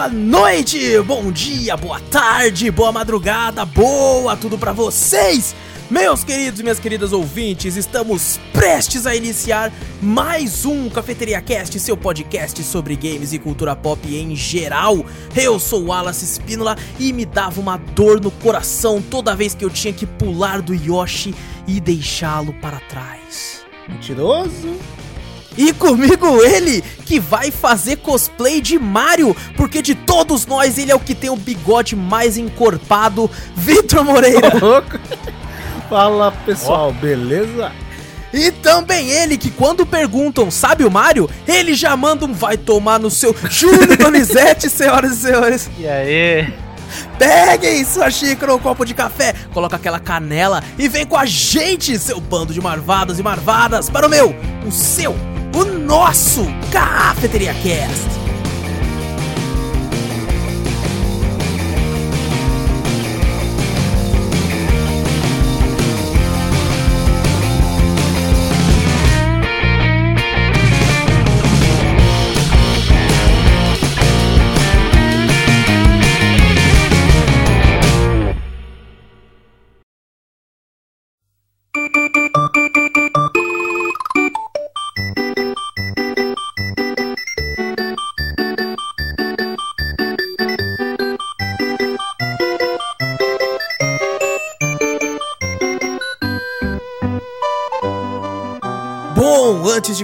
boa noite, bom dia, boa tarde, boa madrugada, boa tudo pra vocês! Meus queridos e minhas queridas ouvintes, estamos prestes a iniciar mais um Cafeteria Cast, seu podcast sobre games e cultura pop em geral. Eu sou o Wallace Espínola e me dava uma dor no coração toda vez que eu tinha que pular do Yoshi e deixá-lo para trás. Mentiroso. E comigo ele, que vai fazer cosplay de Mario, porque de todos nós ele é o que tem o bigode mais encorpado, Vitor Moreira. Fala pessoal, beleza? E também ele que quando perguntam, sabe o Mario? Ele já manda um vai tomar no seu Júlio Donizete, senhoras e senhores. E aí? Peguem sua xícara ou um copo de café, coloca aquela canela e vem com a gente, seu bando de marvados e marvadas, para o meu, o seu, o nosso Cafeteria Cast.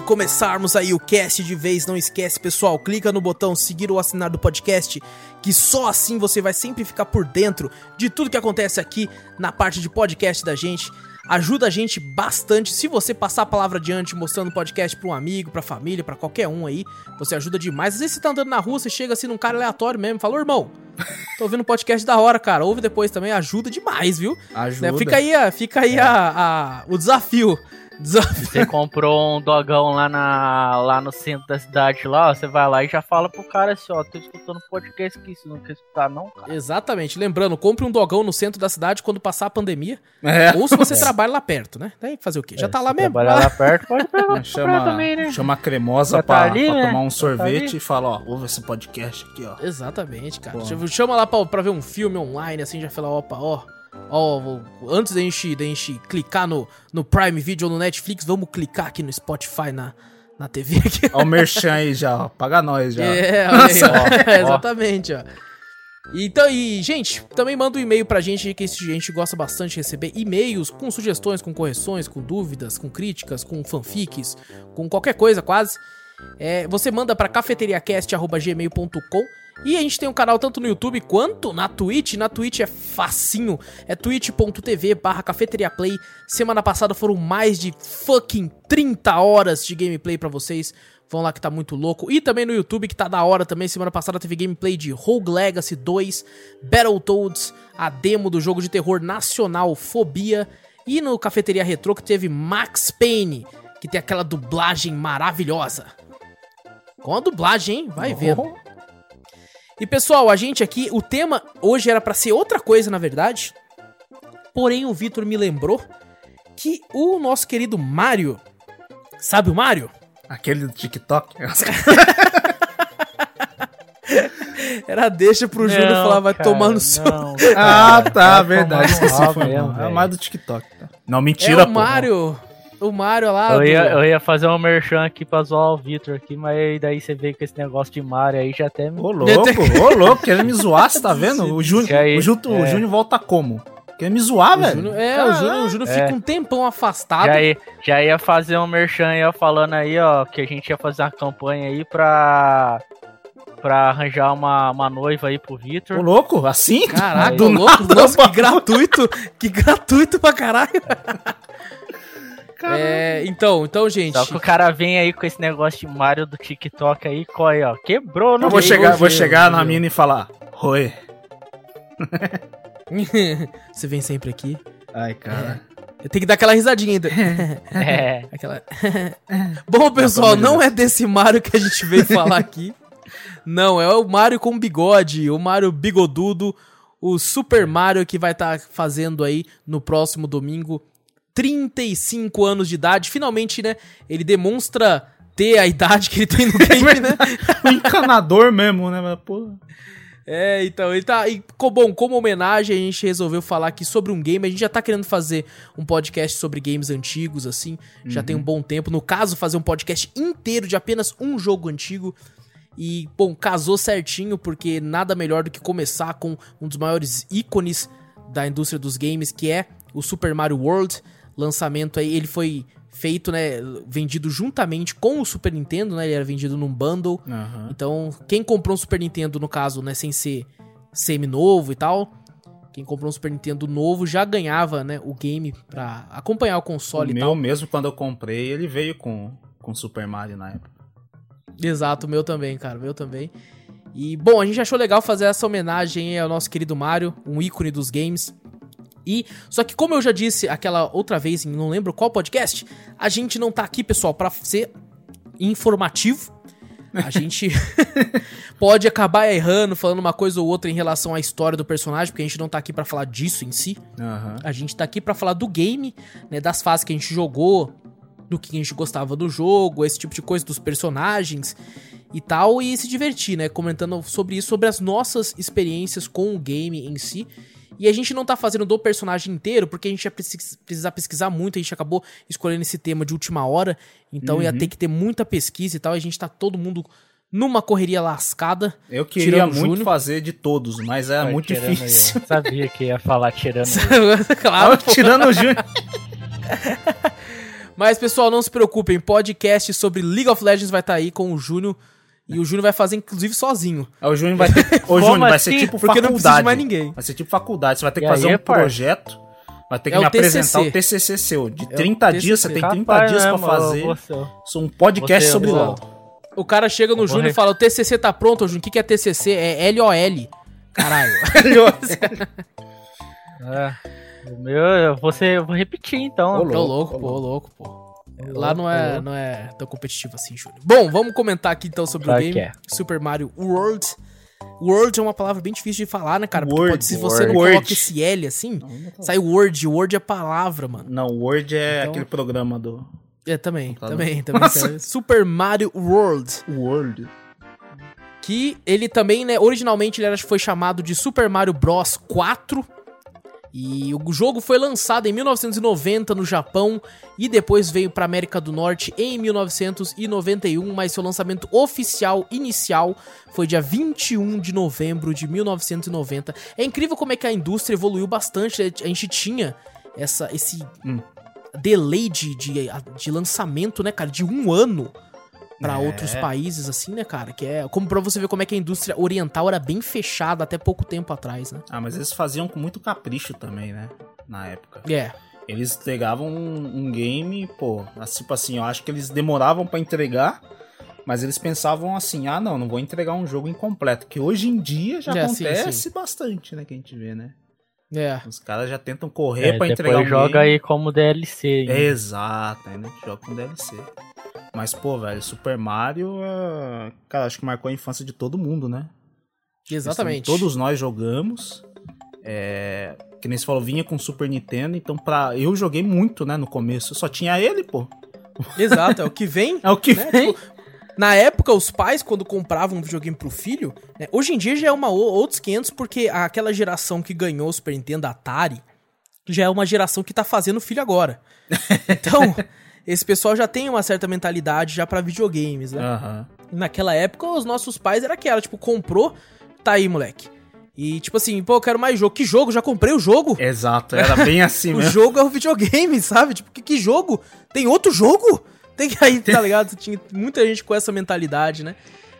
Começarmos aí o cast de vez, não esquece, pessoal, clica no botão seguir ou assinar do podcast, que só assim você vai sempre ficar por dentro de tudo que acontece aqui na parte de podcast da gente. Ajuda a gente bastante se você passar a palavra adiante mostrando o podcast pra um amigo, pra família, pra qualquer um aí. Você ajuda demais. Às vezes você tá andando na rua, você chega assim num cara aleatório mesmo, fala, "Ô, irmão, tô ouvindo um podcast da hora, cara. Ouve depois também, ajuda demais, viu? Ajuda. Né, Fica aí, fica aí a, a- o desafio. Desafio. Você comprou um dogão lá, na, lá no centro da cidade lá, ó, você vai lá e já fala pro cara assim, ó, tô escutando podcast aqui, se não quer escutar não, cara. Exatamente. Lembrando, compre um dogão no centro da cidade quando passar a pandemia. É. Ou se você trabalha lá perto, né? Daí fazer o quê? Já tá lá mesmo. Trabalhar lá perto, pode pegar Chama, também, né? chama a cremosa Já pra, tá ali, pra né? tomar um tá sorvete ali. e fala, ó, ouve esse podcast aqui, ó. Exatamente, cara. Bom. Chama- Chama lá pra, pra ver um filme online, assim, já fala, opa, ó. Ó, vou- antes da gente, da gente clicar no, no Prime Video ou no Netflix, vamos clicar aqui no Spotify na, na TV aqui. Ó o merchan aí já, ó. Paga nós já. É, aí, ó. Exatamente, ó. Então, e, gente, também manda um e-mail pra gente, que a gente gosta bastante de receber e-mails com sugestões, com correções, com dúvidas, com críticas, com fanfics, com qualquer coisa quase. É, você manda pra cafeteriacast.gmail.com e a gente tem um canal tanto no YouTube quanto na Twitch. Na Twitch é facinho, é twitch.tv barra cafeteriaplay. Semana passada foram mais de fucking 30 horas de gameplay pra vocês. Vão lá que tá muito louco. E também no YouTube, que tá da hora também. Semana passada teve gameplay de Rogue Legacy 2, Battletoads, a demo do jogo de terror nacional Fobia. E no Cafeteria Retro que teve Max Payne, que tem aquela dublagem maravilhosa. Com a dublagem, hein? Vai vendo. E pessoal, a gente aqui, o tema hoje era pra ser outra coisa, na verdade. Porém, o Vitor me lembrou que o nosso querido Mario, sabe o Mario? Aquele do TikTok. Era deixa pro Júlio Não, falar, vai cara, tomar no seu. ah, tá, verdade. Esqueci, foi. É velho. mais do TikTok, tá? Não, É mentira, o pô. Mario. O Mario lá. Eu do- ia, eu ia fazer um merchan aqui pra zoar o Victor aqui, mas daí você veio com esse negócio de Mario aí, já até me... Ô, louco, ô, louco, querendo me zoar, você tá vendo? O Júnior, o Júnior, o É. Júnior volta como? Querendo me zoar, o velho? Júnior- é, o Júnior, o Júnior É. fica um tempão afastado. Já ia, já ia fazer um merchan aí, ó, falando aí, ó, que a gente ia fazer uma campanha aí pra... Pra arranjar uma, uma noiva aí pro Ô, Victor. louco, assim? Caraca, Do ô louco, nada, nossa, que gratuito, que gratuito pra caralho. É, então, então, gente. Só que o cara vem aí com esse negócio de Mario do TikTok aí, coi, ó, quebrou, não Eu vou chegar, vou chegar na mina e falar, Oi. Você vem sempre aqui. Ai, cara. Eu tenho que dar aquela risadinha ainda. É, Aquela... Bom, pessoal, não é desse Mario que a gente veio falar aqui. Não, é o Mario com bigode, o Mario bigodudo, o Super Mario que vai estar fazendo aí no próximo domingo 35 anos de idade. Finalmente, né, ele demonstra ter a idade que ele tem no game, né? O encanador mesmo, né? Mas, pô. É, então, ele tá. E, bom, como homenagem, a gente resolveu falar aqui sobre um game. A gente já tá querendo fazer um podcast sobre games antigos, assim. Já tem um bom tempo. No caso, fazer um podcast inteiro de apenas um jogo antigo. E, bom, casou certinho, porque nada melhor do que começar com um dos maiores ícones da indústria dos games, que é o Super Mario World. Lançamento aí, ele foi feito, né, vendido juntamente com o Super Nintendo, né? Ele era vendido num bundle. Aham. Então, quem comprou um Super Nintendo, no caso, né, sem ser semi-novo e tal, quem comprou um Super Nintendo novo já ganhava, né, o game pra acompanhar o O console e meu tal. mesmo, quando eu comprei, ele veio com, com Super Mario na época. Exato, o meu também, cara, o meu também. E, bom, a gente achou legal fazer essa homenagem aí ao nosso querido Mario, um ícone dos games. E, só que como eu já disse aquela outra vez, em não lembro qual podcast, a gente não tá aqui, pessoal, pra ser informativo. A gente pode acabar errando, falando uma coisa ou outra em relação à história do personagem, porque a gente não tá aqui pra falar disso em si. Aham. A gente tá aqui pra falar do game, né, das fases que a gente jogou, do que a gente gostava do jogo, esse tipo de coisa, dos personagens e tal, e se divertir, né, comentando sobre isso, sobre as nossas experiências com o game em si. E a gente não tá fazendo do personagem inteiro, porque a gente ia precis- precisar pesquisar muito, a gente acabou escolhendo esse tema de última hora, então ia Uhum. ter que ter muita pesquisa e tal, e a gente tá todo mundo numa correria lascada. Eu queria muito Júnior. fazer de todos, mas era Vai É muito tirando aí, difícil. ó. Sabia que ia falar tirando. claro. Tirando o Júnior. Mas, pessoal, não se preocupem, podcast sobre League of Legends vai estar aí com o Júnior. E o Júnior vai fazer, inclusive, sozinho. Aí O Júnior vai ter. Ô, Júnior, vai assim? ser tipo Porque faculdade. não precisa de mais ninguém. Vai ser tipo faculdade. Você vai ter que E fazer aí, um projeto. Vai ter que É me o apresentar TCC. o TCC seu. De É o 30 dias, você tem 30 Capaz dias pra mesmo, fazer você- um podcast Você- sobre você- LOL. O cara chega no Júnior e fala: o TCC tá pronto, Júnior. O que, que é TCC? É LOL. Caralho. É. O meu, eu vou, ser- eu vou repetir então. Ô, Tô louco, pô, ô, louco, pô. Lá não é, não é tão competitivo assim, Júnior. Bom, vamos comentar aqui então sobre Claro o game é. Super Mario World. World é uma palavra bem difícil de falar, né, cara? Porque Word, pode- se você não word. coloca esse L assim, sai Word. Word é palavra, mano. Não, o Word é Então- aquele programa do É, também, Computador. também, também. Nossa. Super Mario World. Word. Que ele também, né, originalmente ele era, foi chamado de Super Mario Bros 4. E o jogo foi lançado em 1990 no Japão e depois veio para América do Norte em 1991, mas seu lançamento oficial inicial foi dia 21 de novembro de 1990. É incrível como é que a indústria evoluiu bastante, né? a gente tinha essa esse Hum. delay de, de, de lançamento, né, cara, de um ano pra É. outros países, assim, né, cara? Que é como pra você ver como é que a indústria oriental era bem fechada até pouco tempo atrás, né? Ah, mas eles faziam com muito capricho também, né? Na época. É, Eles entregavam um, um game, pô, assim, tipo assim, eu acho que eles demoravam pra entregar, mas eles pensavam assim, ah, não, não vou entregar um jogo incompleto, que hoje em dia já É, sim, acontece sim. bastante, né, que a gente vê, né? é. Os caras já tentam correr É, pra entregar depois um joga game. aí como DLC. ainda. Exato, ainda joga com DLC. Mas, pô, velho, Super Mario, é, cara, acho que marcou a infância de todo mundo, né? Exatamente. Assim, todos nós jogamos. É, que nem você falou, vinha com Super Nintendo, então pra, eu joguei muito, né, no começo. Só tinha ele, pô. Exato, é o que vem. É o que né? vem. Tipo, na época, os pais, quando compravam um videogame pro filho, né, hoje em dia já é uma, outros 500, porque aquela geração que ganhou o Super Nintendo, Atari, já é uma geração que tá fazendo filho agora. Então, esse pessoal já tem uma certa mentalidade já pra videogames, né? Aham. Naquela época, os nossos pais era aquela, tipo, comprou, tá aí, moleque. E tipo assim, pô, eu quero mais jogo. Que jogo? Já comprei o jogo. Exato, era bem assim o mesmo. jogo é o videogame, sabe? Tipo, que, que jogo? Tem outro jogo? Tem que aí, tá ligado? Tinha muita gente com essa mentalidade, né?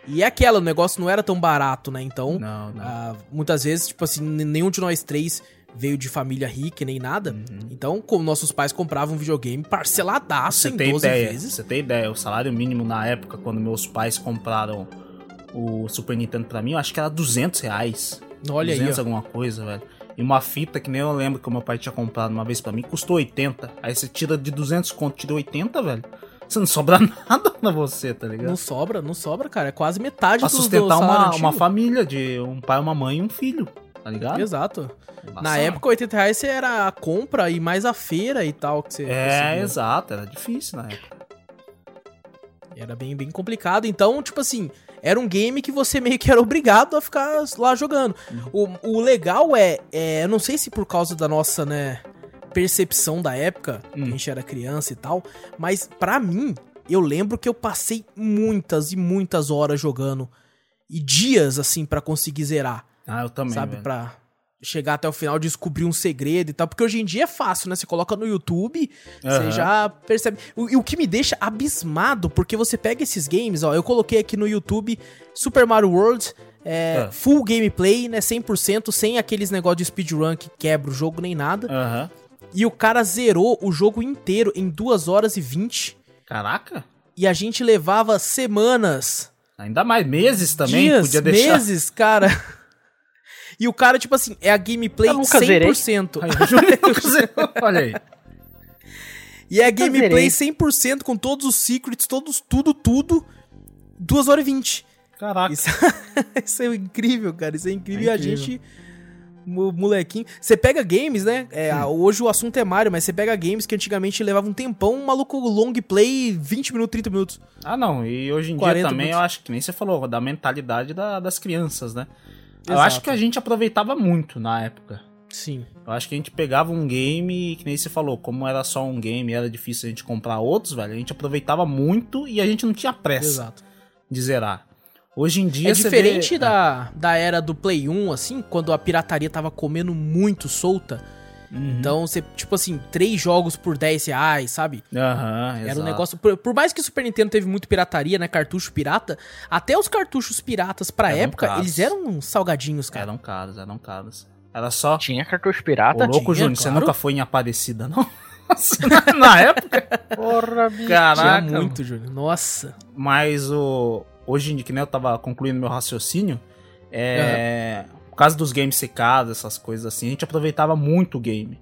E é aquela, o negócio não era tão barato, né? Então, Não, não. ah, muitas vezes, tipo assim, nenhum de nós três veio de família rica nem nada. Uhum. Então, como nossos pais compravam um videogame parceladaço Você em tem 12 ideia, vezes. você tem ideia, o salário mínimo na época, quando meus pais compraram o Super Nintendo pra mim, eu acho que era 200 reais. Olha aí, 200 ó. alguma coisa, velho. E uma fita que nem eu lembro que o meu pai tinha comprado uma vez pra mim, custou 80. Aí você tira de 200 conto, tira 80, velho. Você não sobra nada pra você, tá ligado? Não sobra, não sobra, cara. É quase metade Pra do, do sustentar salário uma, antigo. uma família de um pai, uma mãe e um filho, tá ligado? Exato. Na época, 80 reais você era a compra e mais a feira e tal que você É, conseguia. exato, era difícil na época. Era bem, bem complicado. Então, tipo assim, era um game que você meio que era obrigado a ficar lá jogando. O, o legal é, é, eu não sei se por causa da nossa, né, percepção da época, que a gente era criança e tal, mas pra mim, eu lembro que eu passei muitas e muitas horas jogando e dias assim pra conseguir zerar, Ah, eu também. sabe, velho. Pra chegar até o final, descobrir um segredo e tal, porque hoje em dia é fácil, né? Você coloca no YouTube, você Aham. já percebe. O- E o que me deixa abismado, porque você pega esses games, ó, eu coloquei aqui no YouTube Super Mario World, é, Ah. full gameplay, né, 100%, sem aqueles negócio de speedrun que quebra o jogo nem nada. Aham. E o cara zerou o jogo inteiro em 2 horas e 20. Caraca. E a gente levava semanas, Ainda mais meses também. dias, podia deixar. meses, cara. E o cara, tipo assim, é a gameplay Eu nunca zerei. 100%. Aí, o Júlio nunca zerou. Olha aí. E é a gameplay zerei. 100% com todos os secrets, todos, tudo, tudo. 2 horas e 20. Caraca. Isso, isso é incrível, cara. Isso é incrível. E a incrível. gente, mo- molequinho. Você pega games, né? É, Hoje o assunto é Mario, mas você pega games que antigamente levava um tempão, um maluco long play 20 minutos, 30 minutos. Ah, não. E hoje em 40 dia também minutos. eu acho que nem você falou, da mentalidade da- das crianças, né? Eu Exato. acho que a gente aproveitava muito na época. Sim. Eu acho que a gente pegava um game, que nem você falou, como era só um game e era difícil a gente comprar outros, velho, a gente aproveitava muito e a gente não tinha pressa Exato. de zerar. Hoje em dia É diferente vê... da, da era do Play 1, assim, quando a pirataria tava comendo muito solta. Uhum. Então, você, tipo assim, três jogos por 10 reais, sabe? Aham, Era um negócio. Por, por mais que o Super Nintendo teve muito pirataria, né? Cartucho pirata, até os cartuchos piratas pra Eram época, caros. eles eram salgadinhos, cara. Eram caros, eram caros. Era só... Tinha cartucho Ô, pirata? louco, tinha, Júnior, você claro. nunca foi em Aparecida, não? Nossa, na, época? Porra, bicho. Caraca. Tinha muito, Júnior. Nossa. Mas o... Hoje em dia, que nem eu tava concluindo meu raciocínio, é... Por causa dos games secados, essas coisas assim, a gente aproveitava muito o game.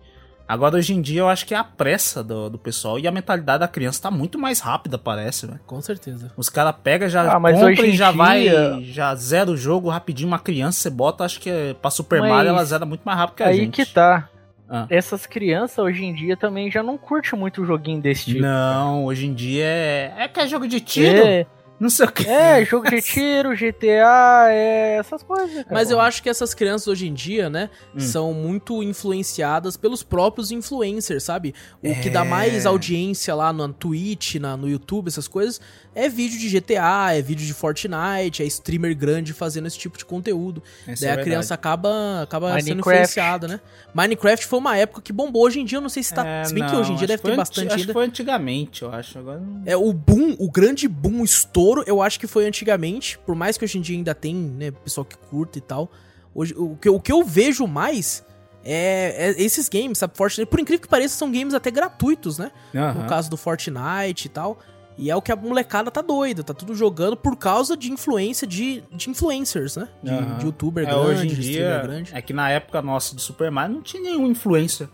Agora, hoje em dia, eu acho que é a pressa do, do pessoal e a mentalidade da criança tá muito mais rápida, parece, velho. Com certeza. Os caras pegam, já Ah, mas compram e já dia- vai, já zera o jogo rapidinho. Uma criança, você bota, acho que é, pra Super Mas Mario, ela zera muito mais rápido que a Aí gente. que tá. Ah. Essas crianças hoje em dia também já não curtem muito o joguinho desse tipo. Não, hoje em dia é. É que é jogo de tiro. É, Não sei o que. é, jogo de tiro, GTA, é essas coisas. cara. Mas eu acho que essas crianças hoje em dia, né, Hum. são muito influenciadas pelos próprios influencers, sabe? O que dá É. mais audiência lá na Twitch, na, no YouTube, essas coisas, é vídeo de GTA, é vídeo de Fortnite, é streamer grande fazendo esse tipo de conteúdo. Isso Daí é a criança acaba, acaba sendo Minecraft. influenciada, né? Minecraft foi uma época que bombou. Hoje em dia eu não sei se tá. É, se bem que não, hoje em dia deve que ter bastante Acho que ainda. foi antigamente, eu acho. Agora não- É, o boom, o grande boom, o estouro, eu acho que foi antigamente. Por mais que hoje em dia ainda tem, né, pessoal que curta e tal. Hoje, o, que, eu- o que eu vejo mais é, é esses games, sabe? Fortnite. Por incrível que pareça, são games até gratuitos, né? No Aham. caso do Fortnite e tal. E é o que a molecada tá doida, tá tudo jogando por causa de influência de, de influencers, né? De, Aham. de youtuber É, grande, hoje em de streamer dia, grande. é que na época nossa de Super Mario não tinha nenhum influencer.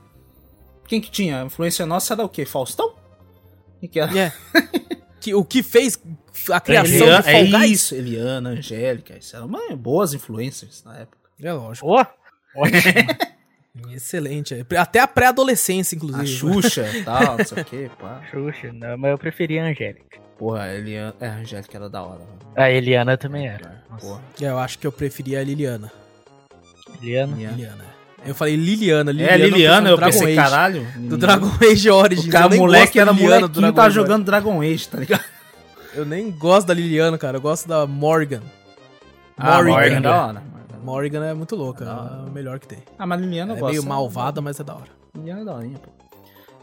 Quem que tinha? A influência nossa era o quê? Faustão? Quem que era? É. que, o que fez a criação Eliana, de Fall é Guys. isso, Eliana, Angélica, isso eram uma- boas influencers na época. É lógico. Ô, Excelente. é. Até a pré-adolescência, inclusive. A Xuxa e tal, não sei o que, pá. Xuxa, não, mas eu preferia a Angélica. Porra, a Eliana, é, a Angélica era da hora. mano. A Eliana também era. Porra. É, eu acho que eu preferia a Liliana. Eliana. Eliana. Liliana. Eu falei Liliana, Liliana. É, Liliana, eu Dragon pensei, Age. caralho. Do Dragon Age Origins. O cara, eu moleque era Liliana do Dragon tava Age jogando Dragon Age, tá ligado? Eu nem gosto da Liliana, cara. Eu gosto da Morgan. Ah, Morrigan. Morrigan é da hora. Morgan é muito louca. É hora. a melhor que tem. Ah, mas Liliana eu É gosto. meio malvada, mas é da hora. Liliana é da horinha, pô.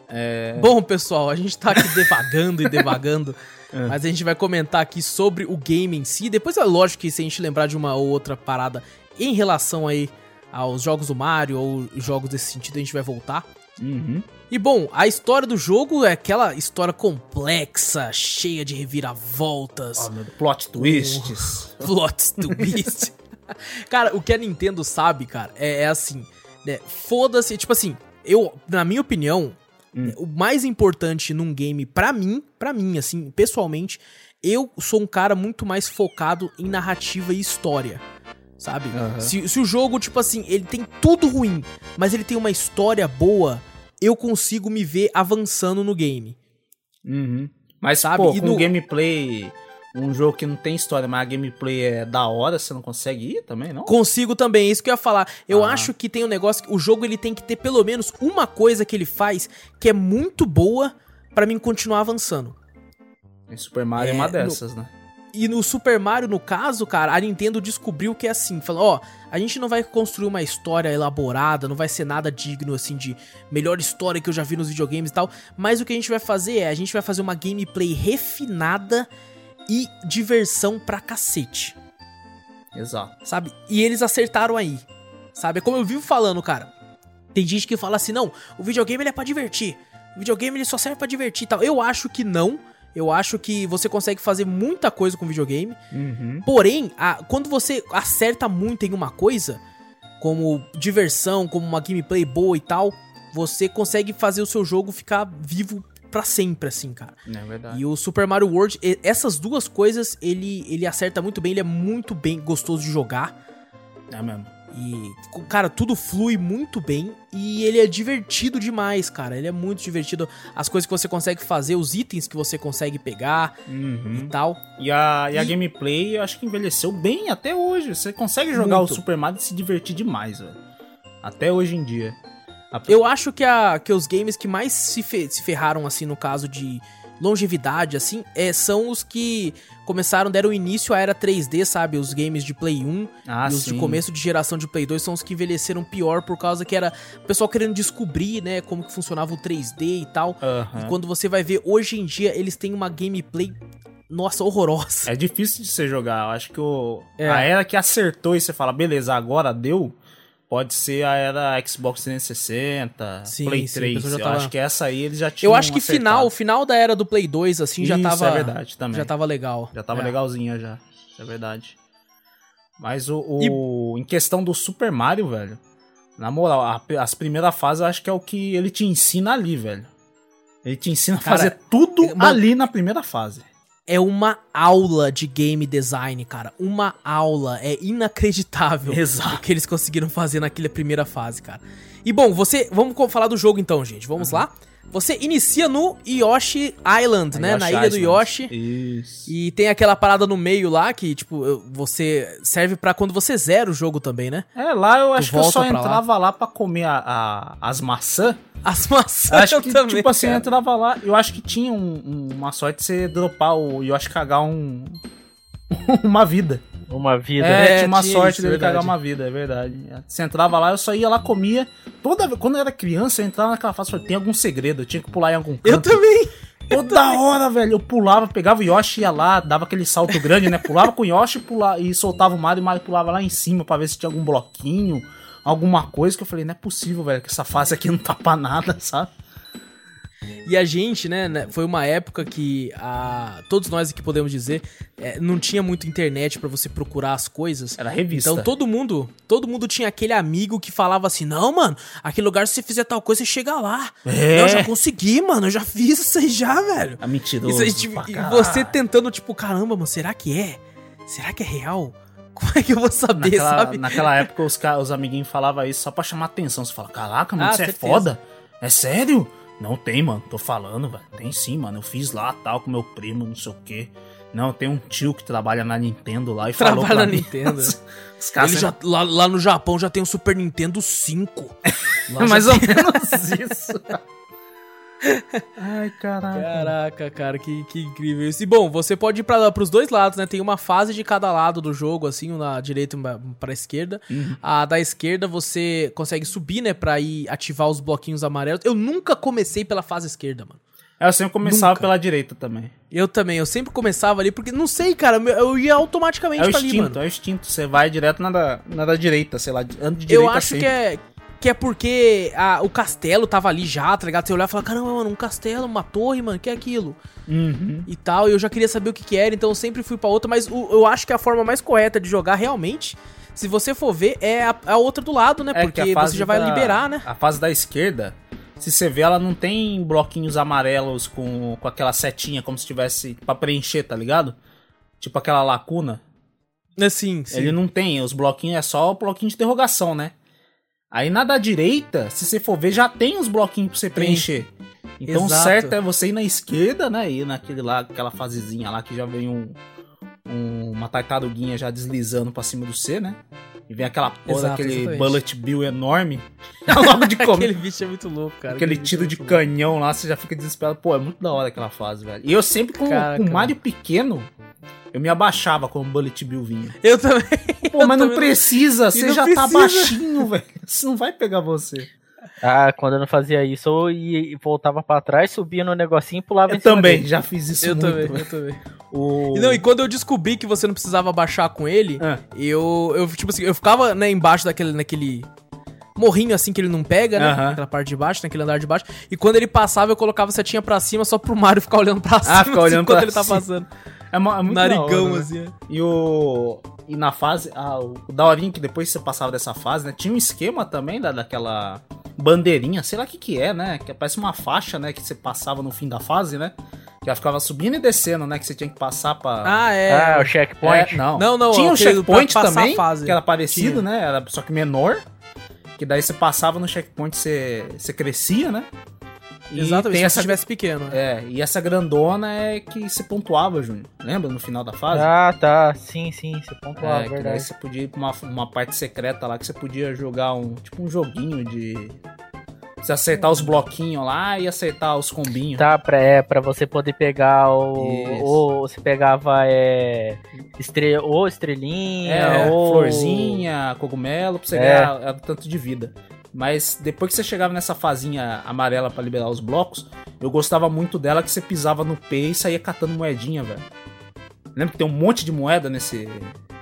É... Bom, pessoal, a gente tá aqui devagando e devagando. É. Mas a gente vai comentar aqui sobre o game em si. Depois é lógico que se a gente lembrar de uma ou outra parada em relação aí aos jogos do Mario ou jogos desse sentido, a gente vai voltar. Uhum. E bom, a história do jogo é aquela história complexa, cheia de reviravoltas, meu, plot twists. plot twist. cara, o que a Nintendo sabe, cara, é, é assim, né? Foda-se, tipo assim, eu, na minha opinião, Hum. o mais importante num game, pra mim, pra mim, assim, pessoalmente, eu sou um cara muito mais focado em narrativa e história. Sabe? Aham. Se, se o jogo, tipo assim, ele tem tudo ruim, mas ele tem uma história boa, eu consigo me ver avançando no game. Uhum. Mas, Sabe? pô, E no- gameplay, um jogo que não tem história, mas a gameplay é da hora, você não consegue ir também, não? Consigo também, é isso que eu ia falar. Eu Ah. acho que tem um negócio que o jogo ele tem que ter pelo menos uma coisa que ele faz que é muito boa pra mim continuar avançando. Em Super Mario é, É, uma no- dessas, né? E no Super Mario, no caso, cara, a Nintendo descobriu que é assim, falou, ó, a gente não vai construir uma história elaborada, não vai ser nada digno assim de melhor história que eu já vi nos videogames e tal, mas o que a gente vai fazer é, a gente vai fazer uma gameplay refinada e diversão pra cacete. Exato. sabe? E eles acertaram aí, sabe? É como eu vivo falando, cara. Tem gente que fala assim, não, o videogame ele é pra divertir. O videogame ele só serve pra divertir e tal. Eu acho que não. Eu acho que você consegue fazer muita coisa com videogame. Uhum. Porém, a- quando você acerta muito em uma coisa, como diversão, como uma gameplay boa e tal, você consegue fazer o seu jogo ficar vivo pra sempre, assim, cara. É verdade. E o Super Mario World, essas duas coisas, ele, ele acerta muito bem, ele é muito bem gostoso de jogar. É mesmo. E, cara, tudo flui muito bem e ele é divertido demais, cara. Ele é muito divertido. As coisas que você consegue fazer, os itens que você consegue pegar Uhum. e tal. E a, e a E- gameplay, eu acho que envelheceu bem até hoje. Você consegue jogar Muito. o Super Mario e se divertir demais, velho. Até hoje em dia. A- Eu acho que, a, que os games que mais se, fe- se ferraram, assim, no caso de longevidade, assim, é, são os que começaram, deram início à era 3D, sabe? Os games de Play 1 Ah, e os sim. de começo de geração de Play 2 são os que envelheceram pior por causa que era o pessoal querendo descobrir, né, como que funcionava o 3D e tal. Aham. E quando você vai ver, hoje em dia, eles têm uma gameplay, nossa, horrorosa. É difícil de você jogar. Eu acho que o, É. a era que acertou e você fala, beleza, agora deu, pode ser a era Xbox 360, Sim, Play sim, a 3. pessoa já Eu tava- acho que essa aí eles já tinham Eu acho que acertado. final, o final da era do Play 2, assim, já Isso, tava. é verdade também. Já tava legal. Já tava É. legalzinha já. Isso é verdade. Mas o, o- em questão do Super Mario, velho, na moral, a- as primeiras fases eu acho que é o que ele te ensina ali, velho. Ele te ensina a Cara, fazer tudo mano- ali na primeira fase. É uma aula de game design, cara. Uma aula. É inacreditável Exato. o que eles conseguiram fazer naquela primeira fase, cara. E bom, você. Vamos falar do jogo então, gente. Vamos lá. Você inicia no Yoshi Island, né? Yoshi Na ilha do Island. Yoshi. Isso. E tem aquela parada no meio lá que, tipo, você serve pra quando você zera o jogo também, né? É, lá eu acho que eu só pra lá. entrava lá, pra comer a- a- as maçãs. As maçãs Acho eu que, também, tipo assim, eu cara. entrava lá. Eu acho que tinha um- um- uma sorte de você dropar o Yoshi cagar um. uma vida. Uma vida. É, É, tinha uma tinha sorte isso, dele verdade. cagar uma vida, é verdade. Você entrava lá, eu só ia lá, comia. Toda vez, quando eu era criança, eu entrava naquela fase, falei, tem algum segredo, eu tinha que pular em algum Eu canto. também. Toda hora, velho, eu pulava, pegava o Yoshi, ia lá, dava aquele salto grande, né? Pulava com o Yoshi pulava, e soltava o Mario, e o Mario pulava lá em cima pra ver se tinha algum bloquinho, alguma coisa que eu falei, não é possível, velho, que essa fase aqui não tá pra nada, sabe? E a gente, né, né, foi uma época que a, todos nós aqui podemos dizer, é, não tinha muito internet pra você procurar as coisas. Era revista. Então todo mundo, todo mundo tinha aquele amigo que falava assim: "Não, mano, aquele lugar se você fizer tal coisa, você chega lá". É. Eu já consegui, mano, eu já fiz isso aí já, velho. É mentiroso. Aí, tipo, e você tentando tipo, caramba, mano, será que é? Será que é real? Como é que eu vou saber, Naquela, sabe? naquela época os, os amiguinhos falavam isso só pra chamar atenção. Você fala, caraca, mano, Ah, isso é certeza. foda? É sério? Não tem, mano. Tô falando, velho. Tem sim, mano. Eu fiz lá tal com meu primo, não sei o quê. Não, tem um tio que trabalha na Nintendo lá e falou Trabalha na mim. Nintendo. Os caras Ele já, lá, lá no Japão já tem o Super Nintendo 5. Lá É já mais ou menos isso. Ai, caraca. Caraca, cara, que, que incrível isso. E bom, você pode ir pra, pros dois lados, né? Tem uma fase de cada lado do jogo, assim, um na direita e pra esquerda. Uhum. A da esquerda você consegue subir, né? Pra ir ativar os bloquinhos amarelos. Eu nunca comecei pela fase esquerda, mano. Eu sempre começava Nunca. pela direita também. Eu também, eu sempre começava ali, porque não sei, cara, eu ia automaticamente É o pra ali, instinto, mano. é o instinto. Você vai direito na da, na da direita, sei lá, anda de direita Eu acho sempre. que é. Que é porque a- o castelo tava ali já, tá ligado? Você olhar e falar, caramba, mano, um castelo, uma torre, mano, que é aquilo? Uhum. e tal, e eu já queria saber o que que era, então eu sempre fui pra outra, mas o- eu acho que a forma mais correta de jogar realmente, se você for ver, é a, a outra do lado, né? É que Porque você já vai da- liberar, né? A fase da esquerda, se você vê, ela não tem bloquinhos amarelos com, com aquela setinha, como se tivesse pra preencher, tá ligado? Tipo aquela lacuna. Assim, sim. Ele não tem, os bloquinhos é só o bloquinho de interrogação, né? Aí na da direita, se você for ver, já tem os bloquinhos pra você preencher. Então o Exato. certo é você ir na esquerda, né? Ir naquele lá, aquela fasezinha lá que já vem um, um- uma tartaruguinha já deslizando pra cima do C, né? E vem aquela porra Exato, daquele exatamente. bullet bill enorme. Logo de comer. Aquele bicho é muito louco, cara. Aquele bicho tiro é de louco. canhão lá, você já fica desesperado. Pô, é muito da hora aquela fase, velho. E eu sempre com, Caraca, com o Mario pequeno, eu me abaixava quando o Bullet Bill vinha. Eu também. Pô, mas não também não- precisa, você não já tá precisa. baixinho, velho. Isso não vai pegar você. Ah, quando eu não fazia isso, eu ia, e voltava pra trás, subia no negocinho e pulava Eu em cima também, dele. já fiz isso Eu muito. também, eu também. O... E, não, e quando eu descobri que você não precisava baixar com ele, Ah. eu, eu, tipo assim, eu ficava, né, embaixo daquele, naquele morrinho assim que ele não pega, né? Aham. Naquela parte de baixo, naquele andar de baixo. E quando ele passava, eu colocava a setinha pra cima só pro Mario ficar olhando pra cima. ficar olhando enquanto pra ele tá cima. passando. É, mo- é muito Narigão, hora, né? assim. é. E o. E na fase. Ah, o daorinho que depois que você passava dessa fase, né? Tinha um esquema também da, daquela bandeirinha, sei lá o que que é, né? Que parece uma faixa, né? Que você passava no fim da fase, né? Que ela ficava subindo e descendo, né? Que você tinha que passar pra. Ah, é. Ah, o checkpoint. É, não. Não, não, Tinha um checkpoint também, que era parecido, Tinha. né? Era só que menor. Que daí você passava no checkpoint, você, você crescia, né? E Exatamente, tem se essa, você estivesse pequeno. né? é, e essa grandona é que você pontuava, Júnior. Lembra no final da fase? Ah, tá. Sim, sim, você pontuava, É, que daí verdade. você podia ir pra uma, uma parte secreta lá que você podia jogar um. Tipo um joguinho de. Você acertar os bloquinhos lá e acertar os combinhos. Tá, pra, é, pra você poder pegar o. Isso. Ou você pegava é, estre, ou estrelinha, É, ou. florzinha, cogumelo, pra você É. ganhar é, tanto de vida. Mas depois que você chegava nessa fazinha amarela pra liberar os blocos, eu gostava muito dela que você pisava no P e saía catando moedinha, velho. Lembra que tem um monte de moeda nesse,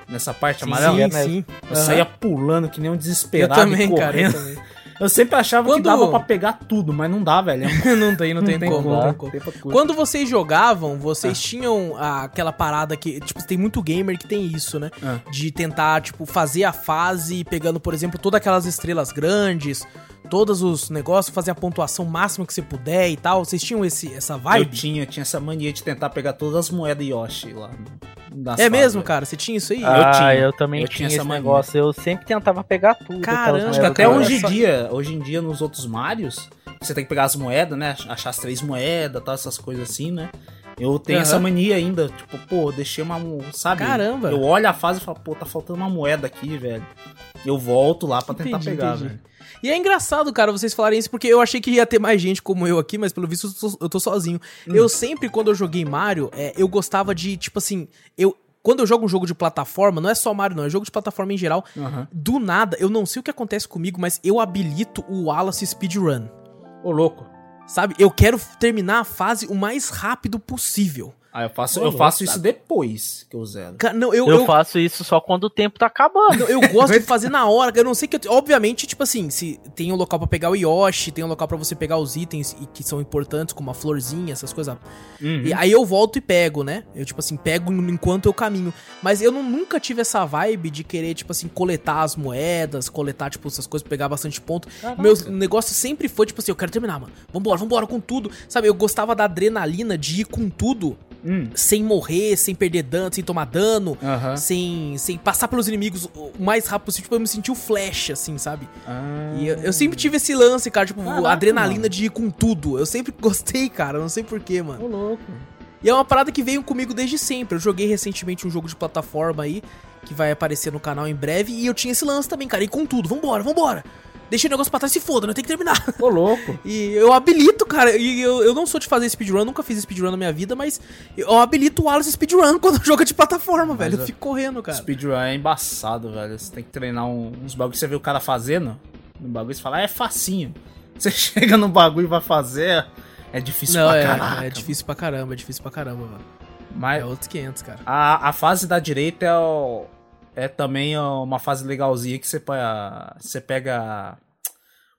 nessa parte Sim, amarela? sim, é sim. Eu Aham. saía pulando que nem um Eu desesperado também, e cara. Eu correndo. também. Eu sempre achava Quando- que dava pra pegar tudo, mas não dá, velho. Não tem, não tem, como, não tem dá. como. Quando vocês jogavam, Ah. vocês tinham a- aquela parada que, tipo, tem muito gamer que tem isso, né? Ah. De tentar, tipo, fazer a fase pegando, por exemplo, todas aquelas estrelas grandes, todos os negócios, fazer a pontuação máxima que você puder e tal. Vocês tinham esse, essa Eu vibe? tinha, tinha essa mania de tentar pegar todas as moedas Yoshi lá. É fases, mesmo, cara? Você tinha isso aí? eu Ah, tinha. eu também Eu tinha, tinha essa esse mania. negócio. Eu sempre tentava pegar tudo. Caramba, até eu- hoje em dia, hoje em dia nos outros Marios, você tem que pegar as moedas, né? Achar as três moedas, tal, essas coisas assim, né? Eu tenho Aham. essa mania ainda, tipo, pô, deixei uma, sabe? Caramba. Eu olho a fase e falo, pô, tá faltando uma moeda aqui, velho. Eu volto lá pra tentar Entendi, pegar, entendi. velho. E é engraçado, cara, vocês falarem isso, porque eu achei que ia ter mais gente como eu aqui, mas pelo visto eu tô, eu tô sozinho. Hum. Eu sempre, quando eu joguei Mario, é, eu gostava de, tipo assim, eu. Quando eu jogo um jogo de plataforma, não é só Mario, não, é jogo de plataforma em geral. Aham. Do nada, eu não sei o que acontece comigo, mas eu habilito o Wallace Speedrun. Ô, louco. Sabe? Eu quero terminar a fase o mais rápido possível. Ah, eu faço, eu faço isso sabe? depois que eu zero. Ca- Não, eu, Eu, eu, faço isso só quando o tempo tá acabando. Não, eu gosto de fazer na hora. Eu não sei que. eu- Obviamente, tipo assim, se tem um local pra pegar o Yoshi, tem um local pra você pegar os itens e que são importantes, como a florzinha, essas coisas. Uhum. E aí eu volto e pego, né? Eu, tipo assim, pego enquanto eu caminho. Mas eu não- nunca tive essa vibe de querer, tipo assim, coletar as moedas, coletar, tipo, essas coisas, pegar bastante ponto. Meu negócio sempre foi, tipo assim, eu quero terminar, mano. Vambora, vambora com tudo. Sabe, eu gostava da adrenalina de ir com tudo, Hum. sem morrer, sem perder dano, sem tomar dano Aham. sem, sem passar pelos inimigos o mais rápido possível, tipo, eu me sentir o flash, assim, sabe? Ah. E eu, eu sempre tive esse lance, cara, tipo, Caraca, adrenalina mano. de ir com tudo. Eu sempre gostei, cara, não sei porquê, mano. Ô, louco. E é uma parada que veio comigo desde sempre. Eu joguei recentemente um jogo de plataforma aí, que vai aparecer no canal em breve, e eu tinha esse lance também, cara, ir com tudo, vambora, vambora. Deixa o negócio pra trás, se foda, não tem que terminar. Ô, louco. E eu habilito, cara, e eu, eu não sou de fazer speedrun, nunca fiz speedrun na minha vida, mas eu habilito o Alice speedrun quando joga de plataforma, velho. Eu é- fico correndo, cara. Speedrun é embaçado, velho. Você tem que treinar um- uns bagulhos que você vê o cara fazendo. No bagulho você fala, ah, é facinho. Você chega no bagulho e vai fazer, é difícil Não, pra é, caraca. é difícil pra caramba, é difícil pra caramba, mano. Mas É outros 500, cara. a, a fase da direita é, o- é também uma fase legalzinha que você pega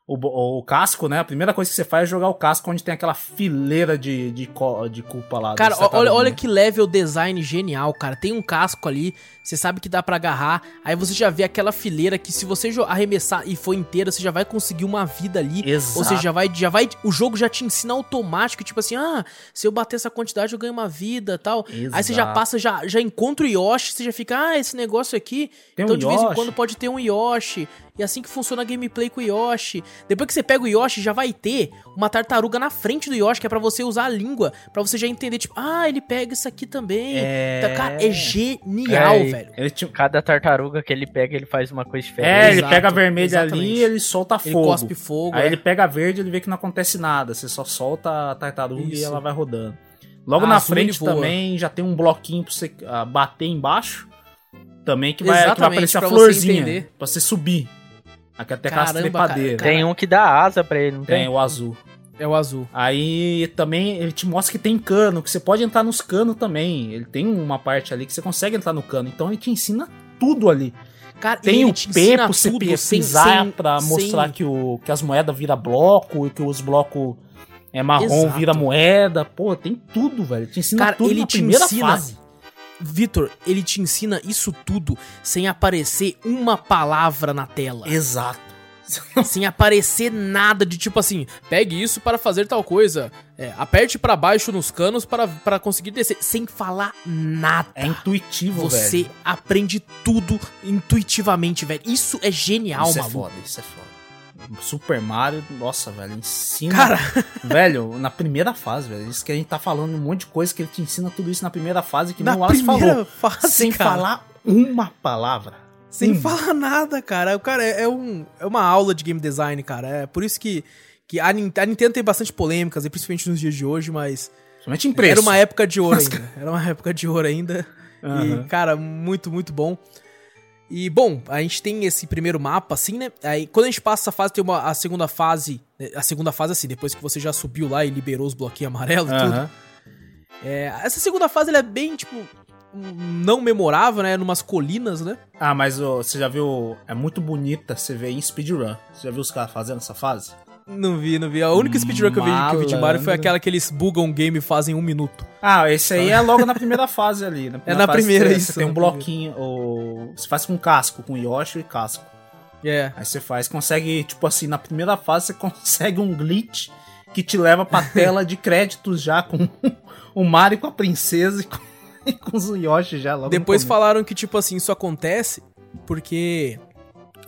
o, o casco, né? A primeira coisa que você faz é jogar o casco onde tem aquela fileira de, de, de culpa lá. Cara, olha, olha que level design genial, cara. Tem um casco ali, você sabe que dá pra agarrar. Aí você já vê aquela fileira que se você arremessar e for inteira, você já vai conseguir uma vida ali. Exato. Ou seja, já vai, já vai. O jogo já te ensina automático, tipo assim, ah, se eu bater essa quantidade eu ganho uma vida tal. Aí você já Exato. passa, já, já encontra o Yoshi, você já fica, ah, esse negócio aqui. Tem então um de vez em Yoshi. quando pode ter um Yoshi. E assim que funciona a gameplay com o Yoshi. Depois que você pega o Yoshi, já vai ter uma tartaruga na frente do Yoshi, que é pra você usar a língua, pra você já entender, tipo, ah, ele pega isso aqui também. É. Então, cara, é genial, É, velho. Ele. Cada tartaruga que ele pega, ele faz uma coisa diferente. É, ele Exato, pega a vermelha exatamente. ali e ele solta Ele fogo. cospe fogo. Aí é. ele pega a verde e ele vê que não acontece nada. Você só solta a tartaruga e Isso. ela vai rodando. Logo A na frente ele também já tem um bloquinho pra você ah, bater embaixo. Também que vai, que vai aparecer a você florzinha. entender. Pra você subir. Aqui até Caramba, trepadeiras. cara. Tem um que dá asa pra ele, não Tem tem? o azul. É o azul. Aí também ele te mostra que tem cano, que você pode entrar nos canos também. Ele tem uma parte ali que você consegue entrar no cano. Então ele te ensina tudo ali. Cara, Tem o P pra você pisar sem- pra sem- mostrar que, o, que as moedas viram bloco e que os blocos é marrom Exato. vira moeda. Pô, tem tudo, velho. Te ensina Cara, tudo ele na te primeira ensina- fase. Vitor, ele te ensina isso tudo sem aparecer uma palavra na tela. Exato. sem aparecer nada de tipo assim, pegue isso para fazer tal coisa. É, aperte pra baixo nos canos para, para conseguir descer. Sem falar nada. É intuitivo, Você velho. aprende tudo intuitivamente, velho. Isso é genial, Isso é maluco. foda, isso é foda. Super Mario, nossa, velho, ensina. Cara, velho, na primeira fase, velho. Isso que a gente tá falando um monte de coisa que ele te ensina tudo isso na primeira fase, que na nem o Wallace falou. fase, Sem cara, falar uma palavra. Sem Uma. falar nada, cara. O cara é, é um, é uma aula de game design, cara. É por isso que, que a, Nin- a Nintendo tem bastante polêmicas, e principalmente nos dias de hoje, mas Somente em preço. era uma época de ouro Mas, ainda. Era uma época de ouro ainda. Aham. E, cara, muito, muito bom. E, bom, a gente tem esse primeiro mapa, assim, né? Aí, quando a gente passa essa fase, tem uma, a segunda fase. né? A segunda fase, assim, depois que você já subiu lá e liberou os bloquinhos amarelos e tudo. É, essa segunda fase, ela é bem, tipo, não memorável, né? Numas colinas, né? Ah, mas você já viu. É muito bonita você vê em speedrun. Você já viu os caras fazendo essa fase? Não vi, não vi. A única speedrun que eu vi, que eu vi de Mario foi aquela que eles bugam o game e fazem em um minuto. Ah, esse aí é logo na primeira fase ali. Na É na fase primeira, você, isso, Você tem um na bloquinho. Ou, você faz com casco, com Yoshi e casco. É. Aí você faz, consegue, tipo assim, na primeira fase você consegue um glitch que te leva pra tela de créditos já com o Mario com a princesa e com, e com os Yoshi já logo Depois falaram que, tipo assim, isso acontece porque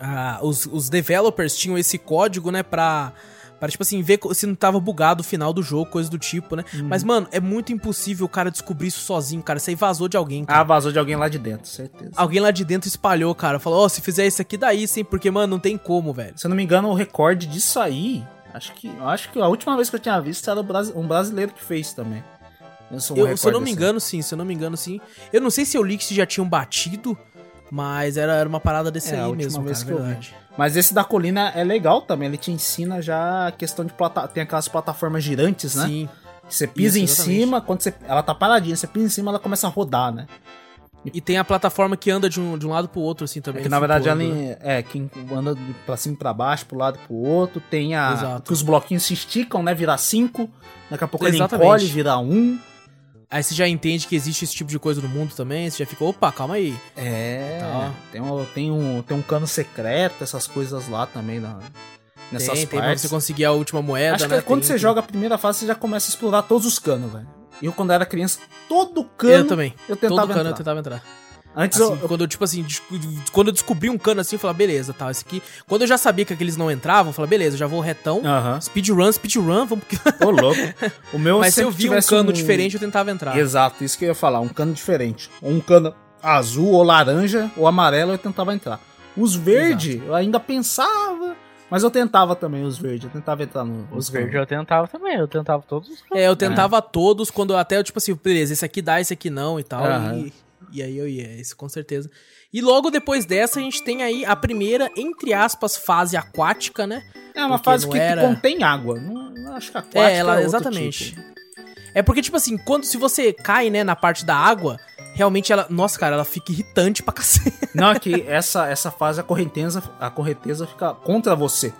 ah, os, os developers tinham esse código, né, pra, pra, tipo assim, ver se não tava bugado o final do jogo, coisa do tipo, né? Uhum. Mas, mano, é muito impossível o cara descobrir isso sozinho, cara. Isso aí vazou de alguém, Ah, cara. vazou de alguém lá de dentro, certeza. Alguém lá de dentro espalhou, cara. Falou, ó, se fizer isso aqui, daí sim, porque, mano, não tem como, velho. Se eu não me engano, o recorde disso aí, acho que, eu acho que a última vez que eu tinha visto era um brasileiro que fez também. É um Eu, se eu não me assim. engano, sim, se eu não me engano, sim. Eu não sei se eu li que se já tinham batido, mas era, era uma parada desse É, aí mesmo, vez cara, que eu vi. Mas esse da colina é legal também, ele te ensina já a questão de plata... tem aquelas plataformas girantes, né? Sim. Você pisa Isso, em cima, quando você ela tá paradinha, você pisa em cima, ela começa a rodar, né? E tem a plataforma que anda de um, de um lado pro outro, assim, também. É que na verdade ela né? é que anda pra cima e pra baixo, pro lado e pro outro. Tem a. Exato. Que os bloquinhos se esticam, né? Virar cinco. Daqui a pouco Exatamente. ele encolhe, vira um. Aí você já entende que existe esse tipo de coisa no mundo também, você já fica, opa, calma aí. É. Tá. Tem, um, tem, um, tem um cano secreto, essas coisas lá também na, nessas tem, tem pra partes. você conseguir a última moeda, Acho né? que quando Tem- você tem- joga a primeira fase, você já começa a explorar todos os canos, velho. Eu, quando era criança, todo cano Eu também. eu tentava Todo cano entrar. eu tentava entrar. Antes Assim, eu, quando eu, tipo assim, quando eu descobri um cano assim, eu falava, beleza, tá, esse aqui. Quando eu já sabia que aqueles não entravam, eu falava, beleza, já vou retão. Aham. Speedrun, speedrun, vamos. Ô, louco. O meu Mas se eu via um cano diferente, eu tentava entrar. Exato, isso que eu ia falar. Um cano diferente. Um cano azul, ou laranja, ou amarelo, eu tentava entrar. Os verdes, eu ainda pensava. Mas eu tentava também os verdes. Eu tentava entrar no, Os verdes eu tentava também, eu tentava todos os É, eu tentava todos, quando até, eu, tipo assim, beleza, esse aqui dá, esse aqui não e tal. Aham. E, e aí eu ia, isso com certeza. E logo depois dessa, a gente tem aí a primeira, entre aspas, fase aquática, né? É uma Porque fase que, que era- contém água. Não, não acho que a aquática É, ela, outro exatamente. tipo. É porque, tipo assim, quando se você cai, né, na parte da água, realmente ela. Nossa, cara, ela fica irritante pra cacete. Não, é que essa, essa fase a correnteza, a correnteza fica contra você.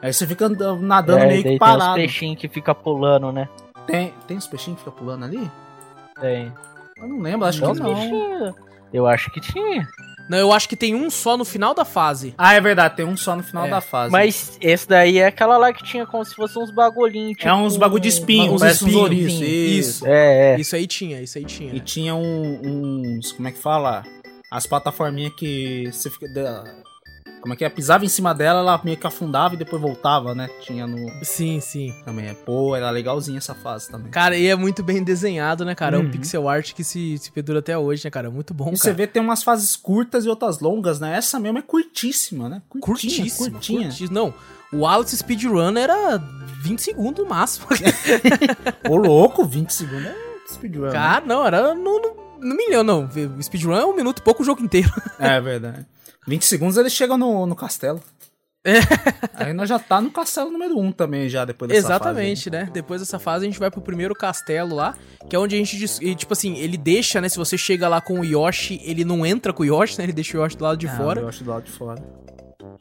Aí você fica andando- nadando É, meio que tem os parado. peixinhos que fica pulando, né? Tem, tem os peixinhos que ficam pulando ali? Tem. Eu não lembro, acho Não, que não. tinha. Eu acho que tinha. Não, eu acho que tem um só no final da fase. Ah, é verdade, tem um só no final É. da fase. Mas esse daí é aquela lá que tinha como se fosse uns bagulhinhos. é uns bagulho de espinho, uns ouriços. sim, Isso. isso. É, é. Isso aí tinha, isso aí tinha. E tinha um- uns. Como é que fala? As plataforminhas que você fica. Como é que é? Pisava em cima dela, ela meio que afundava e depois voltava, né? Tinha no. Sim, sim. Também é. Pô, era legalzinha essa fase também. Cara, e é muito bem desenhado, né, cara? É um Uhum. pixel art que se, se perdura até hoje, né, cara? Muito bom, E você cara. vê tem umas fases curtas e outras longas, né? Essa mesmo é curtíssima, né? Curtinha, Curtíssimo, curtinha. curtíssimo. Não, o Alice Speedrun era 20 segundos no máximo. Ô, louco, 20 segundos é speedrun. né? cara, não, era no, no, no milhão, não. Speedrun é um minuto e pouco o jogo inteiro. É verdade. 20 segundos eles chegam no, no castelo. É. Aí nós já tá no castelo número 1 também, já depois dessa Exatamente, né? Depois dessa fase a gente vai pro primeiro castelo lá, que é onde a gente, tipo assim, ele deixa, né? Se você chega lá com o Yoshi, ele não entra com o Yoshi, né? Ele deixa o Yoshi do lado de fase. fora. Eu acho do lado de fora.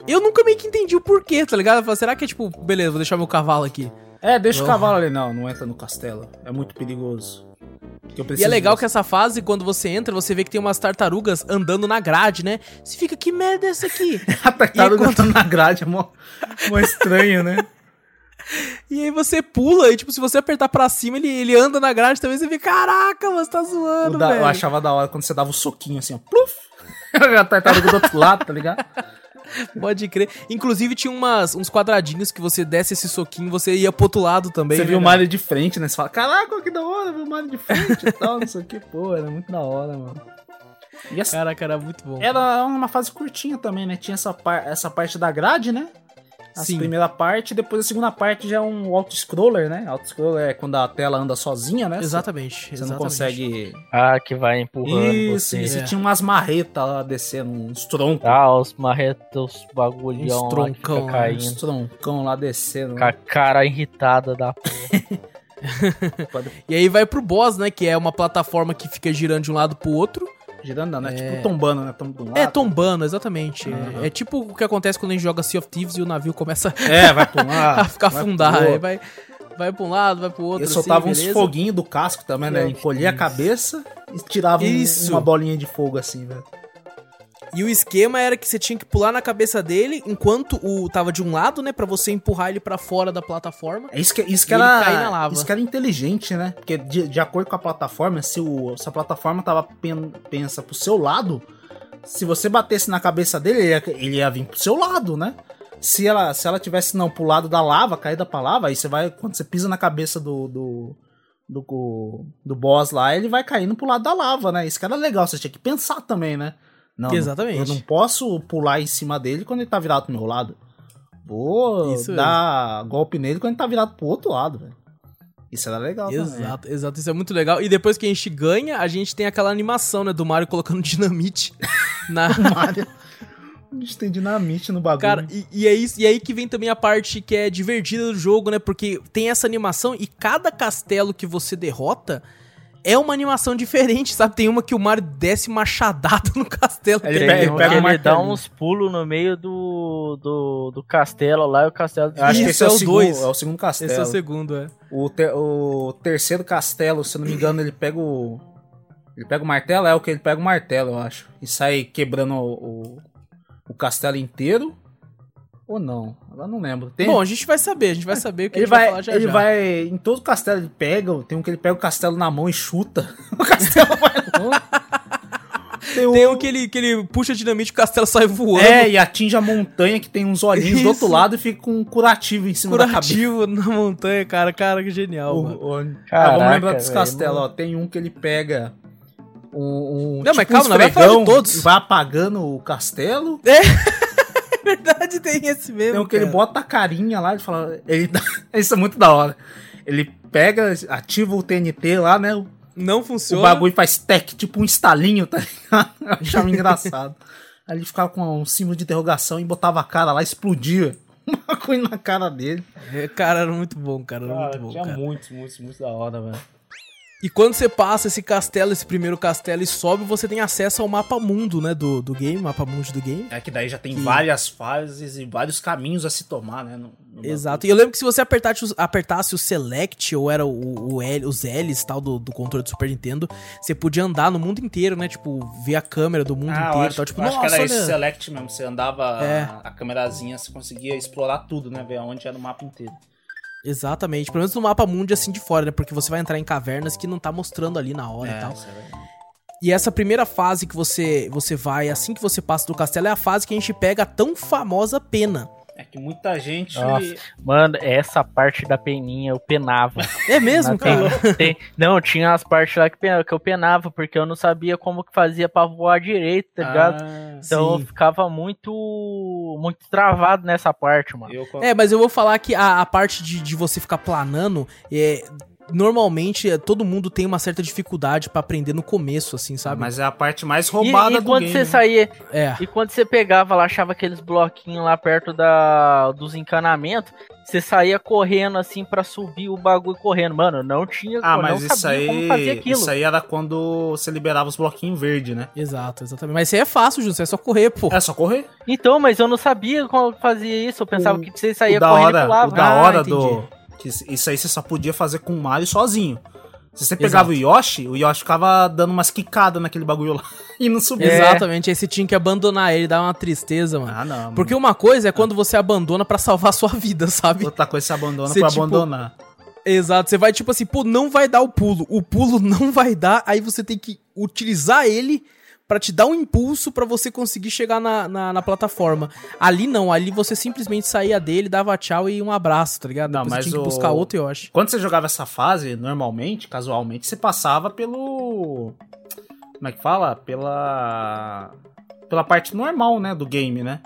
Eu nunca meio que entendi o porquê, tá ligado? Eu falei, será que é tipo, beleza, vou deixar meu cavalo aqui. É, deixa Oh. o cavalo ali. Não, não entra no castelo. É muito perigoso. Eu E é legal que essa fase, quando você entra, você vê que tem umas tartarugas andando na grade, né? Você fica, que merda é essa aqui? A tartaruga aí, tá na grade, é mó, mó estranho, né? e aí você pula, e tipo, se você apertar pra cima, ele, ele anda na grade também, você fica, caraca, você tá zoando, da- velho. eu achava da hora quando você dava o soquinho assim, ó. Pluf! A tartaruga do outro lado, tá ligado? Pode crer. Inclusive tinha umas, uns quadradinhos que você desse esse soquinho, você ia pro outro lado também. você né, viu o? Mario de frente, né? Você fala, caraca, que da hora, viu o Mario de frente e tal, não sei o que. Pô, era muito da hora, mano. E essa, Caraca, era muito bom. era uma fase curtinha também, né? Tinha essa, par- essa parte da grade, né? A Sim. primeira parte, depois a segunda parte já é um auto-scroller, né? Auto-scroller é quando a tela anda sozinha, né? Exatamente. Você não exatamente. consegue. Ah, que vai empurrando Isso, você. isso. É. Tinha umas marretas lá descendo, uns troncos. Ah, os marretos, os bagulhão Uns lá que troncão fica lá, caindo. Uns troncão lá descendo. Com a cara irritada da Pode- E aí vai pro boss, né? Que é uma plataforma que fica girando de um lado pro outro. Girando, não, né? Tipo tombando, né? Tomba de lado. É, tombando, exatamente. É- Aham. É, tipo o que acontece quando a gente joga Sea of Thieves e o navio começa É, vai pra um lado. a ficar afundar. Aí vai, vai pra um lado, vai pro outro. Eu assim, soltava uns beleza? foguinhos do casco também, né? Meu Encolhia a cabeça e tirava um- uma bolinha de fogo assim, velho. E o esquema era que você tinha que pular na cabeça dele enquanto o tava de um lado, né? Pra você empurrar ele pra fora da plataforma. É isso que, isso que era. Isso que era inteligente, né? Porque de, de acordo com a plataforma, se, o, se a plataforma tava pen- pensa pro seu lado, se você batesse na cabeça dele, ele ia, ele ia vir pro seu lado, né? Se ela, se ela tivesse não pro lado da lava, caída pra lava, aí você vai. Quando você pisa na cabeça do. do do, do boss lá, ele vai caindo pro lado da lava, né? Isso que era legal, você tinha que pensar também, né? Não, Exatamente. Eu não posso pular em cima dele quando ele tá virado pro meu lado. Vou Isso dar golpe nele quando ele tá virado pro outro lado, velho. Isso era legal também. Exato, exato. Isso é muito legal. E depois que a gente ganha, a gente tem aquela animação, né? Do Mario colocando dinamite na. Mario. A gente tem dinamite no bagulho. Cara, e, e é isso, e aí que vem também a parte que é divertida do jogo, né? Porque tem essa animação e cada castelo que você derrota é uma animação diferente, sabe? Tem uma que o Mario desce machadada no castelo. Ele pega- ele pega que o ele dá uns pulos no meio do, do, do castelo lá e o castelo Eu acho que Isso, esse é, é o segundo, dois. é o segundo castelo. Esse é o segundo, é. O, ter- o terceiro castelo, se eu não me engano, ele pega o. Ele pega o martelo, é o que ele pega o martelo, eu acho. E sai quebrando o, o, o castelo inteiro. Ou não? Agora não lembro. Tem, Bom, a gente vai saber, a gente vai saber o que ele a gente vai, vai, falar já ele já. vai. Em todo castelo ele pega. Tem um que ele pega o castelo na mão e chuta. O castelo vai longe. Tem, Tem um que ele, que ele puxa dinamite e o castelo sai voando. É, e atinge a montanha que tem uns olhinhos do outro Isso. lado e fica com um curativo em cima da cabeça. curativo na montanha, cara. Cara, que genial, O- o- ah, Caraca, vamos lembrar dos castelos, ó. Tem um que ele pega um. um Não, mas tipo calma, um não vai falar de todos. e vai apagando o castelo. Na verdade, tem esse mesmo. Tem um que ele cara. bota a carinha lá e fala. Ele dá- Isso é muito da hora. Ele pega, ativa o TNT lá, né? O, Não o funciona. bagulho faz tech, tipo um estalinho, tá ligado? Eu achava engraçado. Aí ele ficava com um símbolo de interrogação e botava a cara lá e explodia. Um bagulho na cara dele. É, cara, era muito bom, cara. Era muito bom, cara. muitos, muitos, muitos da hora, velho. E quando você passa esse castelo, esse primeiro castelo e sobe, você tem acesso ao mapa mundo, né, do, do game, mapa mundo do game. É que daí já tem Que- várias fases e vários caminhos a se tomar, né? no- no Exato. E eu lembro que se você apertasse, o- apertasse o Select, ou era o, o L, os L's tal do, do controle do Super Nintendo, você podia andar no mundo inteiro, né? Tipo, ver a câmera do mundo Ah, inteiro. acho, tal. Tipo, eu acho que era esse olha... select mesmo. Você andava É. a, a câmerazinha, você conseguia explorar tudo, né? Ver aonde era o mapa inteiro. Exatamente. Pelo menos no mapa mundo assim de fora, né? Porque você vai entrar em cavernas que não tá mostrando ali na hora e tal. é. E essa primeira fase que você, você vai, assim que você passa do castelo, é a fase que a gente pega a tão famosa pena. É que muita gente. Nossa, mano, essa parte da peninha eu penava. É mesmo, cara? tem- tem- não, tinha as partes lá que, que eu penava, porque eu não sabia como que fazia pra voar direito, tá ligado? Ah, então sim. eu ficava muito muito travado nessa parte, mano. eu, É, mas eu vou falar que a, a parte de, de você ficar planando é. Normalmente é, todo mundo tem uma certa dificuldade pra aprender no começo, assim, sabe? Mas é a parte mais E, roubada e do quando game. você né? saía, É. e quando você pegava lá, achava aqueles bloquinhos lá perto da, dos encanamentos, você saía correndo assim pra subir o bagulho correndo. Mano, não tinha Ah, não mas isso sabia como fazer aí, aquilo. isso aí era quando você liberava os bloquinhos verdes, né? Exato, exatamente. Mas isso aí é fácil, Júlio, é só correr, pô. É só correr. Então, mas eu não sabia como fazia isso. Eu pensava O- que você saía correndo hora, e pulava. o da Ah, hora entendi. Que isso aí você só podia fazer com o Mario sozinho. Se você pegava o Yoshi, o Yoshi ficava dando umas quicadas naquele bagulho lá e não subia. É. Exatamente, aí você tinha que abandonar ele, dá uma tristeza, mano. Ah, não. Porque uma coisa é quando você abandona pra salvar a sua vida, sabe? Outra coisa você abandona Você, pra tipo, abandonar. Exato, você vai tipo assim, pô, não vai dar o pulo. O pulo não vai dar, aí você tem que utilizar ele pra te dar um impulso pra você conseguir chegar na, na, na plataforma. Ali não, ali você simplesmente saía dele, dava tchau e um abraço, tá ligado? Não, Depois mas tinha que o- buscar outro Yoshi. Quando você jogava essa fase, normalmente, casualmente, você passava pelo. Como é que fala? Pela. Pela parte normal, né? Do game, né?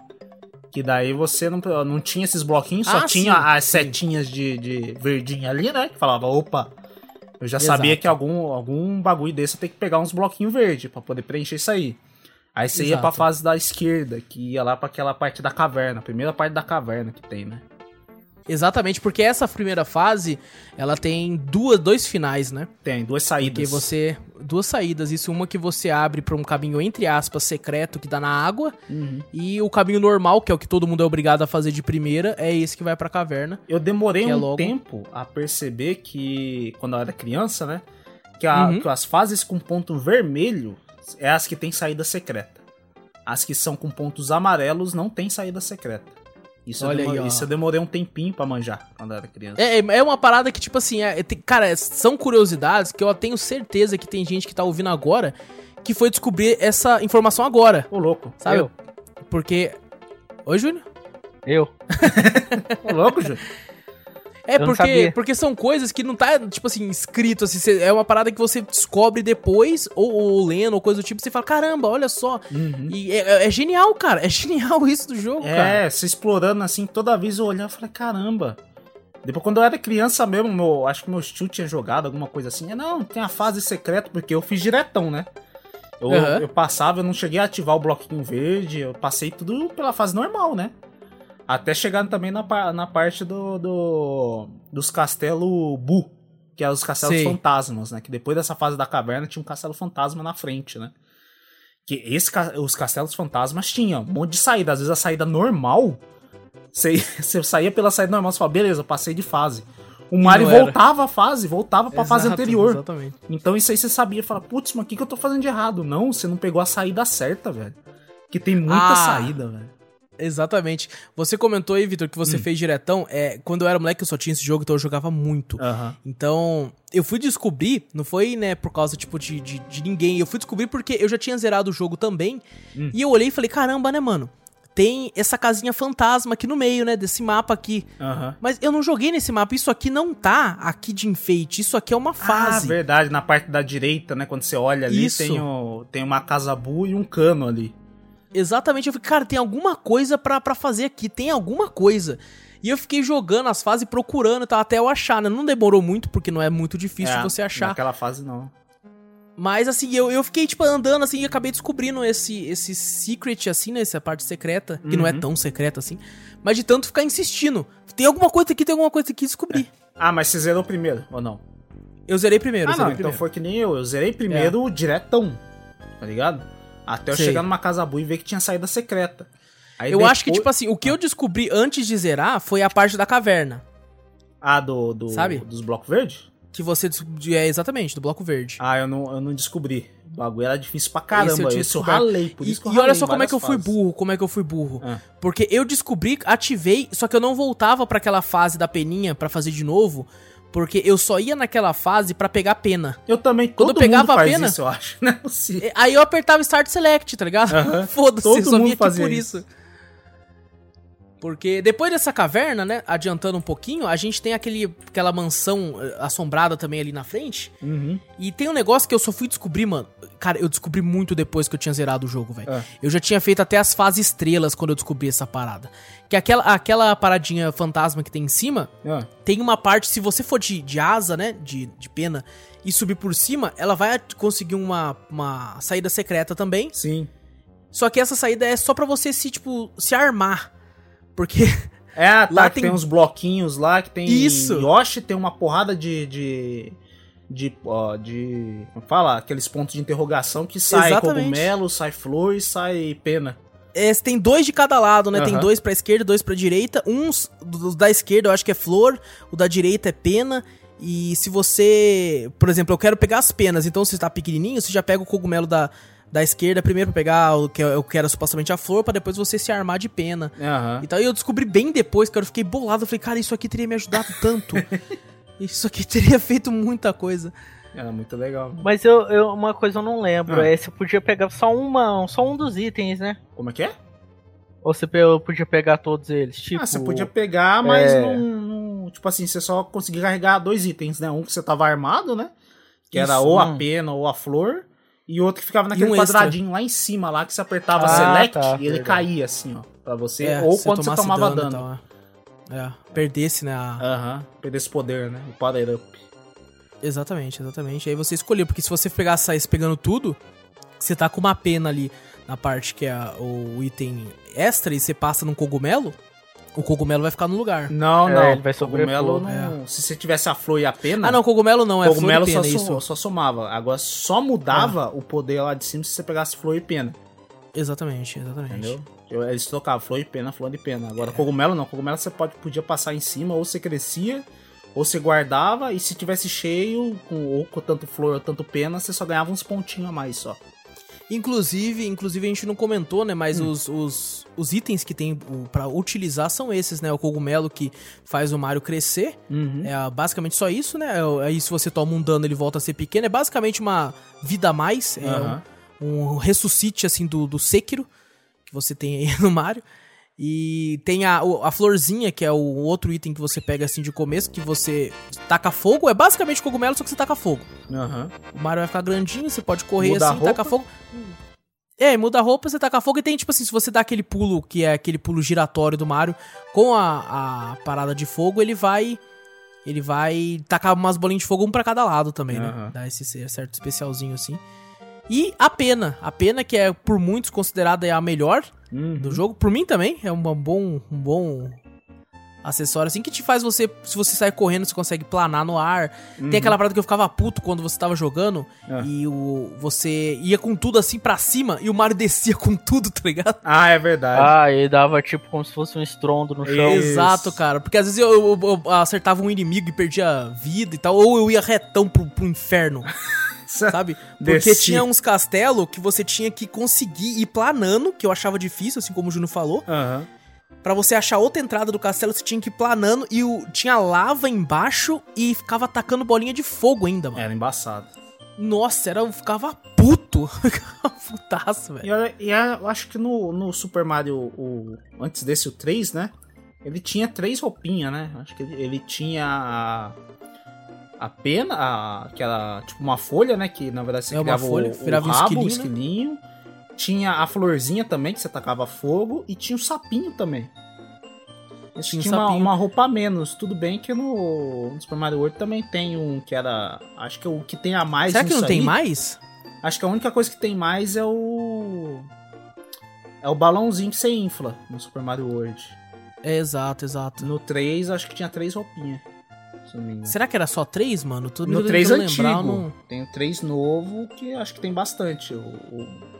Que daí você não, não tinha esses bloquinhos, só Ah, tinha sim, as sim. setinhas de, de verdinho ali, né? Que falava, opa. Eu já Exato. sabia que algum, algum bagulho desse tem que pegar uns bloquinhos verdes pra poder preencher isso aí. Aí você ia pra Exato. fase da esquerda, que ia lá pra aquela parte da caverna, a primeira parte da caverna que tem, né? Exatamente, porque essa primeira fase, ela tem duas, dois finais, né? Tem duas saídas. Porque você. Duas saídas. Isso, uma que você abre pra um caminho, entre aspas, secreto que dá na água. Uhum. E o caminho normal, que é o que todo mundo é obrigado a fazer de primeira, é esse que vai pra caverna. Eu demorei é um logo- tempo a perceber que, quando eu era criança, né? Que, a- Uhum. que as fases com ponto vermelho é as que tem saída secreta. As que são com pontos amarelos não tem saída secreta. Isso, Olha eu, demorei, aí, isso eu demorei um tempinho pra manjar quando eu era criança. É, é uma parada que, tipo assim, é- tem- cara, são curiosidades que eu tenho certeza que tem gente que tá ouvindo agora que foi descobrir essa informação agora, Ô, louco. sabe? Eu. Porque. Oi, Júnior? Eu. Ô, louco, Júlio. É, Eu porque, porque são coisas que não tá, tipo assim, escrito assim, cê- é uma parada que você descobre depois, ou, ou lendo, ou coisa do tipo, você fala, caramba, olha só. Uhum. E é, é- é genial, cara, é genial isso do jogo, cara. É, se explorando assim, toda vez eu olhava e falei, caramba. Depois, quando eu era criança mesmo, meu, acho que meu tio tinha jogado alguma coisa assim. É, Não, tem a fase secreta, porque eu fiz diretão, né? Eu, Aham. eu passava, eu não cheguei a ativar o bloquinho verde, eu passei tudo pela fase normal, né? Até chegar também na, na parte do, do- dos castelos Bu, que é os castelos Sei. fantasmas, né? Que depois dessa fase da caverna tinha um castelo fantasma na frente, né? Que esse, os castelos fantasmas tinham um monte de saída. Às vezes a saída normal, você, você saía pela saída normal, você fala, beleza, passei de fase. O Mario voltava a fase, voltava pra fase Exato, anterior. Exatamente. Então isso aí você sabia, fala, putz, mas o que, que eu tô fazendo de errado? Não, você não pegou a saída certa, velho. Que tem muita Ah. saída, velho. Exatamente. Você comentou aí, Vitor, que Hum. você fez diretão. É, quando eu era moleque, eu só tinha esse jogo, então eu jogava muito. Aham. Então, eu fui descobrir, não foi, né, por causa, tipo, de, de, de ninguém. Eu fui descobrir porque eu já tinha zerado o jogo também. Hum. E eu olhei e falei, caramba, né, mano? Tem essa casinha fantasma aqui no meio, né, desse mapa aqui. Aham. Mas eu não joguei nesse mapa. Isso aqui não tá aqui de enfeite. Isso aqui é uma Ah, fase. verdade, na parte da direita, né? Quando você olha ali, Isso. tem, o, tem uma casabu e um cano ali. Exatamente. Eu falei, cara, tem alguma coisa pra, pra fazer aqui. Tem alguma coisa. E eu fiquei jogando as fases, procurando tal, até eu achar, né? Não demorou muito, porque não é muito difícil É, você achar. Naquela fase, não. Mas assim, eu, eu fiquei, tipo, andando assim e acabei descobrindo esse, esse secret, assim, né? Essa parte secreta, que não é Uhum. tão secreta assim. Mas de tanto ficar insistindo. Tem alguma coisa aqui, tem alguma coisa aqui, descobri. Ah, mas você zerou primeiro, ou não? Eu zerei primeiro, ah, eu não, zerei então primeiro. foi que nem eu. Eu zerei primeiro diretão, tá ligado? Até eu Sei. chegar numa casabu e ver que tinha saída secreta. Aí Eu acho que, depois- tipo assim, o que eu descobri antes de zerar foi a parte da caverna. Ah, do, do, Sabe? dos blocos verdes? Que você descobriu. É, exatamente, do bloco verde. Ah, eu não, eu não descobri. O bagulho era difícil pra Esse caramba. eu Esse eu descoberto. ralei, por E, isso que eu e olha só como é que eu várias fui fases. burro, como é que eu fui burro. Ah. Porque eu descobri, ativei, só que eu não voltava pra aquela fase da peninha pra fazer de novo, Porque eu só ia naquela fase pra pegar pena. Eu também, Quando todo eu pegava mundo a faz pena- isso, eu acho. Não é Aí eu apertava Start Select, tá ligado? Aham. Foda-se, Todo só aqui fazia por isso. isso. Porque depois dessa caverna, né, adiantando um pouquinho, a gente tem aquele, aquela mansão eh, assombrada também ali na frente. Uhum. E tem um negócio que eu só fui descobrir, mano. Cara, eu descobri muito depois que eu tinha zerado o jogo, velho. Ah. Eu já tinha feito até as fases estrelas quando eu descobri essa parada. Que aquela, aquela paradinha fantasma que tem em cima, Ah, tem uma parte, se você for de, de asa, né, de, de pena, e subir por cima, ela vai conseguir uma, uma saída secreta também. sim. Só que essa saída é só pra você se, tipo, se armar. Porque É, tá, Lá tem- tem... uns bloquinhos lá, que tem... Isso. Yoshi tem uma porrada de... de... De, ó, de. Como fala? Aqueles pontos de interrogação que sai Exatamente. cogumelo, sai flor e sai pena. É, tem dois de cada lado, né? Tem Aham. dois pra esquerda e dois pra direita. Uns dos da esquerda eu acho que é flor, o da direita é pena. E se você. Por exemplo, eu quero pegar as penas, então se você tá pequenininho, você já pega o cogumelo da, da esquerda primeiro pra pegar o que eu que era supostamente a flor, pra depois você se armar de pena. Aham. Então eu descobri bem depois, cara, eu fiquei bolado. Eu falei, cara, isso aqui teria me ajudado tanto. isso aqui teria feito muita coisa. Era muito legal. Mas eu, eu- uma coisa eu não lembro, Ah. é se podia pegar só uma, só um dos itens, né? Como é que é? Ou você podia pegar todos eles, tipo... ah, você podia pegar, mas é. não, não- Tipo assim, você só conseguia carregar dois itens, né? Um que você tava armado, né? Que era Isso, ou a hum. pena ou a flor. E outro que ficava naquele um extra. quadradinho lá em cima, lá que você apertava Ah, select tá, e ele verdade. caía assim, ó. Pra você. É, ou quando você tomava e dano. tal, é. É, perdesse, né? a- Aham. Perder esse poder, né? O power up. Exatamente, exatamente. Aí você escolheu, porque se você pegar saísse pegando tudo, você tá com uma pena ali na parte que é a- o item extra e você passa num cogumelo, o cogumelo vai ficar no lugar. Não, É, não. ele vai cogumelo não. Se você tivesse a flor e a pena. Ah, não, cogumelo não, é flor cogumelo e pena, só, isso. som- só somava. Agora só mudava o poder lá de cima se você pegasse flor e pena. Exatamente, exatamente. Entendeu? Eu- Eles trocavam flor e pena, flor e pena. Agora, cogumelo não. Cogumelo você pode, podia passar em cima, ou você crescia, ou você guardava, e se tivesse cheio, com, ou com tanto flor ou tanto pena, você só ganhava uns pontinhos a mais só. Inclusive, inclusive a gente não comentou, né, mas Hum. os, os, os itens que tem pra utilizar são esses, né? O cogumelo que faz o Mario crescer, Uhum. é basicamente só isso, né? Aí se você toma um dano ele volta a ser pequeno, é basicamente uma vida a mais, é Aham. um, um ressuscite assim do, do Sekiro que você tem aí no Mario. E tem a, a florzinha, que é o outro item que você pega assim de começo, que você taca fogo. É basicamente cogumelo, só que você taca fogo. Aham. O Mario vai ficar grandinho, você pode correr Muda assim, taca fogo. É, muda a roupa, você taca fogo e tem, tipo assim, se você dá aquele pulo, que é aquele pulo giratório do Mario, com a, a parada de fogo, ele vai. Ele vai tacar umas bolinhas de fogo, um pra cada lado também, né? Aham. Dá esse certo especialzinho assim. E a pena. A pena, que é por muitos considerada a melhor Uhum. do jogo. Por mim também, é um bom, um bom acessório, assim, que te faz você, se você sair correndo, você consegue planar no ar. Tem aquela parada que eu ficava puto quando você tava jogando Uhum. É. e o, você ia com tudo assim pra cima e o Mario descia com tudo, tá ligado? Ah, é verdade. Ah, e dava tipo como se fosse um estrondo no chão. Isso. Exato, cara. Porque às vezes eu, eu- eu acertava um inimigo e perdia vida e tal, ou eu ia retão pro, pro inferno, sabe? Porque Desci. tinha uns castelos que você tinha que conseguir ir planando, que eu achava difícil, assim como o Juno falou. Aham. Pra você achar outra entrada do castelo, você tinha que ir planando e o, tinha lava embaixo e ficava atacando bolinha de fogo ainda, mano. Era embaçado. Nossa, era, eu ficava puto. Ficava putaço, velho. E, olha- e a- eu acho que no, no Super Mario, o, antes desse, o 3, né? Ele tinha três roupinhas, né? Acho que ele, ele tinha a, a pena, a, que era tipo uma folha, né? Que na verdade você É, uma criava folha, o, virava um rabo, o esquilinho, né? esquilinho. Tinha a florzinha também, que você tacava fogo. E tinha o sapinho também. Tinha tinha um uma, uma roupa a menos. Tudo bem que no, no Super Mario World também tem um que era... Acho que é o que tem a mais Será que não tem aí- mais? Acho que a única coisa que tem mais é o. É o balãozinho que você infla no Super Mario World. É, exato, exato. No 3, acho que tinha três roupinhas. Não. Será que era só três, mano? Tô No tô 3 tentando antigo. lembrar, não- Tem o 3 novo, que acho que tem bastante. O, o-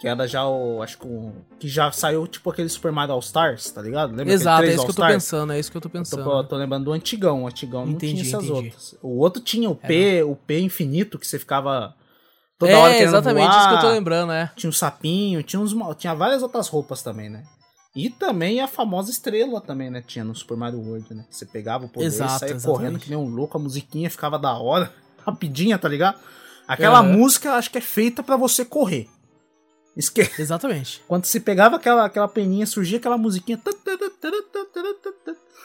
Que era já o. Acho que o. Que já saiu tipo aquele Super Mario All Stars, tá ligado? Lembra Exato, é 3 isso que eu tô All-Stars? pensando, é isso que eu tô Eu tô, pensando. eu tô lembrando do antigão. O antigão não Entendi, tinha essas entendi. outras. O outro tinha o P, o P infinito, que você ficava. Toda é, hora exatamente voar. isso que eu tô lembrando, é. Tinha um sapinho, tinha, uns, tinha várias outras roupas também, né? E também a famosa estrela também, né? Tinha no Super Mario World, né? Você pegava o poder Exato, e saía exatamente. correndo que nem um louco, a musiquinha ficava da hora, rapidinha, tá ligado? Aquela Aham. música acho que é feita pra você correr. Esque... Exatamente. Quando você pegava aquela, aquela peninha, surgia aquela musiquinha.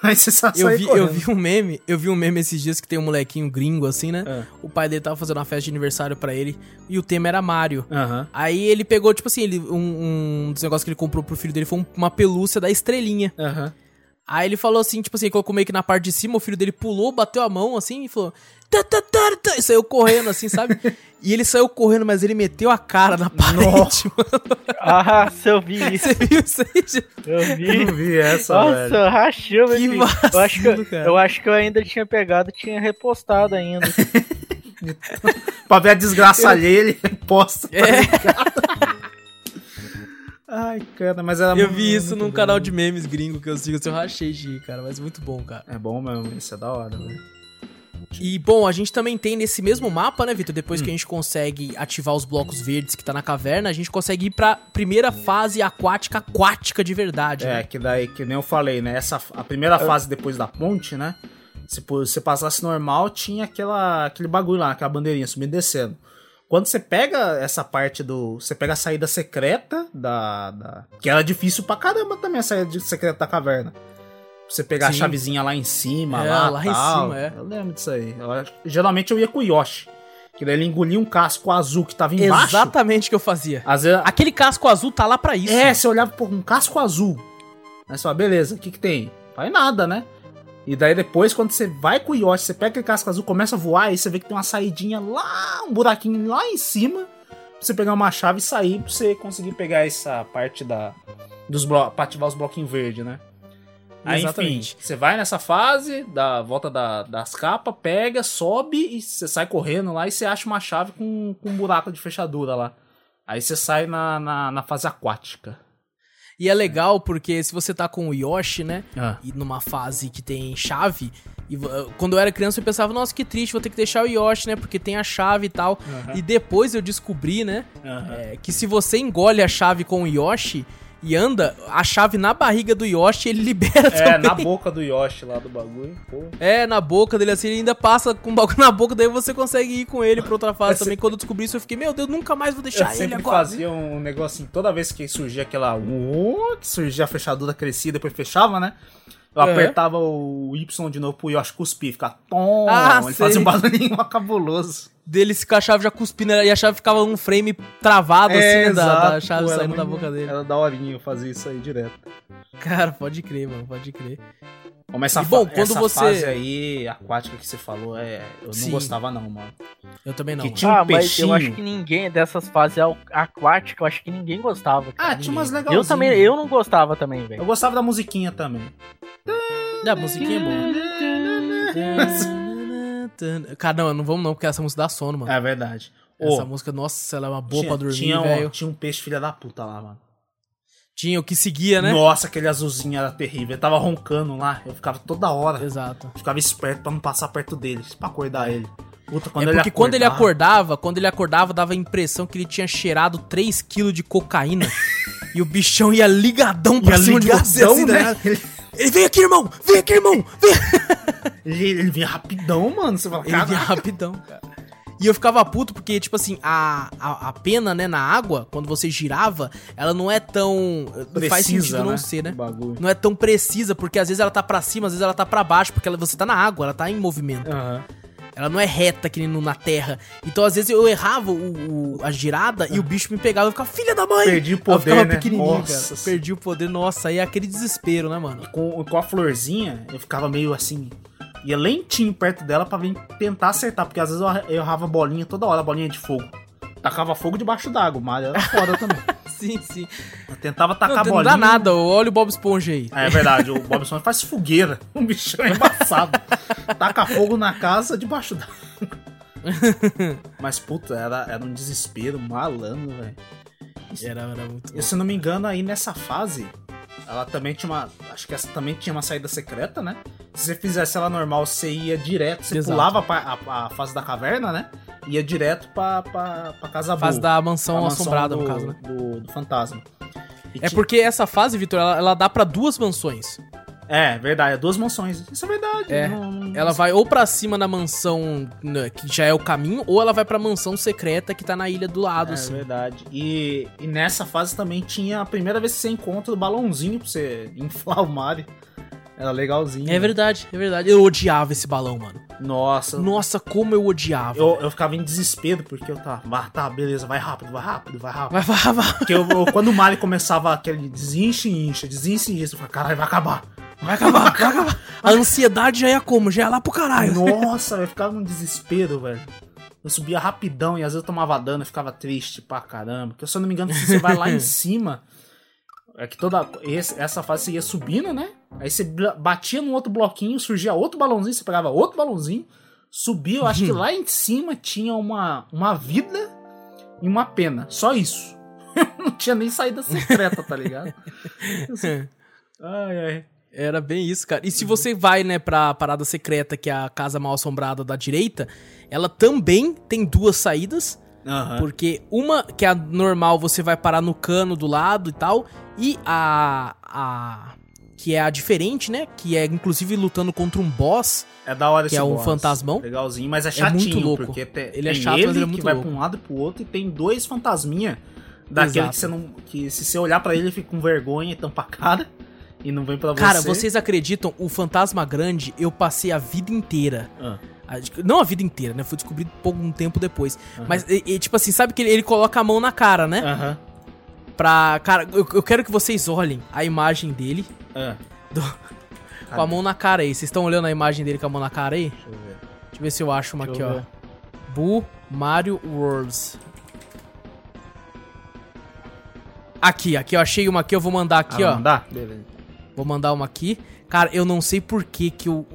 Aí você só Eu vi, eu vi um meme, eu vi um meme esses dias que tem um molequinho gringo assim, né? É. O pai dele tava fazendo uma festa de aniversário pra ele e o tema era Mario. Aí ele pegou, tipo assim, ele, um, um dos negócios que ele comprou pro filho dele foi um- uma pelúcia da estrelinha. Aí ele falou assim, tipo assim, colocou meio que na parte de cima, o filho dele pulou, bateu a mão assim e falou. "Tá, tá, tá, tá", e saiu correndo, assim, sabe? e ele saiu correndo, mas ele meteu a cara na parede, Nossa. mano. Ah, se eu vi isso, Você viu isso aí? eu Eu vi. não vi essa, Nossa, velho. rachou, meu Que filho. eu acho que, vacilo, eu- cara. eu acho que eu ainda tinha pegado e tinha repostado ainda. Pra ver a desgraça alheia, ele posta. É, Ai, cara, mas era eu vi isso num bom. canal de memes gringo que eu sigo, assim, eu rachei de rir, cara, mas muito bom, cara. É bom mesmo, isso é da hora, velho. E, bom, a gente também tem nesse mesmo mapa, né, Vitor? Hum. Depois que a gente consegue ativar os blocos verdes que tá na caverna, a gente consegue ir pra primeira fase aquática, aquática de verdade. É, né? que daí, que nem eu falei, né? Essa, a primeira fase depois da ponte, né? Se você passasse normal, tinha aquela, aquele bagulho lá, aquela bandeirinha subindo e descendo. Quando você pega essa parte do. Você pega a saída secreta da. da que era difícil pra caramba também a saída secreta da caverna. Você pegar Sim. a chavezinha lá em cima, É, lá, lá em tal. cima, é. Eu lembro disso aí. Eu geralmente eu ia com o Yoshi. Que daí ele engolia um casco azul que tava embaixo. Exatamente o que eu fazia. Vezes, Aquele casco azul tá lá pra isso. é, você olhava, pô, um casco azul. Aí você beleza, o que que tem? Faz nada, né? E daí depois, quando você vai com o Yoshi, você pega aquele casco azul, começa a voar, aí você vê que tem uma saidinha lá, um buraquinho lá em cima, pra você pegar uma chave e sair, pra você conseguir pegar essa parte da dos blocos, pra ativar os bloquinhos verdes, né? Aí, Exatamente. enfim, você vai nessa fase, da volta da- das capas, pega, sobe e você sai correndo lá e você acha uma chave com, com um buraco de fechadura lá. Aí você sai na, na, na fase aquática. E é legal porque se você tá com o Yoshi, né? Ah. E numa fase que tem chave. E vo- quando eu era criança eu pensava, nossa, que triste, vou ter que deixar o Yoshi, né? Porque tem a chave e tal. E depois eu descobri, né? é, que se você engole a chave com o Yoshi e anda, a chave na barriga do Yoshi ele libera É, também. na boca do Yoshi lá do bagulho. Pô. É, na boca dele assim, ele ainda passa com o bagulho na boca, daí você consegue ir com ele pra outra fase Esse- também. Quando eu descobri isso, eu fiquei, meu Deus, nunca mais vou Eu deixar ele sempre agora. fazia um negócio assim, toda vez que surgia aquela. uh, Que surgia a fechadura crescia, depois fechava, né? Eu Uhum. apertava o Y de novo pro Yoshi cuspir, ficar tom. Ah, ele sei. fazia um barulhinho cabuloso. Dele se com a chave já cuspindo e a chave ficava um frame travado assim, né, da, da chave pô, saindo da boca dele. Era daorinha eu fazia isso aí direto. Cara, pode crer, mano, pode crer. Bom, mas essa, E, bom, quando essa você- fase aí, aquática que você falou, é, eu não Sim. gostava não, mano. Eu também não. Que mano. tinha um ah, mas peixinho. eu acho que ninguém dessas fases aquáticas, eu acho que ninguém gostava. cara. Ah, tinha umas legais. Eu também, eu não gostava também, Eu velho. gostava da musiquinha também. A musiquinha é boa. Cara, não, não vamos não, porque essa música dá sono, mano. É verdade. Essa música, nossa, ela é uma boa tinha, pra dormir, tinha, um, velho. tinha um peixe filha da puta lá, mano. Tinha o que seguia, né? Nossa, aquele azulzinho era terrível. Ele tava roncando lá. Eu ficava toda hora. Exato. Ficava esperto pra não passar perto dele, pra acordar ele. Puta, quando é ele porque quando ele acordava- acordava, quando ele acordava, dava a impressão que ele tinha cheirado 3kg de cocaína. e o bichão ia ligadão pra Ia cima de você, ligadão, assim, né? né? Ele vem aqui, irmão! Vem aqui, irmão! Vem! Ele, ele vinha rapidão, mano. Você fala, Ele vinha rapidão, cara. E eu ficava puto porque, tipo assim, a, a, a pena, né, na água, quando você girava, ela não é tão. faz sentido não ser, né? Não é tão precisa, porque às vezes ela tá pra cima, às vezes ela tá pra baixo, porque ela- você tá na água, ela tá em movimento. Aham. Ela não é reta que nem no- na terra. Então, às vezes, eu errava o, o- a girada e o bicho me pegava e ficava, filha da mãe! Perdi o Eu poder, ficava né? pequenininho, Nossa. cara. Perdi o poder. Nossa, aí é aquele desespero, né, mano? Com, com a florzinha, eu ficava meio assim. Ia lentinho perto dela pra vir tentar acertar. Porque às vezes eu errava a bolinha toda hora, a bolinha de fogo. Tacava fogo debaixo d'água, mas era foda também. Sim, sim. Eu tentava Não, tacar não bolinha. dá nada, olha o Bob Esponja aí. É verdade, o Bob Esponja faz fogueira. Um bichão embaçado. Taca fogo na casa debaixo da. Mas, puta, era, era um desespero malandro, velho. Era, era muito. E se não me engano, aí nessa fase, ela também tinha uma. Acho que essa também tinha uma saída secreta, né? Se você fizesse ela normal, você ia direto, você Exato. pulava pra- a, a fase da caverna, né? Ia direto pra, pra, pra casa Fase boa. da mansão a assombrada, do, no caso, né? Do, do fantasma. E É ti- porque essa fase, Vitor, ela, ela dá pra duas mansões. É, verdade, é duas mansões. Isso é verdade. É, não- Ela vai ou pra cima da mansão né, que já é o caminho, ou ela vai pra mansão secreta que tá na ilha do lado, É assim. verdade. E, e nessa fase também tinha a primeira vez que você encontra o balãozinho pra você inflar o Mario. Era legalzinho. É verdade, é verdade. Eu odiava esse balão, mano. Nossa. Nossa, como eu odiava. Eu, eu ficava em desespero porque eu tava. "Ah, tá, beleza, vai rápido, vai rápido, vai rápido. Vai, vai, vai. Porque eu, eu- quando o Mario começava aquele desinche, incha, desinche, incha, eu falava, caralho, vai acabar. Vai acabar, vai acabar. A ansiedade já ia como? Já ia lá pro caralho. Nossa, eu ficava num desespero, velho. Eu subia rapidão e às vezes eu tomava dano e ficava triste pra caramba. Porque se eu não me engano, se você vai lá em cima. É que toda. esse- essa fase você ia subindo, né? Aí você batia num outro bloquinho, surgia outro balãozinho, você pegava outro balãozinho, subia. Eu acho que lá em cima tinha uma, uma vida e uma pena. Só isso. não tinha nem saída secreta, tá ligado? Ai, ai. Era bem isso, cara. E se você vai, né, pra parada secreta, que é a casa mal assombrada da direita, ela também tem duas saídas. Aham. Porque uma, que é a normal, você vai parar no cano do lado e tal. E a. a que é a diferente, né? Que é inclusive lutando contra um boss. É da hora Que esse é um boss. fantasmão. Legalzinho, mas é muito chatinho, louco. porque Ele é chato, ele ele é que muito vai louco. pra um lado e pro outro e tem dois fantasminha daquele Exato. que você não que se você olhar pra ele ele fica com vergonha e tampa a cara e não vem pra você. Cara, vocês acreditam? O fantasma grande, eu passei a vida inteira. Ah, Não a vida inteira, né? Fui descobrir pouco um tempo depois. Mas, e- e, tipo assim, sabe que ele, ele coloca a mão na cara, né? Aham. Pra. Cara, eu, eu quero que vocês olhem a imagem dele Ah, com a mão na cara aí. Vocês estão olhando a imagem dele com a mão na cara aí? deixa eu ver. Deixa eu ver se eu acho uma Deixa aqui, ó. Boo Mario Worlds. Aqui, aqui, eu achei uma aqui, eu vou mandar aqui, Ah, ó. dá? Beleza. Vou mandar uma aqui. Cara, eu não sei por que que eu.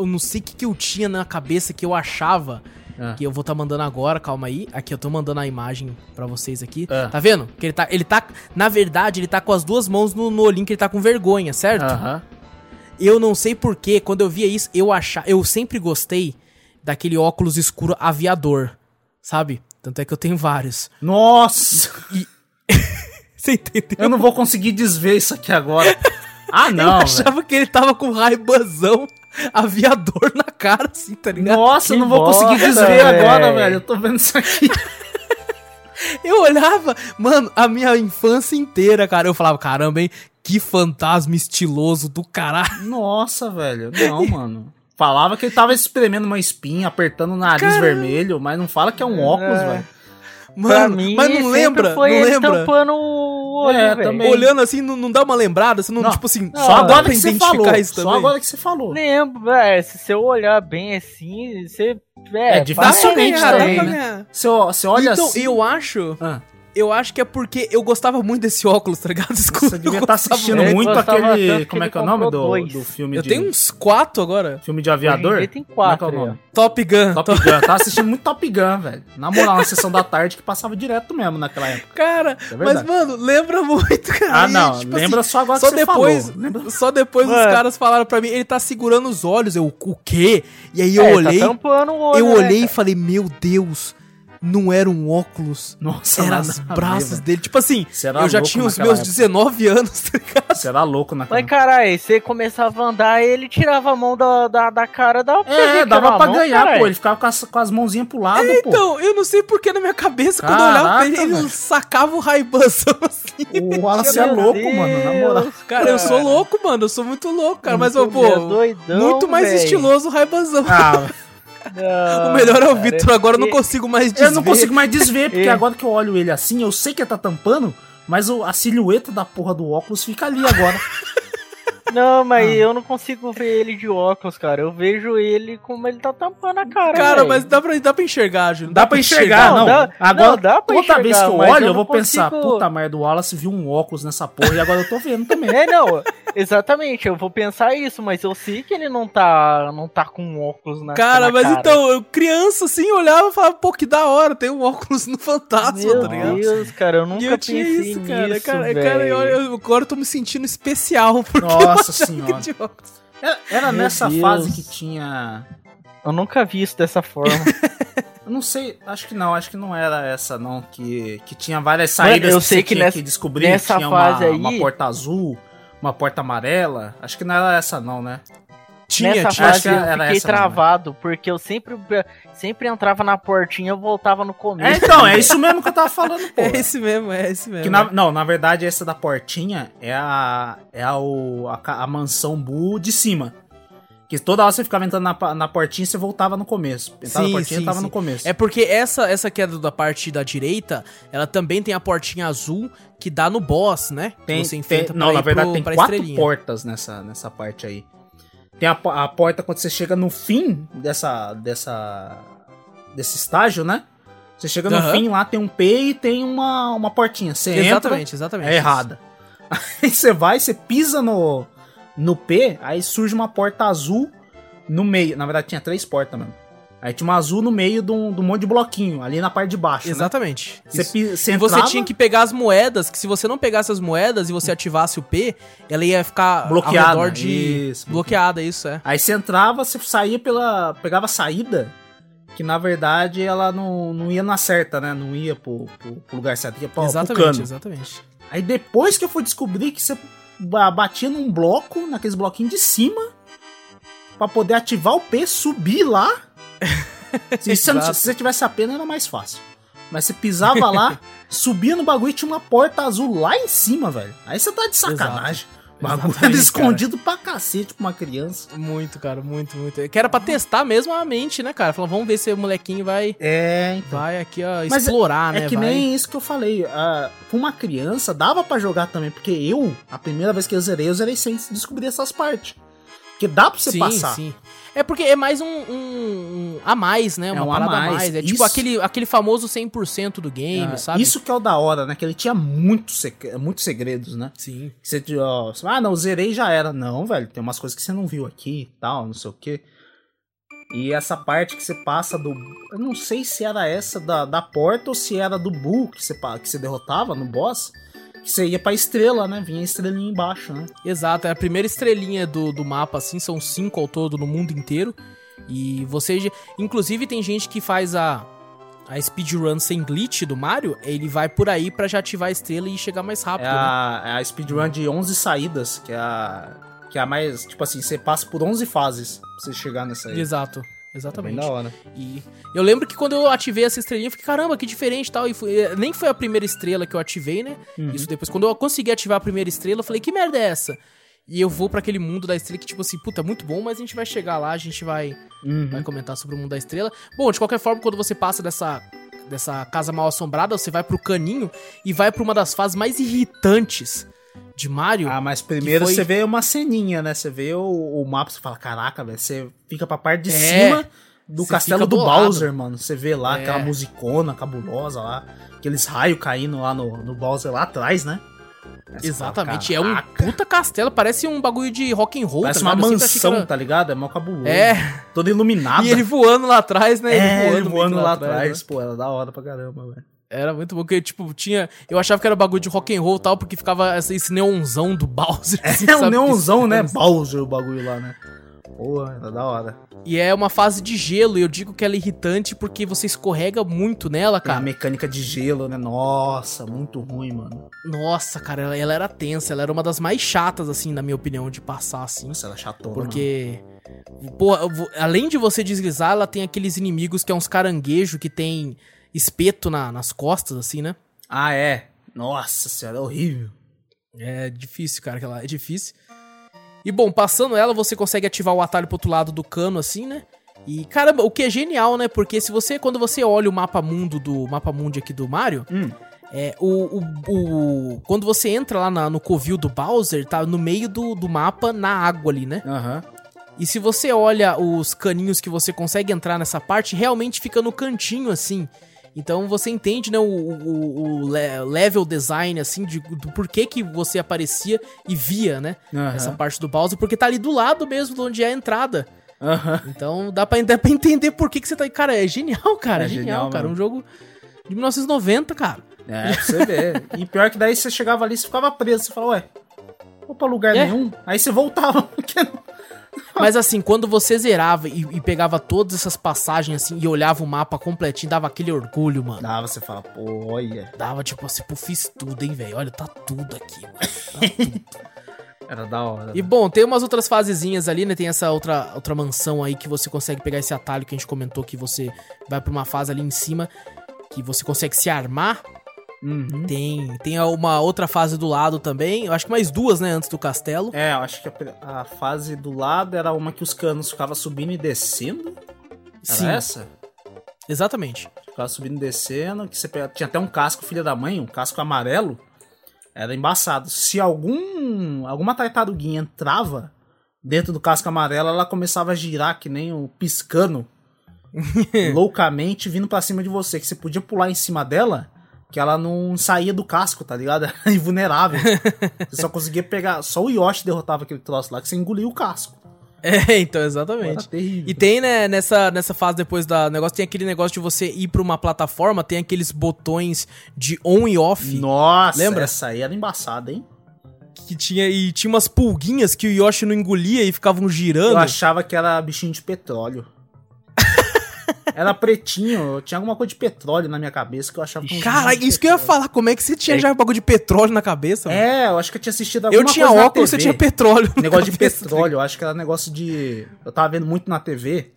Eu não sei o que, que eu tinha na cabeça que eu achava. Ah. Que eu vou tá mandando agora, calma aí. Aqui, eu tô mandando a imagem pra vocês aqui. Ah. Tá vendo? Que ele tá. Ele tá. Na verdade, ele tá com as duas mãos no, no olhinho que ele tá com vergonha, certo? Aham. Eu não sei porquê, quando eu via isso, eu achava. Eu sempre gostei daquele óculos escuro aviador. Sabe? Tanto é que eu tenho vários. Nossa! Você entendeu? Eu não vou conseguir desver isso aqui agora. Ah, eu não, velho. achava que ele tava com raibazão aviador na cara, assim, tá ligado? Nossa, eu não vou conseguir bosta, desver agora, velho. Eu tô vendo isso aqui. Eu olhava, mano, a minha infância inteira, cara. Eu falava, caramba, hein? Que fantasma estiloso do caralho. Nossa, velho. Não, mano. Falava que ele tava espremendo uma espinha, apertando o nariz vermelho, mas não fala que é um óculos, É. velho. Mano, mim, mas não lembra, foi não ele lembra. tampando o olho, É, também. Olhando assim, não, não dá uma lembrada, você não, Não, tipo assim, Só Não, agora pra que você falou. isso Só também. agora que você falou. Lembro, velho. Se você olhar bem assim, você. É, É, dificilmente também, né? ganhar. Você, você olha Então, assim. eu acho, Ah, eu acho que é porque eu gostava muito desse óculos, tá ligado? Escuro, você devia eu estar assistindo Ele muito aquele. Como é que é o nome do, do filme Eu de. tenho uns quatro agora. Filme de aviador? Ele tem Como é que quatro é o nome? Top Gun. Top Gun. Eu tava assistindo muito Top Gun, velho. Na moral, na sessão da tarde que passava direto mesmo naquela época. Cara, É mas, mano, lembra muito, cara. Ah, E, não. tipo lembra assim, só agora só que você depois, falou. Lembra? só depois os Mano. caras falaram pra mim, ele tá segurando os olhos. Eu, o quê? E aí eu É, olhei, Tá tampando o olho, eu né, olhei e cara? falei, meu Deus, não era um óculos. Nossa, Era nada as a ver, braças velho. dele. Tipo assim, eu já tinha os meus época. 19 anos, tá ligado? Você era louco naquela Mas caralho, você começava a andar ele tirava a mão da, da, da cara da É, dava pra ganhar, pô. Ele ficava com as, com as mãozinhas pro lado, pô. Então, eu não sei porque na minha cabeça, quando eu olhava pra ele, Caraca, ele sacava o raibanzão assim. O Wallace é louco, mano, na moral. Cara, eu sou louco, mano. Eu sou muito louco, cara. Mas, Muito pô, doidão, muito mais estiloso o raibanzão. Ah, o melhor é o Vitor, agora eu não e- consigo mais desver. eu não consigo mais desver, porque É. agora que eu olho ele assim, eu sei que ele tá tampando, mas a silhueta da porra do óculos fica ali agora. Não, mas Ah. eu não consigo ver ele de óculos, cara. Eu vejo ele como ele tá tampando a cara. Cara, velho. mas dá pra, dá pra enxergar, Júlio. Dá pra enxergar, não. Dá- agora, não, dá pra outra vez que enxergar, eu olho, eu eu vou não pensar, consigo- puta merda, o Wallace viu um óculos nessa porra e agora eu tô vendo também. É, não, exatamente, eu vou pensar isso, mas eu sei que ele não tá, não tá com óculos na Cara, na mas cara. então, eu, criança assim, olhava e falava, pô, que da hora, tem um óculos no fantasma, Meu tá ligado? Deus, cara, eu nunca E eu tinha isso, cara. nisso, cara, cara, eu, eu- agora eu tô me sentindo especial. Porque Nossa achava senhora. que óculos. Era, era nessa Deus. fase que tinha. Eu nunca vi isso dessa forma. Eu não sei, acho que não, acho que não era essa não, que, que tinha várias saídas Mano, eu que sei que tinha nessa- que descobrir, nessa tinha fase uma, aí- uma porta azul, uma porta amarela, acho que não era essa não, né? Tinha, Nessa tinha. fase eu fiquei essa mesmo. travado, porque eu sempre, sempre entrava na portinha e voltava no É, começo. então, é isso mesmo que eu tava falando, pô. É esse mesmo, é esse mesmo. Que na- não, na verdade, essa da portinha é a. É a, o- a, a mansão Bu de cima. Que toda hora você ficava entrando na, na portinha e você voltava no começo. Entrava Sim, na portinha sim, e tava sim. no começo. É porque essa essa que é do- da parte da direita, ela também tem a portinha azul que dá no boss, né? Que Tem, você tem- enfrenta não, pra na verdade pro- tem quatro estrelinha. portas nessa, nessa parte aí. Tem a, a porta quando você chega no fim dessa, dessa, desse estágio, né? Você chega no Aham. fim, lá tem um P e tem uma, uma portinha. Você Exatamente, entra, exatamente. é errada. Aí você vai, você pisa no, no P, aí surge uma porta azul no meio. Na verdade tinha três portas mesmo. Aí tinha uma azul no meio de um, de um monte de bloquinho, ali na parte de baixo, né? Exatamente. Você, Isso. pi- você E você tinha que pegar as moedas, que se você não pegasse as moedas e você ativasse o P, ela ia ficar Bloqueada, ao redor de... isso, bloqueada, isso, é. Aí você entrava, você saía pela. pegava a saída, que na verdade ela não, não ia na certa, né? Não ia pro, pro, pro lugar certo, ia pra, pro exatamente, cano. exatamente. Aí depois que eu fui descobrir que você ba- batia num bloco, naqueles bloquinhos de cima, pra poder ativar o P, subir lá. Se você, não- Exato. se você tivesse a pena, era mais fácil. Mas você pisava lá, subia no bagulho e tinha uma porta azul lá em cima, velho. Aí você tá de sacanagem. O bagulho era escondido pra cacete pra uma criança. Muito, cara, muito, muito. Que era pra testar mesmo a mente, né, cara? Falando, vamos ver se o molequinho vai, É, então. vai aqui, ó, Mas explorar, né? É que vai... nem isso que eu falei. ah, pra uma criança, dava pra jogar também. Porque eu, a primeira vez que eu zerei, eu zerei sem descobrir essas partes. Porque dá pra você sim, passar. sim. É porque é mais um, um- um a mais, né? Uma É um a parada a mais. mais. É tipo aquele, aquele famoso 100% do game, Ah, sabe? Isso que é o da hora, né? Que ele tinha muitos seg- muitos segredos, né? Sim. Você, ó, ah, não, zerei já era. Não, velho, tem umas coisas que você não viu aqui e tal, não sei o quê. E essa parte que você passa do. Eu não sei se era essa da, da porta ou se era do Bull que você, que você derrotava no boss. Que você ia pra estrela, né? Vinha a estrelinha embaixo, né? Exato, é a primeira estrelinha do, do mapa, assim, são cinco ao todo no mundo inteiro. E você. já- Inclusive, tem gente que faz a, a speedrun sem glitch do Mario, ele vai por aí pra já ativar a estrela e chegar mais rápido. É né? a, é a speedrun de 11 saídas, que é a. Que é a mais. Tipo assim, você passa por 11 fases pra você chegar nessa aí. Exato, É bem exatamente. da hora. E eu lembro que quando eu ativei essa estrelinha, eu fiquei, caramba, que diferente e tal. E foi- eh, nem foi a primeira estrela que eu ativei, né? Uhum. Isso depois. Quando eu consegui ativar a primeira estrela, eu falei, que merda é essa? E eu vou pra aquele mundo da estrela que, tipo assim, puta, muito bom, mas a gente vai chegar lá, a gente vai, Uhum. vai comentar sobre o mundo da estrela. Bom, de qualquer forma, quando você passa dessa, dessa casa mal assombrada, você vai pro caninho e vai pra uma das fases mais irritantes de Mario. Ah, mas primeiro foi- você vê uma ceninha, né? Você vê o, o mapa, você fala, caraca, velho, você fica pra parte de É, cima do castelo do bolado. Bowser, mano. Você vê lá É. aquela musicona cabulosa lá, aqueles raios caindo lá no, no Bowser lá atrás, né? Você Exatamente, fala, é um puta castelo, parece um bagulho de rock and roll, Parece tá uma mansão, era- tá ligado? É mó cabuloso. É, Todo iluminado. E ele voando lá atrás, né? é, ele voando que lá atrás. né? Pô, era da hora pra caramba, velho. Era muito bom, porque, tipo, tinha... Eu achava que era bagulho de rock and roll e tal, porque ficava esse, esse neonzão do Bowser. assim, É um neonzão, né? Bowser o bagulho lá, né? Porra, era da hora. E é uma fase de gelo, e eu digo que ela é irritante porque você escorrega muito nela, Tem a cara. mecânica de gelo, né? Nossa, muito ruim, mano. Nossa, cara, ela, ela era tensa, ela era uma das mais chatas, assim, na minha opinião, de passar, assim. Nossa, ela é chatona. mano. Porque... Pô, eu vou- além de você deslizar, ela tem aqueles inimigos que é uns caranguejo que tem espeto na- nas costas, assim, né? Ah, é. Nossa senhora, é horrível. É difícil, cara, aquela é difícil. E bom, passando ela, você consegue ativar o atalho pro outro lado do cano, assim, né? E caramba, o que é genial, né? Porque se você, quando você olha o mapa mundo do mapa mundi aqui do Mario, Hum. é o, o, o- quando você entra lá na- no covil do Bowser, tá no meio do, do mapa, na água ali, né? Aham. E se você olha os caninhos que você consegue entrar nessa parte, realmente fica no cantinho, assim. Então você entende, né, o, o- o le- level design, assim, de, do porquê que você aparecia e via, né, Aham. essa parte do Bowser, porque tá ali do lado mesmo de onde é a entrada. Aham. Então dá pra, dá pra entender por que, que você tá aí. Cara, é genial, cara, É é genial, genial cara. Um jogo de 1990, cara. É, pra você ver. e pior que daí você chegava ali e ficava preso. Você falava, ué, vou pra lugar É. nenhum. Aí você voltava. Porque. Mas assim, quando você zerava e, e pegava todas essas passagens assim e olhava o mapa completinho, dava aquele orgulho, mano. Dava, você fala, pô, olha. Dava tipo assim, pô, fiz tudo, hein, velho. Olha, tá tudo aqui, mano. Tá tudo. Era da hora. E bom, tem umas outras fasezinhas ali, né? Tem essa outra, outra mansão aí que você consegue pegar esse atalho que a gente comentou que você vai pra uma fase ali em cima que você consegue se armar. Uhum. Tem, tem uma outra fase do lado também. Eu acho que mais duas, né? Antes do castelo. É, eu acho que a, a fase do lado era uma que os canos ficavam subindo e descendo. Era Sim. essa? Exatamente. Ficava subindo e descendo. Que você Tinha até um casco, filha da mãe, um casco amarelo. Era embaçado. Se algum alguma tartaruguinha entrava dentro do casco amarelo, ela começava a girar que nem o piscando loucamente vindo pra cima de você. Que você podia pular em cima dela, que ela não saía do casco, tá ligado? Era invulnerável. você só conseguia pegar. Só o Yoshi derrotava aquele troço lá, que você engolia o casco. É, então, exatamente. E tem, né, nessa, nessa fase depois da negócio, tem aquele negócio de você ir pra uma plataforma, tem aqueles botões de on e off Nossa, Lembra? essa aí era embaçada, hein? que tinha e tinha umas pulguinhas que o Yoshi não engolia e ficavam girando. Eu achava que era bichinho de petróleo. Era pretinho, tinha alguma coisa de petróleo na minha cabeça que eu achava que um Cara, isso que eu ia falar, como é que você tinha É. já bagulho de petróleo na cabeça? mano? É, eu acho que eu tinha assistido alguma eu tinha coisa na óculos, você tinha petróleo. na Negócio de cabeça. petróleo, eu acho que era negócio de. Eu tava vendo muito na TV.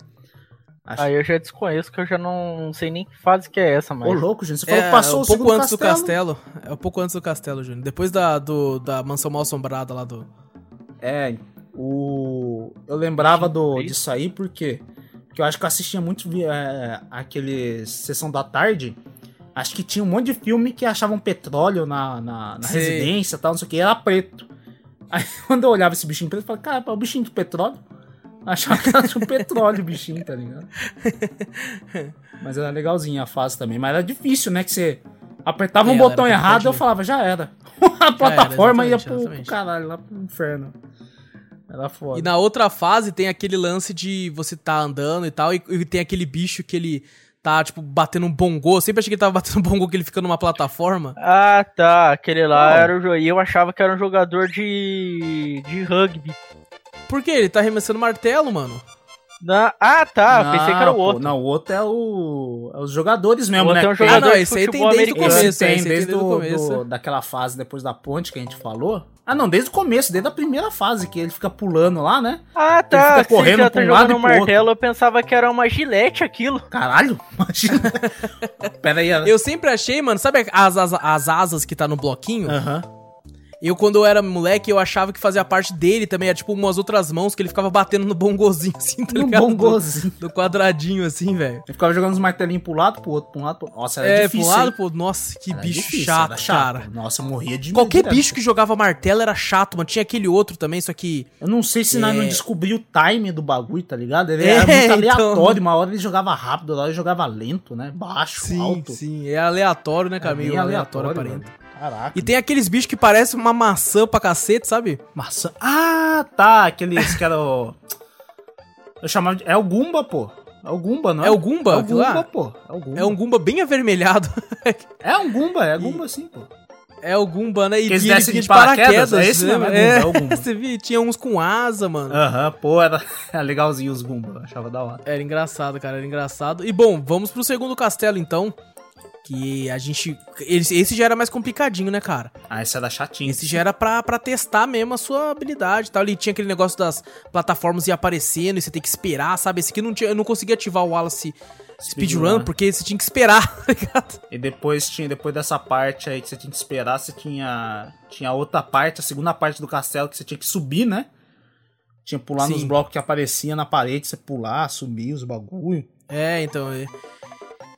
Acho... Aí eu já desconheço que eu já não sei nem que fase que é essa, mas. Ô, louco, gente. Você falou É, que passou um o pouco antes castelo. do castelo. É um pouco antes do castelo, Júnior. Depois da, do, da mansão mal assombrada lá do. É, o. Eu lembrava do, disso aí porque. Porque eu acho que eu assistia muito é, aquele Sessão da Tarde. Acho que tinha um monte de filme que achavam petróleo na, na, na residência e tal, não sei o que, e era preto. Aí quando eu olhava esse bichinho preto, eu falava, cara, é o bichinho de petróleo? Eu achava que era de petróleo o bichinho, tá ligado? Mas era legalzinha a fase também. Mas era difícil, né? Que você apertava É, um botão era errado, eu complicadinha. falava, já era. a plataforma ia exatamente, pro, pro caralho, lá pro inferno. Era foda. E na outra fase tem aquele lance de você tá andando e tal, e, e tem aquele bicho que ele tá, tipo, batendo um bongô. Eu sempre achei que ele tava batendo um bongô que ele fica numa plataforma. Ah, tá. Aquele lá Oh. era o. E eu achava que era um jogador de. de rugby. Por quê? Ele tá arremessando martelo, mano. Na- Ah, tá. pensei que era o pô, outro. Não, o outro é o. É os jogadores mesmo, O né? é um que jogador Ah, não, esse aí tem desde o começo. Esse tem esse desde desde do, o começo. do- daquela fase depois da ponte que a gente falou. Ah, não, desde o começo, desde a primeira fase, que ele fica pulando lá, né? Ah, Ele tá. fica Você correndo já tá um jogando um martelo, eu pensava que era uma gilete aquilo. Caralho, imagina. Pera aí, era... Eu sempre achei, mano, sabe as, as, as asas que tá no bloquinho? Aham. Eu, quando eu era moleque, eu achava que fazia parte dele também. Era tipo umas outras mãos que ele ficava batendo no bongozinho, assim, tá No ligado? bongozinho. Do, do quadradinho, assim, velho. Ele ficava jogando os martelinhos pro lado, pro outro, pro um lado, pro... Nossa, era É, difícil. pro lado, pô, nossa, que Era bicho difícil, chato, era cara. Nossa, eu morria de Qualquer direto. bicho que jogava martelo era chato, mano. Tinha aquele outro também, só que. Eu não sei se nós É. não descobriu o time do bagulho, tá ligado? Ele É, era muito então. aleatório. Uma hora ele jogava rápido, outra hora ele jogava lento, né? Baixo, alto. sim. É aleatório, né, É bem Meio aleatório, aleatório, aparenta. Caraca. E tem aqueles bichos que parecem uma maçã pra cacete, sabe? Maçã. Ah, tá. Aqueles que era o. Eu chamava de. É o Gumba, pô. É o Gumba, não é? É o Gumba, É o? Gumba, pô. É o. É um Gumba bem avermelhado. É um Gumba, é Gumba sim, pô. é o Gumba, né? E, Que eles e ele descem de paraquedas, é esse você mesmo, lembra? é é o Gumba. Você via, tinha uns com asa, mano. Aham, pô, era, era legalzinho os Gumba. Achava da hora. Era engraçado, cara, era engraçado. E bom, vamos pro segundo castelo então. Que a gente. Esse, esse já era mais complicadinho, né, cara? Ah, esse era chatinho. Esse já era pra, pra testar mesmo a sua habilidade e tal. Ele tinha aquele negócio das plataformas ir aparecendo e você tem que esperar, sabe? Esse aqui não tinha, eu não conseguia ativar o Wallace Speedrun, Speedrun. porque você tinha que esperar, tá ligado? E depois tinha, depois dessa parte aí que você tinha que esperar, você tinha. Tinha outra parte, a segunda parte do castelo que você tinha que subir, né? Tinha que pular nos Sim. blocos que aparecia na parede, você pular, subir os bagulho. É, então.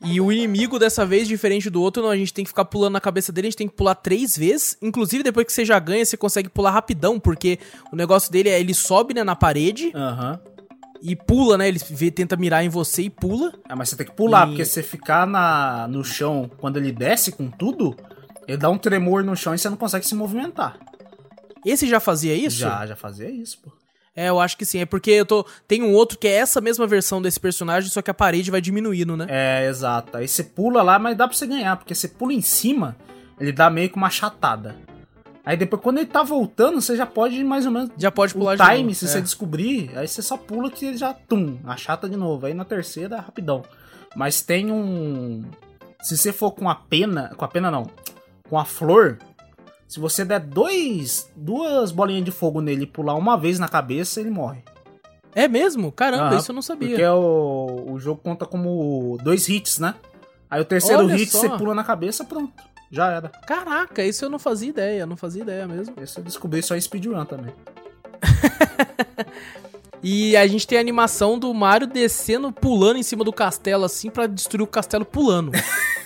E o inimigo dessa vez, diferente do outro, não, a gente tem que ficar pulando na cabeça dele, a gente tem que pular três vezes. Inclusive, depois que você já ganha, você consegue pular rapidão, porque o negócio dele é ele sobe né, na parede Aham. e pula, né? Ele vê, tenta mirar em você e pula. Ah, mas você tem que pular, E- porque se você ficar na, no chão quando ele desce com tudo, ele dá um tremor no chão e você não consegue se movimentar. Esse já fazia isso? Já, já fazia isso, pô. É, eu acho que sim. É porque eu tô. Tem um outro que é essa mesma versão desse personagem, só que a parede vai diminuindo, né? É, exato. Aí você pula lá, mas dá pra você ganhar, porque você pula em cima, ele dá meio que uma chatada. Aí depois, quando ele tá voltando, você já pode mais ou menos. Já pode pular o de time, novo, se é. você descobrir, aí você só pula que ele já, tum, achata de novo. Aí na terceira, rapidão. Mas tem um. Se você for com a pena. Com a pena não. Com a flor. Se você der dois, duas bolinhas de fogo nele e pular uma vez na cabeça, ele morre. É mesmo? Caramba, isso eu não sabia. Porque é o, o jogo conta como dois hits, né? Aí o terceiro Olha hit só. você pula na cabeça, pronto. Já era. Caraca, isso eu não fazia ideia, não fazia ideia mesmo. Esse eu descobri só em speedrun também. E a gente tem a animação do Mario descendo, pulando em cima do castelo, assim, pra destruir o castelo pulando.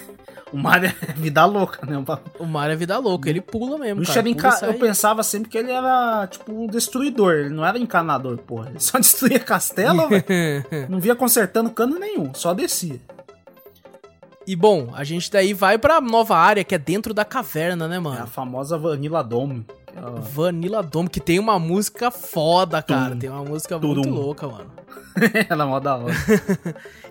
O Mario é vida louca, né? o Mario é vida louca, ele pula mesmo, cara. Era enca... Eu pensava sempre que ele era tipo um destruidor, ele não era encanador, porra. Ele só destruía castelo, velho. Não via consertando cano nenhum, só descia. E bom, a gente daí vai pra nova área, que é dentro da caverna, né, É a mano? famosa Vanilla Dome. é Vanilla Dome, que tem uma música foda, cara. Tum. Tem uma música Turum. muito louca, mano. Ela é mó da hora.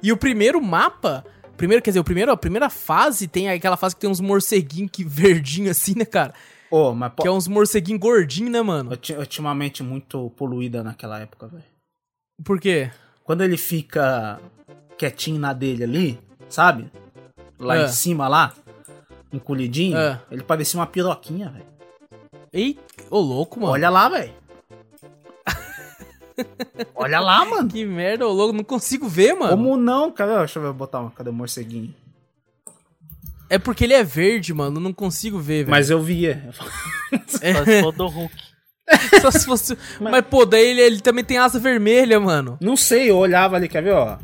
E o primeiro mapa, primeiro, quer dizer, o primeiro, a primeira fase tem aquela fase que tem uns morceguinhos que verdinho assim, né, cara? Ô, mas pô, Que é uns morceguinhos gordinhos, né, mano? eu, ti- eu tinha uma mente muito poluída naquela época, velho. Por quê? Quando ele fica quietinho na dele ali, sabe? Lá É. em cima, lá, encolhidinho, É. ele parecia uma piroquinha, velho. Ei, ô louco, mano. Olha lá, velho. Olha lá, mano. Que merda, ô louco, não consigo ver, mano. Como não, cara? Deixa eu ver, botar uma. Cadê o morceguinho? É porque ele é verde, mano, não consigo ver, velho. Mas eu via. Só se for do Hulk. Só se fosse... Mas, pô, daí ele, ele também tem asa vermelha, mano. Não sei, eu olhava ali, quer ver, ó?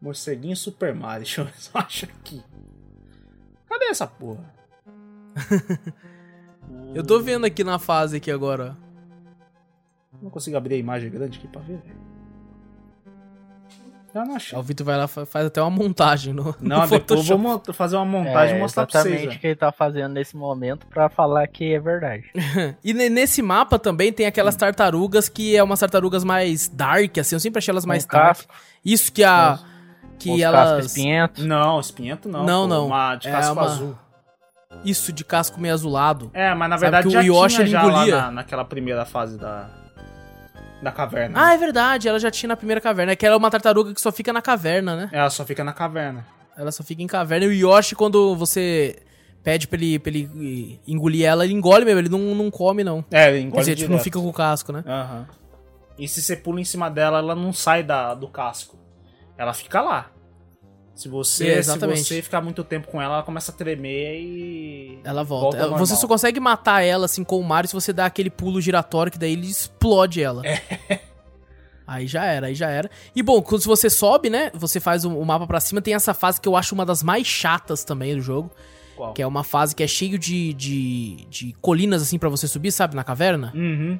Morceguinho Super Mario. Deixa eu ver se eu acho aqui. Cadê essa porra? Eu tô vendo aqui na fase aqui agora, ó. Não consigo abrir a imagem grande aqui pra ver. Eu não achei. O Vitor vai lá e fa- faz até uma montagem no, Não, no depois eu vou fazer uma montagem e É mostrar pra exatamente vocês. o que ele tá fazendo nesse momento pra falar que é verdade. E ne- nesse mapa também tem aquelas tartarugas que é umas tartarugas mais dark, assim. Eu sempre achei elas mais Com dark. casco. Isso que a... Os Que cascos elas... espinhentos. Não, espinhento não. Não, pô, não. Uma de É casco uma- azul. Isso de casco meio azulado. É, mas na Sabe verdade que já o Yoshi, tinha já lá na, naquela primeira fase da, da caverna. Ah, é verdade. Ela já tinha na primeira caverna. É que ela é uma tartaruga que só fica na caverna, né? Ela só fica na caverna. Ela só fica em caverna. E o Yoshi, quando você pede pra ele, pra ele engolir ela, ele engole mesmo. Ele não, não come, não. É, ele Quer engole dizer, tipo, não fica com o casco, né? Aham. E se você pula em cima dela, ela não sai da, do casco. Ela fica lá. Se você, É, se exatamente. você ficar muito tempo com ela, ela começa a tremer e. Ela volta. Ela- você só consegue matar ela, assim, com o Mario se você dá aquele pulo giratório, que daí ele explode ela. É. Aí já era, aí já era. E bom, quando você sobe, né? Você faz o, mapa pra cima, tem essa fase que eu acho uma das mais chatas também do jogo. Qual? Que é uma fase que é cheio de, de, de colinas, assim, pra você subir, sabe? Na caverna. Uhum.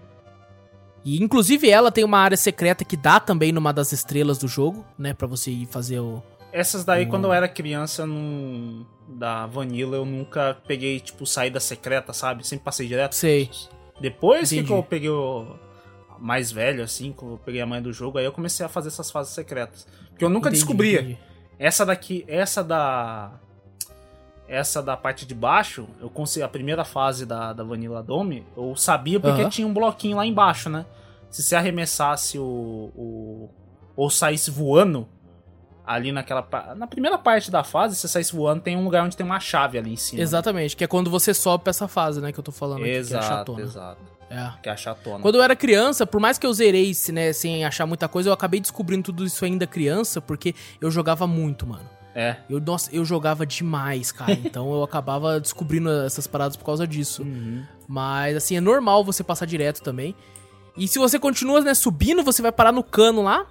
E inclusive ela tem uma área secreta que dá também numa das estrelas do jogo, né? Pra você ir fazer o. Essas daí, quando eu era criança, não... da Vanilla, eu nunca peguei, tipo, saída secreta, sabe? Sempre passei direto. Sei. Depois que Entendi. eu peguei o mais velho, assim, que eu peguei a mãe do jogo, aí eu comecei a fazer essas fases secretas. Porque eu nunca Entendi, descobria. entendi. Essa daqui, essa da. Essa da parte de baixo, eu consegui a primeira fase da, da Vanilla Dome, eu sabia porque Aham. tinha um bloquinho lá embaixo, né? Se você arremessasse o, o. ou saísse voando ali naquela. Na primeira parte da fase, se você saísse voando, tem um lugar onde tem uma chave ali em cima. Exatamente, que é quando você sobe pra essa fase, né? Que eu tô falando aqui, que é Exato, chatona. exato. É. Que é a chatona. Quando eu era criança, por mais que eu zerei, né, sem achar muita coisa, eu acabei descobrindo tudo isso ainda criança, porque eu jogava muito, mano. É. Eu, nossa, eu jogava demais, cara. Então eu acabava descobrindo essas paradas por causa disso. Uhum. Mas, assim, é normal você passar direto também. E se você continua, né, subindo, você vai parar no cano lá,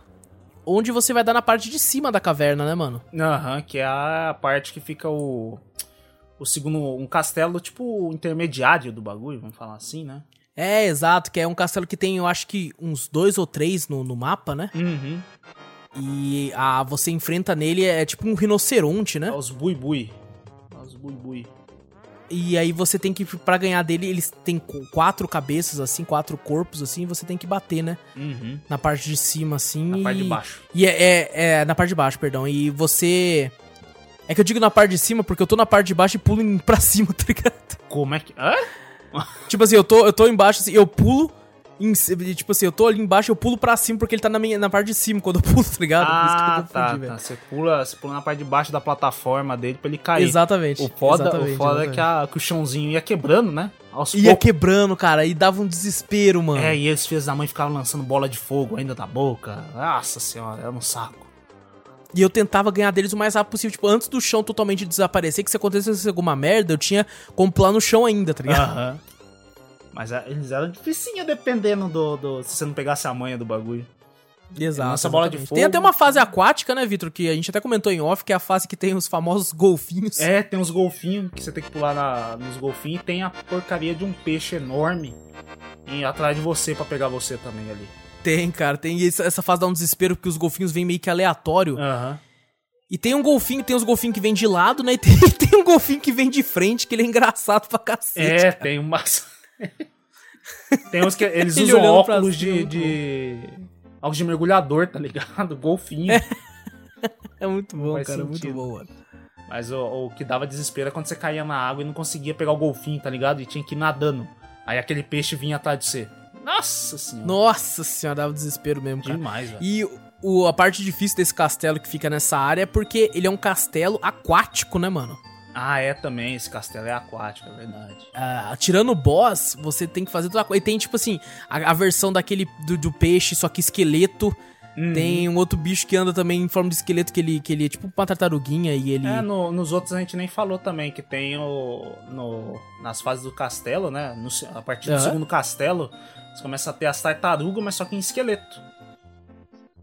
onde você vai dar na parte de cima da caverna, né, mano? Aham, que é a parte que fica o. O segundo. Um castelo, tipo, intermediário do bagulho, vamos falar assim, né? É, exato, que é um castelo que tem, eu acho que uns dois ou três no, no mapa, né? Uhum. E a, você enfrenta nele, é tipo um rinoceronte, né? É os bui-bui. É os bui-bui. E aí você tem que, pra ganhar dele, eles têm qu- quatro cabeças, assim, quatro corpos, assim, e você tem que bater, né? Uhum. Na parte de cima, assim. Na e... parte de baixo. E é, é, é, na parte de baixo, perdão. E você. É que eu digo na parte de cima porque eu tô na parte de baixo e pulo pra cima, tá ligado? Como é que. Hã? Tipo assim, eu tô, eu tô embaixo, assim, eu pulo. Em tipo assim, eu tô ali embaixo, eu pulo pra cima porque ele tá na, minha, na parte de cima quando eu pulo, tá ligado? Ah, confundi, tá, velho. tá. Você pula, você pula na parte de baixo da plataforma dele pra ele cair. Exatamente. O foda, exatamente, o foda é exatamente. que, a- que o chãozinho ia quebrando, né? Aos Ia poucos. quebrando, cara, e dava um desespero, mano. É, e eles filhos da mãe ficavam lançando bola de fogo ainda da boca. Nossa senhora, era um saco. E eu tentava ganhar deles o mais rápido possível. Tipo, antes do chão totalmente desaparecer, que se acontecesse alguma merda, eu tinha como pular no chão ainda, tá ligado? Aham. Mas é, eles eram dificinho dependendo do, do- Se você não pegasse a manha do bagulho. Exato. Lança bola de fogo. Tem até uma fase aquática, né, Vitor? Que a gente até comentou em off, que é a fase que tem os famosos golfinhos. É, tem uns golfinhos que você tem que pular na- nos golfinhos e tem a porcaria de um peixe enorme e atrás de você pra pegar você também ali. Tem, cara. Tem essa, essa fase dá um desespero porque os golfinhos vêm meio que aleatório. Aham. E tem um golfinho, tem os golfinhos que vêm de lado, né? E tem, tem um golfinho que vem de frente, que ele é engraçado pra cacete. É, tem umas. tem uns que eles Ele usam óculos de, de. óculos de mergulhador, tá ligado? Golfinho. É muito bom, cara. sentido. Muito bom, mano. Mas o, o que dava desespero é quando você caía na água e não conseguia pegar o golfinho, tá ligado? E tinha que ir nadando. Aí aquele peixe vinha atrás de você. Nossa senhora. Nossa senhora, dava desespero mesmo, cara. Demais, velho. E o, a parte difícil desse castelo que fica nessa área é porque ele é um castelo aquático, né, mano? Ah, é também. Esse castelo é aquático, é verdade. Ah, tirando o boss, você tem que fazer toda a coisa. E tem, tipo assim, a, a versão daquele do, do peixe, só que esqueleto. Uhum. Tem um outro bicho que anda também em forma de esqueleto, que ele, que ele é tipo uma tartaruguinha e ele. É, no- nos outros a gente nem falou também que tem o. No, nas fases do castelo, né? no a partir do Aham. segundo castelo, você começa a ter as tartarugas, mas só que em esqueleto.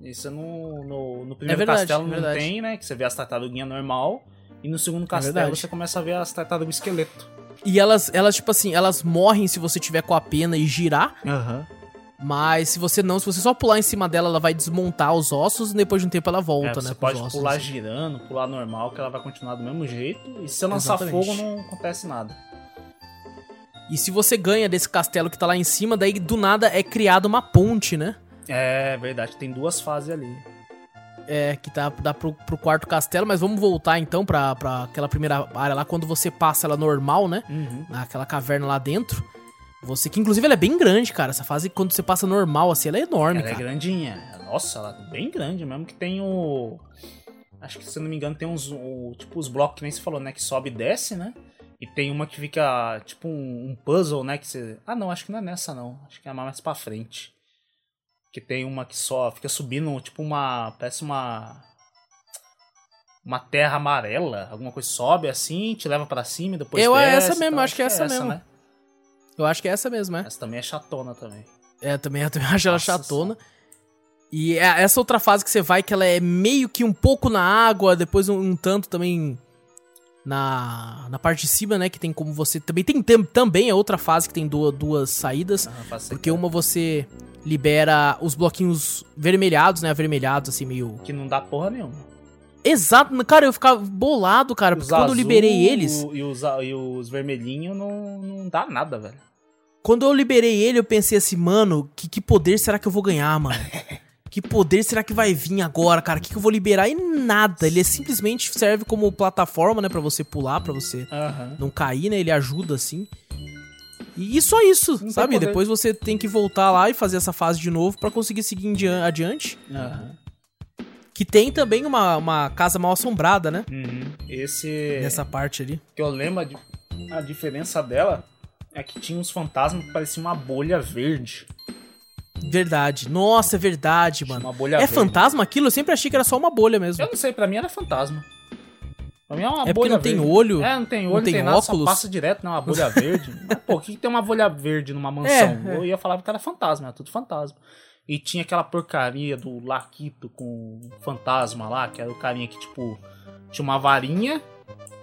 Isso no, no, no primeiro É verdade, castelo é não tem, né? Que você vê as tartaruguinhas normal. E no segundo castelo verdade. você começa a ver as tartarugas esqueleto. E elas, elas, tipo assim, elas morrem se você tiver com a pena e girar. Aham. Mas se você não, se você só pular em cima dela, ela vai desmontar os ossos e depois de um tempo ela volta, É, né? você pode ossos, pular assim. girando, pular normal, que ela vai continuar do mesmo jeito. E se você lançar Exatamente. fogo, não acontece nada. E se você ganha desse castelo que tá lá em cima, daí do nada é criada uma ponte, né? É verdade, tem duas fases ali. É, que tá, dá pro, pro quarto castelo, mas vamos voltar então pra, pra aquela primeira área lá, quando você passa ela normal, né? Uhum. Naquela caverna lá dentro. Você, que inclusive ela é bem grande, cara. Essa fase, quando você passa normal, assim, ela é enorme, Ela é cara. grandinha. Nossa, ela é bem grande mesmo, que tem o... Acho que, se eu não me engano, tem uns... o- tipo, os blocos que nem você falou, né? Que sobe e desce, né? E tem uma que fica, tipo, um, um puzzle, né? Que você... Ah, não, acho que não é nessa, não. Acho que é mais pra frente. Que tem uma que só fica subindo, tipo, uma... Parece uma... Uma terra amarela. Alguma coisa sobe assim, te leva pra cima e depois Eu- é desce. essa mesmo, então acho que é essa mesmo. Né? Eu acho que é essa mesmo, é. Essa também é chatona também. É, também, eu também acho ela Nossa chatona. E é essa outra fase que você vai, que ela é meio que um pouco na água, depois um, um tanto também na, na parte de cima, né? Que tem como você. Também tem tam- também a outra fase que tem duas, duas saídas. Ah, Porque uma você libera os bloquinhos vermelhados, né? Avermelhados, assim, meio. Que não dá porra nenhuma. Exato, cara, eu ficava bolado, cara. Porque Os quando eu liberei eles. E os, e os vermelhinhos não, não dá nada, velho. Quando eu liberei ele, eu pensei assim, mano, que, que poder será que eu vou ganhar, mano? Que poder será que vai vir agora, cara? O que, que eu vou liberar? E nada. Ele é simplesmente serve como plataforma, né? Pra você pular, pra você Aham. não cair, né? Ele ajuda, assim. E só isso, tem sabe? Depois você tem que voltar lá e fazer essa fase de novo pra conseguir seguir adiante. Aham. Que tem também uma, uma casa mal assombrada, né? Uhum. Esse. Nessa parte ali. Que eu lembro a, a diferença dela é que tinha uns fantasmas que pareciam uma bolha verde. Verdade. Nossa, é verdade, mano. Uma bolha É verde. fantasma aquilo? Eu sempre achei que era só uma bolha mesmo. Eu não sei, pra mim era fantasma. Pra mim é uma É porque bolha não tem verde. olho. É, não tem olho, não não tem tem, nada, óculos. passa direto, né? Uma bolha verde. Mas, pô, o que, que tem uma bolha verde numa mansão? É, é. Eu ia falar que era fantasma, era tudo fantasma. E tinha aquela porcaria do Laquito com fantasma lá, que era o carinha que, tipo, tinha uma varinha,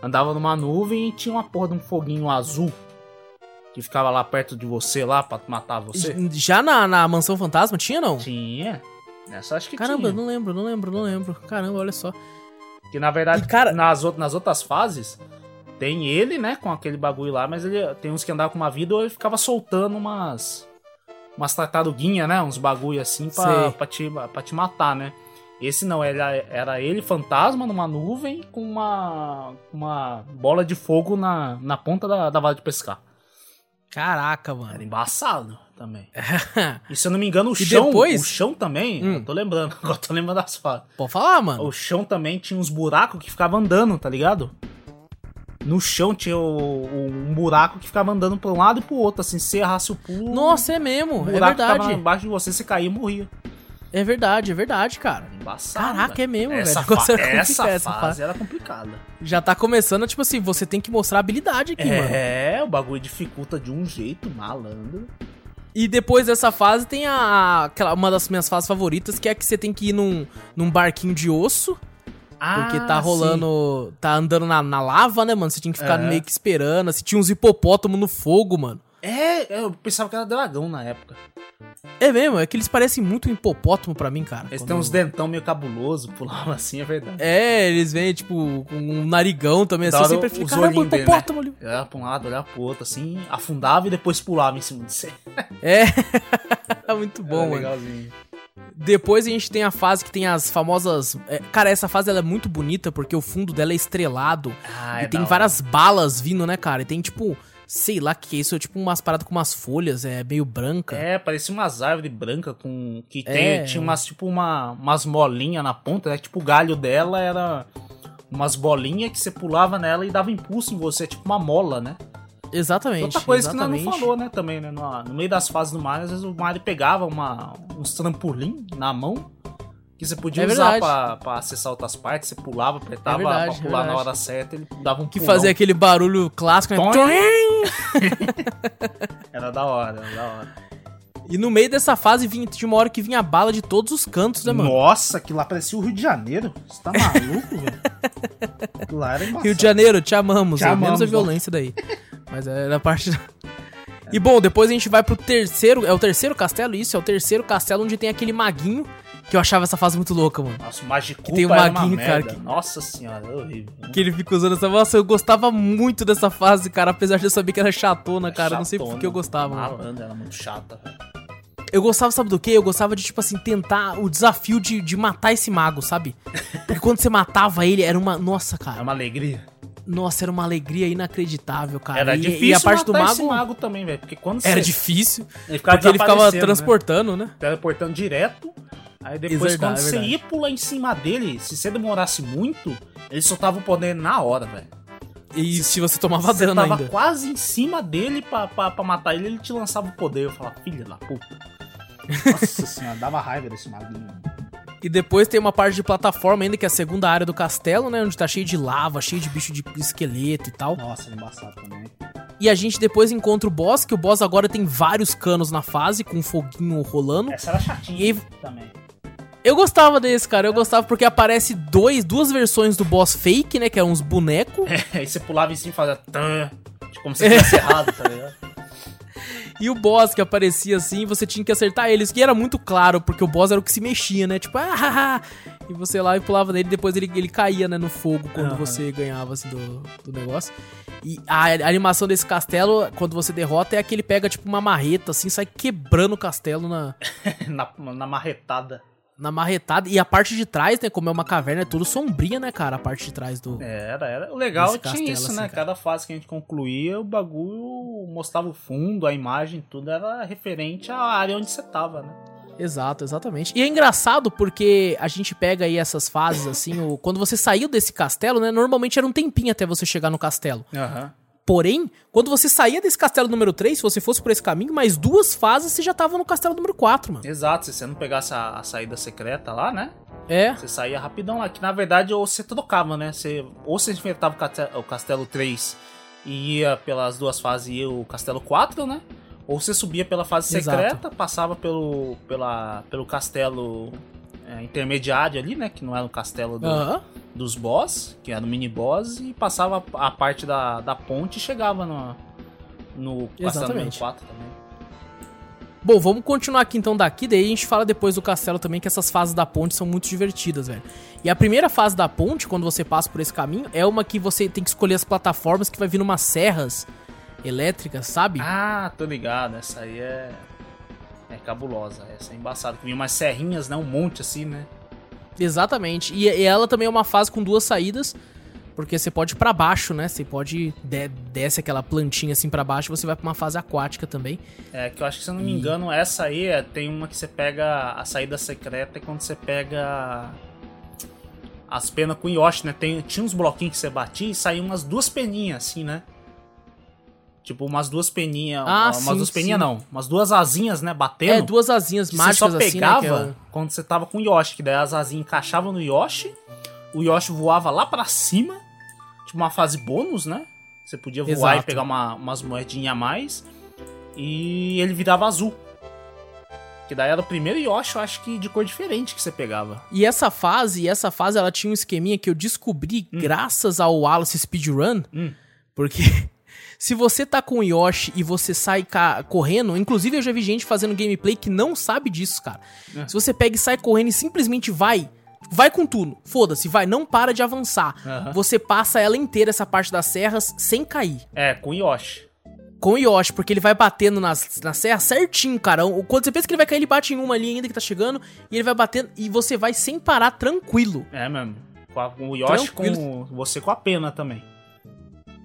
andava numa nuvem e tinha uma porra de um foguinho azul que ficava lá perto de você, lá, pra matar você. Já na, na mansão fantasma tinha, não? Tinha. Essa acho que Caramba, tinha. não lembro, não lembro, não lembro. Caramba, olha só. Que na verdade, E, cara- nas, nas outras fases, tem ele, né, com aquele bagulho lá, mas ele tem uns que andavam com uma vida ou ele ficava soltando umas. Umas tartaruguinhas, né? Uns bagulho assim pra, pra, te, pra te matar, né? Esse não, era, era ele fantasma numa nuvem com uma, uma bola de fogo na, na ponta da, da vara de pescar. Caraca, Era mano. embaçado também. E se eu não me engano, o E chão, depois? o chão também, Hum. eu tô lembrando, agora tô lembrando das fases. Pode falar, mano. O chão também tinha uns buracos que ficava andando, tá ligado? No chão tinha o- o- um buraco que ficava andando pra um lado e pro outro, assim, se errasse o pulo, Nossa, é o mesmo. É buraco ficava verdade. embaixo de você, você caía e morria. É verdade, é verdade, cara. Embaçado. Caraca, é mesmo, essa velho. Fa Essa era essa essa fase fase. era complicada. Já tá começando, tipo assim, você tem que mostrar habilidade aqui, mano. É, o bagulho dificulta de um jeito malandro. E depois dessa fase tem a, aquela, uma das minhas fases favoritas, que é que você tem que ir num, num barquinho de osso, porque tá Ah, rolando. Tá andando na, na lava, né, mano? Você tinha que ficar É. meio que esperando. Assim, tinha uns hipopótamos no fogo, mano. É, eu pensava que era dragão na época. É mesmo, é que eles parecem muito um hipopótamo pra mim, cara. Eles quando- têm uns dentão meio cabuloso, pulavam assim, é verdade. É, eles vêm, tipo, com um narigão também, assim. Da hora sempre os fico, caramba, um dele, hipopótamo ali. Olhava pra um lado, olhava pro outro, assim, afundava e depois pulava em cima de você. É. é muito bom, mano. legalzinho. Depois a gente tem a fase que tem as famosas. é, cara, essa fase ela é muito bonita porque o fundo dela é estrelado. Ah, e é tem várias balas vindo, né, cara? E tem tipo. Sei lá o que é isso, é tipo umas paradas com umas folhas, é meio branca. É, parecia umas árvores brancas com. Que tem, É. tinha umas, tipo, uma, umas molinhas na ponta, né? Tipo, o galho dela era umas bolinhas que você pulava nela e dava impulso em você, tipo uma mola, né? Exatamente. Outra coisa que nós exatamente. não falou, né, também, né? No, no meio das fases do Mario, às vezes o Mario pegava uma, uns trampolim na mão que você podia É usar pra, pra acessar outras partes, você pulava, apertava É verdade, pra pular é na hora certa, ele dava um Que pulão. fazia aquele barulho clássico, né? Era da hora, era da hora. E no meio dessa fase vinha, tinha uma hora que vinha bala de todos os cantos, né, mano? Nossa, que lá parecia o Rio de Janeiro. Você tá maluco, velho? Lá era embaçado. Rio de Janeiro, te amamos. Te é, menos a amamos, violência daí. Mas era a parte. da- E bom, depois a gente vai pro terceiro. É o terceiro castelo? Isso, é o terceiro castelo onde tem aquele maguinho. Que eu achava essa fase muito louca, mano. Nossa, o Magicupa tem um era uma maguinho, cara, que- Nossa senhora, é horrível. Que ele fica usando essa. Nossa, eu gostava muito dessa fase, cara. Apesar de eu saber que era chatona, cara. eu não sei por Chatona. que eu gostava. mano. Malandro, era muito chata, velho. Eu gostava, sabe do quê? Eu gostava de, tipo assim, tentar o desafio de, de matar esse mago, sabe? Porque quando você matava ele, era uma. Nossa, Era cara. uma alegria. Nossa, era uma alegria inacreditável, cara. Era e, difícil e a parte do mago. esse mago também, velho. Porque quando Era você... difícil. Ele ficava Porque ele ficava né? transportando, né? teleportando direto. Aí depois, Isso é verdade, quando é você ia pular em cima dele, se você demorasse muito, ele soltava o poder na hora, velho. E se você tomava Você dano tava ainda. quase em cima dele pra, pra, pra matar ele, ele te lançava o poder. Eu falava, filha da puta. Nossa senhora, dava raiva desse maguinho. E depois tem uma parte de plataforma ainda, que é a segunda área do castelo, né? Onde tá cheio de lava, cheio de bicho de esqueleto e tal. Nossa, embaçado também. E a gente depois encontra o boss, que o boss agora tem vários canos na fase, com um foguinho rolando. Essa era chatinha E também. Eu gostava desse, cara. Eu gostava porque aparece dois, duas versões do boss fake, né? Que eram uns bonecos. Aí você pulava em cima e fazia... Tã, como se tivesse errado, tá ligado? E o boss que aparecia assim, você tinha que acertar eles. E era muito claro, porque o boss era o que se mexia, né? Tipo, ah, ah, ah. E você lá e pulava nele, depois ele, ele caía, né, no fogo quando Aham. você ganhava, assim, do, do negócio. E a, a animação desse castelo, quando você derrota, é que ele pega, tipo, uma marreta, assim, sai quebrando o castelo na, na, na marretada. Na marretada. E a parte de trás, né, como é uma caverna, é tudo sombria, né, cara? A parte de trás do... Era, era. O legal tinha castelo, isso, assim, né? cara. Cada fase que a gente concluía, o bagulho mostrava o fundo, a imagem, tudo era referente à área onde você tava, né? Exato, exatamente. E é engraçado porque a gente pega aí essas fases, assim, o, quando você saiu desse castelo, né? Normalmente era um tempinho até você chegar no castelo. Aham. Porém, quando você saía desse castelo número 3, se você fosse por esse caminho, mais duas fases você já tava no castelo número 4, mano. Exato, se você não pegasse a, a saída secreta lá, né? É, Você saía rapidão lá. Que na verdade, ou você trocava, né? Você, ou você enfrentava o cate- o castelo 3 e ia pelas duas fases e o castelo 4, né? Ou você subia pela fase Exato. secreta, passava pelo, pela, pelo castelo é, intermediário ali, né? Que não era o castelo do, dos boss, que era o mini boss, e passava a parte da, da ponte e chegava no, no castelo número Exatamente. 4 também. Bom, vamos continuar aqui então daqui, daí a gente fala depois do castelo também, que essas fases da ponte são muito divertidas, velho. E a primeira fase da ponte, quando você passa por esse caminho, é uma que você tem que escolher as plataformas que vai vir umas serras elétricas, sabe? Ah, tô ligado, essa aí é. Cabulosa, essa é embaçada. Que vinha umas serrinhas, né? Um monte assim, né? Exatamente. E, e ela também é uma fase com duas saídas, porque você pode ir pra baixo, né? Você pode de, desce aquela plantinha assim pra baixo, você vai pra uma fase aquática também. É, que eu acho que se eu não me engano, essa aí é, tem uma que você pega a saída secreta é quando você pega as penas com Yoshi, né? Tem, tinha uns bloquinhos que você batia e saíam umas duas peninhas assim, né? Tipo, umas duas peninhas. Ah, umas sim, duas peninhas não. Umas duas asinhas, né? Batendo. É, duas asinhas mágicas você só assim, pegava né? que é quando você tava com o Yoshi, que daí as asinhas encaixavam no Yoshi, o Yoshi voava lá pra cima, tipo uma fase bônus, né? Você podia voar Exato. e pegar uma- umas moedinhas a mais, e ele virava azul. Que daí era o primeiro Yoshi, eu acho que de cor diferente que você pegava. E essa fase, essa fase ela tinha um esqueminha que eu descobri graças ao Wallace Speedrun, Hum. porque se você tá com o Yoshi e você sai correndo, inclusive eu já vi gente fazendo gameplay que não sabe disso, cara. É. Se você pega e sai correndo e simplesmente vai, vai com tudo, foda-se, vai, não para de avançar. Você passa ela inteira, essa parte das serras, sem cair. É, com o Yoshi. Com o Yoshi, porque ele vai batendo nas, na serra certinho, cara. Quando você pensa que ele vai cair, ele bate em uma ali ainda que tá chegando, e ele vai batendo, e você vai sem parar, tranquilo. É mesmo. Com, a- com o Yoshi, Tranquilo. com você com a pena também.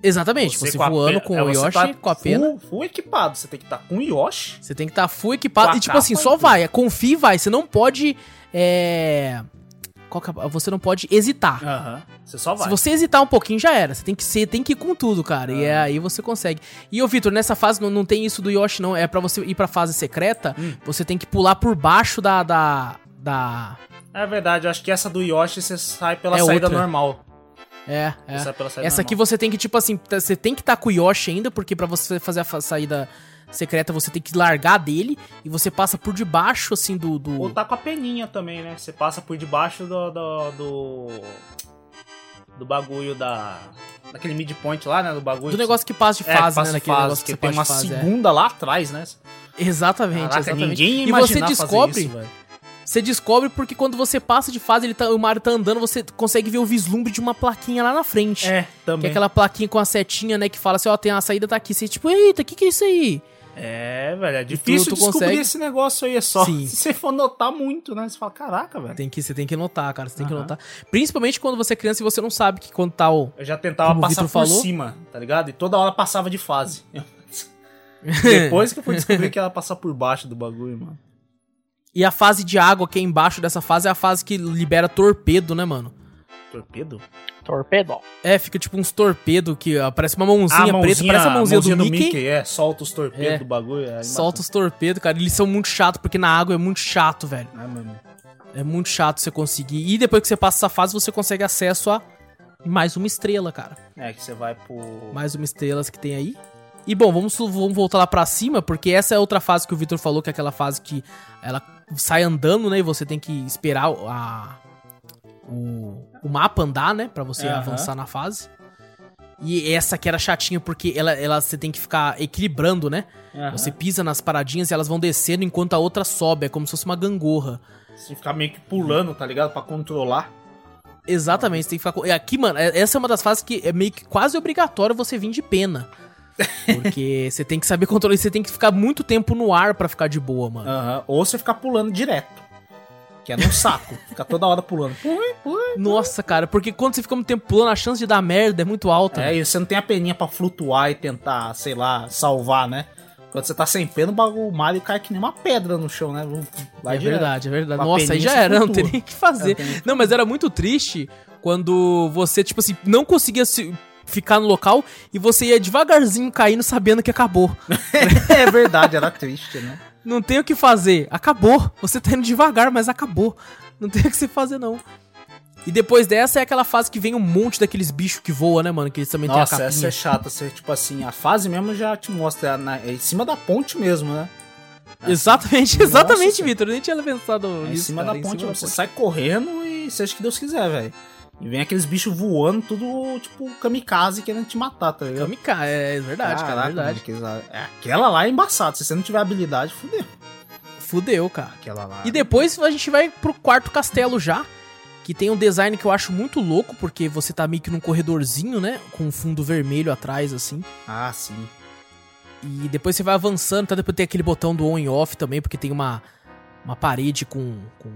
Exatamente, você, a voando pe- com é, o você Yoshi, tá com a pena. Full, full equipado, você tem que estar com o Yoshi. Você tem que estar full equipado. Com a E tipo assim, só e vai. Confia e vai. Você não pode. É. É- Você não pode hesitar. Aham. Você só vai. Se você hesitar um pouquinho, já era. Você tem que ser, tem que ir com tudo, cara. E é Ah. aí você consegue. E ô, Vitor, nessa fase não, não tem isso do Yoshi, não. É pra você ir pra fase secreta, Hum. você tem que pular por baixo da. da. da... É verdade, eu acho que essa do Yoshi você sai pela É saída outra. normal. É, é. sai pela saída Essa aqui normal. você tem que, tipo assim, tá- você tem que estar com o Yoshi ainda, porque pra você fazer a fa- saída secreta você tem que largar dele e você passa por debaixo, assim, do. do... Ou tá com a peninha também, né? Você passa por debaixo do. do. do, do bagulho da. Daquele midpoint lá, né? Do bagulho. Do negócio que passa de É, fase, passa né? de fase, negócio que você tem uma fase, é. segunda lá atrás, né? Exatamente, Caraca, exatamente. ninguém e você descobre, isso. Você descobre porque quando você passa de fase, ele tá, o Mario tá andando, você consegue ver o vislumbre de uma plaquinha lá na frente. É, Que também. é aquela plaquinha com a setinha, né, que fala assim, ó, tem a saída tá aqui. Você tipo, eita, o que que é isso aí? É, velho, é difícil tu descobrir consegue? esse negócio aí, é só Sim. se você for notar muito, né? Você fala, caraca, velho. Tem que, você tem que notar, cara, você tem que Aham. notar. Principalmente quando você é criança e você não sabe que quando tá o... Eu já tentava passar por falou. cima, tá ligado? E toda hora passava de fase. Depois que eu fui descobrir que ela passar por baixo do bagulho, mano. E a fase de água que é embaixo dessa fase é a fase que libera torpedo, né, mano? Torpedo? Torpedo. É, fica tipo uns torpedo que ó, parece uma mãozinha, Ah, preta, parece a mãozinha, do, Mickey. É, solta os torpedos É. do bagulho. É, Solta os torpedos, cara. Eles são muito chatos, porque na água é muito chato, velho. Ah, mano. É muito chato você conseguir. E depois que você passa essa fase, você consegue acesso a mais uma estrela, cara. É, que você vai pro... Mais uma estrela que tem aí. E bom, vamos, vamos voltar lá pra cima, porque essa é outra fase que o Victor falou, que é aquela fase que ela sai andando, né? E você tem que esperar a, o, o mapa andar, né? Pra você Aham. avançar na fase. E essa que era chatinha, porque ela, ela você tem que ficar equilibrando, né? Aham. Você pisa nas paradinhas e elas vão descendo enquanto a outra sobe. É como se fosse uma gangorra. Você ficar meio que pulando, tá ligado? Pra controlar. Exatamente, você tem que ficar. e Aqui, mano, é- essa é uma das fases que é meio que quase obrigatório você vir de pena. Porque você tem que saber controlar, você tem que ficar muito tempo no ar pra ficar de boa, mano. Aham. Ou você ficar pulando direto. Que é num saco. Ficar toda hora pulando. Pui, pui. Nossa, cara, porque quando você fica muito tempo pulando, a chance de dar merda é muito alta. É, e você não tem a peninha pra flutuar e tentar, sei lá, salvar, né? Quando você tá sem pena, o Mario cai que nem uma pedra no chão, né? Vai é direto. verdade, é verdade. Com a Nossa, aí já era, não tem nem o que fazer. É, tem nem o que Não, mas era muito triste quando você, tipo assim, não conseguia se- ficar no local e você ia devagarzinho caindo sabendo que acabou. é verdade, era triste, né? Não tem o que fazer. Acabou. Você tá indo devagar, mas acabou. Não tem o que você fazer, não. E depois dessa é aquela fase que vem um monte daqueles bichos que voam, né, mano? Que eles também Nossa, têm a essa capinha. é chata. Você, tipo assim, a fase mesmo já te mostra na, é em cima da ponte mesmo, né? Exatamente, Nossa exatamente, Senhora. Vitor. Eu nem tinha pensado É em nisso. cima cara, da em ponte, cima da você sai correndo e seja o que Deus quiser, velho. E vem aqueles bichos voando, tudo tipo kamikaze querendo te matar, tá ligado? Kamikaze, é verdade, cara, é verdade. é, aquela lá é embaçada. Se você não tiver habilidade, fudeu. Fudeu, cara. Aquela lá. E depois a gente vai pro quarto castelo já. Que tem um design que eu acho muito louco, porque você tá meio que num corredorzinho, né? Com um fundo vermelho atrás, assim. Ah, sim. E depois você vai avançando, tá? Depois tem aquele botão do on e off também, porque tem uma, uma parede com, com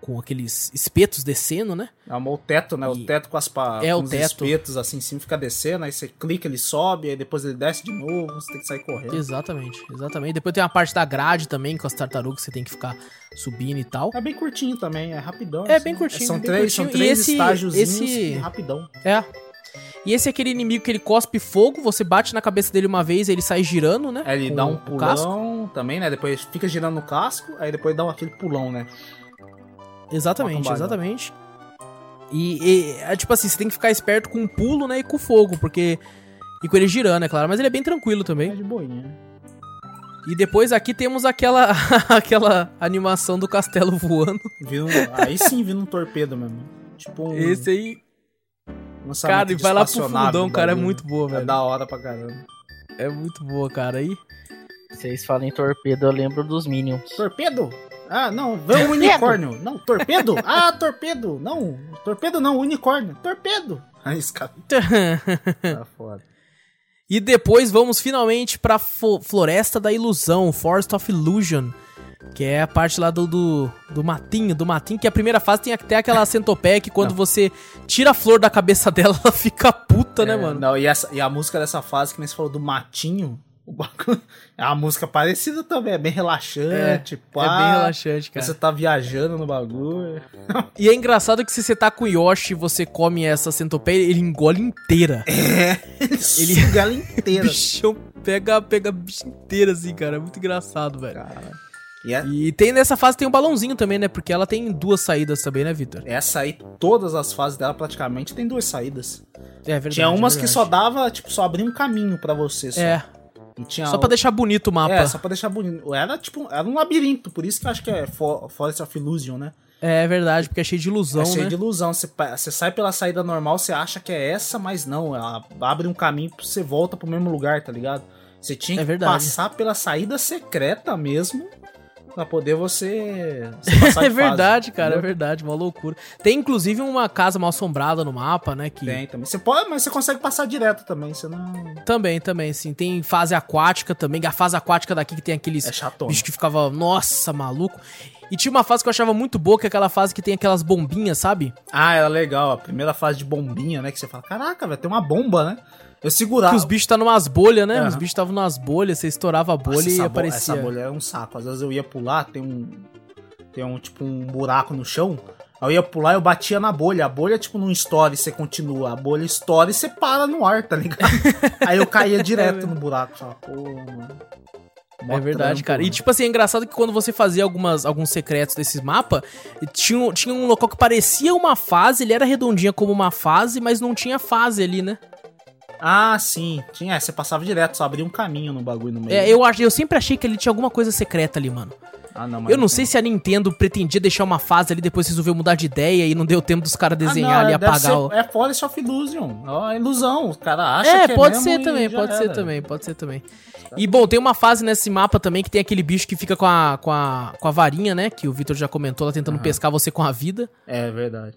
com aqueles espetos descendo, né? É o teto, né? E- O teto com as pa... É, com o os teto. espetos assim em cima fica descendo, aí você clica, ele sobe, aí depois ele desce de novo, você tem que sair correndo. Exatamente, exatamente. Depois tem uma parte da grade também, com as tartarugas que você tem que ficar subindo e tal. É bem curtinho também, é rapidão. É bem curtinho, São bem três, curtinho. são três esse- estágiozinhos esse- e rapidão. É. E esse é aquele inimigo que ele cospe fogo, você bate na cabeça dele uma vez, ele sai girando, né? Aí ele dá um pulão também, né? Depois fica girando no casco, aí depois dá aquele pulão, né? Exatamente, um exatamente. E, e, é tipo assim, você tem que ficar esperto com o pulo, né? E com o fogo, porque. E com ele girando, é claro. Mas ele é bem tranquilo É também. de boinha. E depois aqui temos aquela, aquela animação do castelo voando. Vira um- aí sim vira um torpedo mesmo. Tipo um Esse aí. lançamento Cara, e vai lá pro fundão, cara. É muito boa, É velho. da hora pra caramba. É muito boa, cara. Aí. Vocês falam em torpedo, eu lembro dos Minions. Torpedo? Ah, não, vem um unicórnio. Não, torpedo? Ah, torpedo. Não, torpedo não, unicórnio. Torpedo. Aí esse cara tá foda. E depois vamos finalmente pra fo- Floresta da Ilusão, Forest of Illusion. Que é a parte lá do, do, do matinho, do matinho, que a primeira fase tem até aquela centopeia que quando Não. você tira a flor da cabeça dela, ela fica puta, né, É, mano? Não, e, essa, e a música dessa fase, que nem você falou do matinho, o bagulho, é uma música parecida também, é bem relaxante, É pá. bem relaxante, cara. Você tá viajando no bagulho. E é engraçado que se você tá com o Yoshi e você come essa centopeia, ele engole inteira. Ele suga ela O inteira. bichão pega, pega a bicha inteira, assim, cara. É muito engraçado, velho. Cara. E é- E tem nessa fase tem um balãozinho também, né? Porque ela tem duas saídas também, né, Vitor? essa aí, todas as fases dela praticamente tem duas saídas. É verdade. tinha umas é que verdade. só dava, tipo, só abria um caminho pra você. Só. É, tinha só pra deixar bonito o mapa. É, só pra deixar bonito. Era tipo, era um labirinto, por isso que eu acho que é For- Forest of Illusion, né? É verdade, porque é cheio de ilusão, é cheio né? de ilusão. Você, você sai pela saída normal, você acha que é essa, mas não. Ela abre um caminho você volta pro mesmo lugar, tá ligado? Você tinha É que verdade. passar pela saída secreta mesmo pra poder você, você É de fase, verdade, cara, é entendeu? verdade, uma loucura. Tem inclusive uma casa mal assombrada no mapa, né? Que Tem também. Você pode, mas você consegue passar direto também, você não... também, também, sim. Tem fase aquática também. A fase aquática daqui que tem aqueles É chatona. bichos que ficava, nossa, maluco. E tinha uma fase que eu achava muito boa, que é aquela fase que tem aquelas bombinhas, sabe? Ah, era legal. A primeira fase de bombinha, né? Que você fala, caraca, vai ter uma bomba, né? Eu segurava... Que os bichos tá numas bolhas, né? Aham. Os bichos estavam numas bolhas, você estourava a bolha Nossa, e aparecia. Essa bolha é um saco. Às vezes eu ia pular, tem um. Tem um tipo um buraco no chão. Aí eu ia pular eu batia na bolha. A bolha, tipo, não estoura e você continua. A bolha estoura e você para no ar, tá ligado? Aí eu caía direto no buraco. Só, pô, mano. Mó É verdade, trampo, cara. E mano. tipo assim, é engraçado que quando você fazia algumas, alguns secretos desses mapas, tinha, um- tinha um local que parecia uma fase, ele era redondinha como uma fase, mas não tinha fase ali, né? Ah, sim. Tinha, é, você passava direto, só abria um caminho no bagulho no meio. É, eu, eu sempre achei que ele tinha alguma coisa secreta ali, mano. Ah, não, Eu não sei se a Nintendo pretendia deixar uma fase ali, depois resolveu mudar de ideia e não deu tempo dos caras desenhar ah, não, ali e é, apagar ser- o. É Forest of Illusion. Ó, ilusão. O cara acha É, que pode mesmo ser e também, pode ser era. também, pode ser também. E bom, tem uma fase nesse mapa também que tem aquele bicho que fica com a, com a, com a varinha, né? Que o Victor já comentou, lá tentando Aham. pescar você com a vida. É verdade.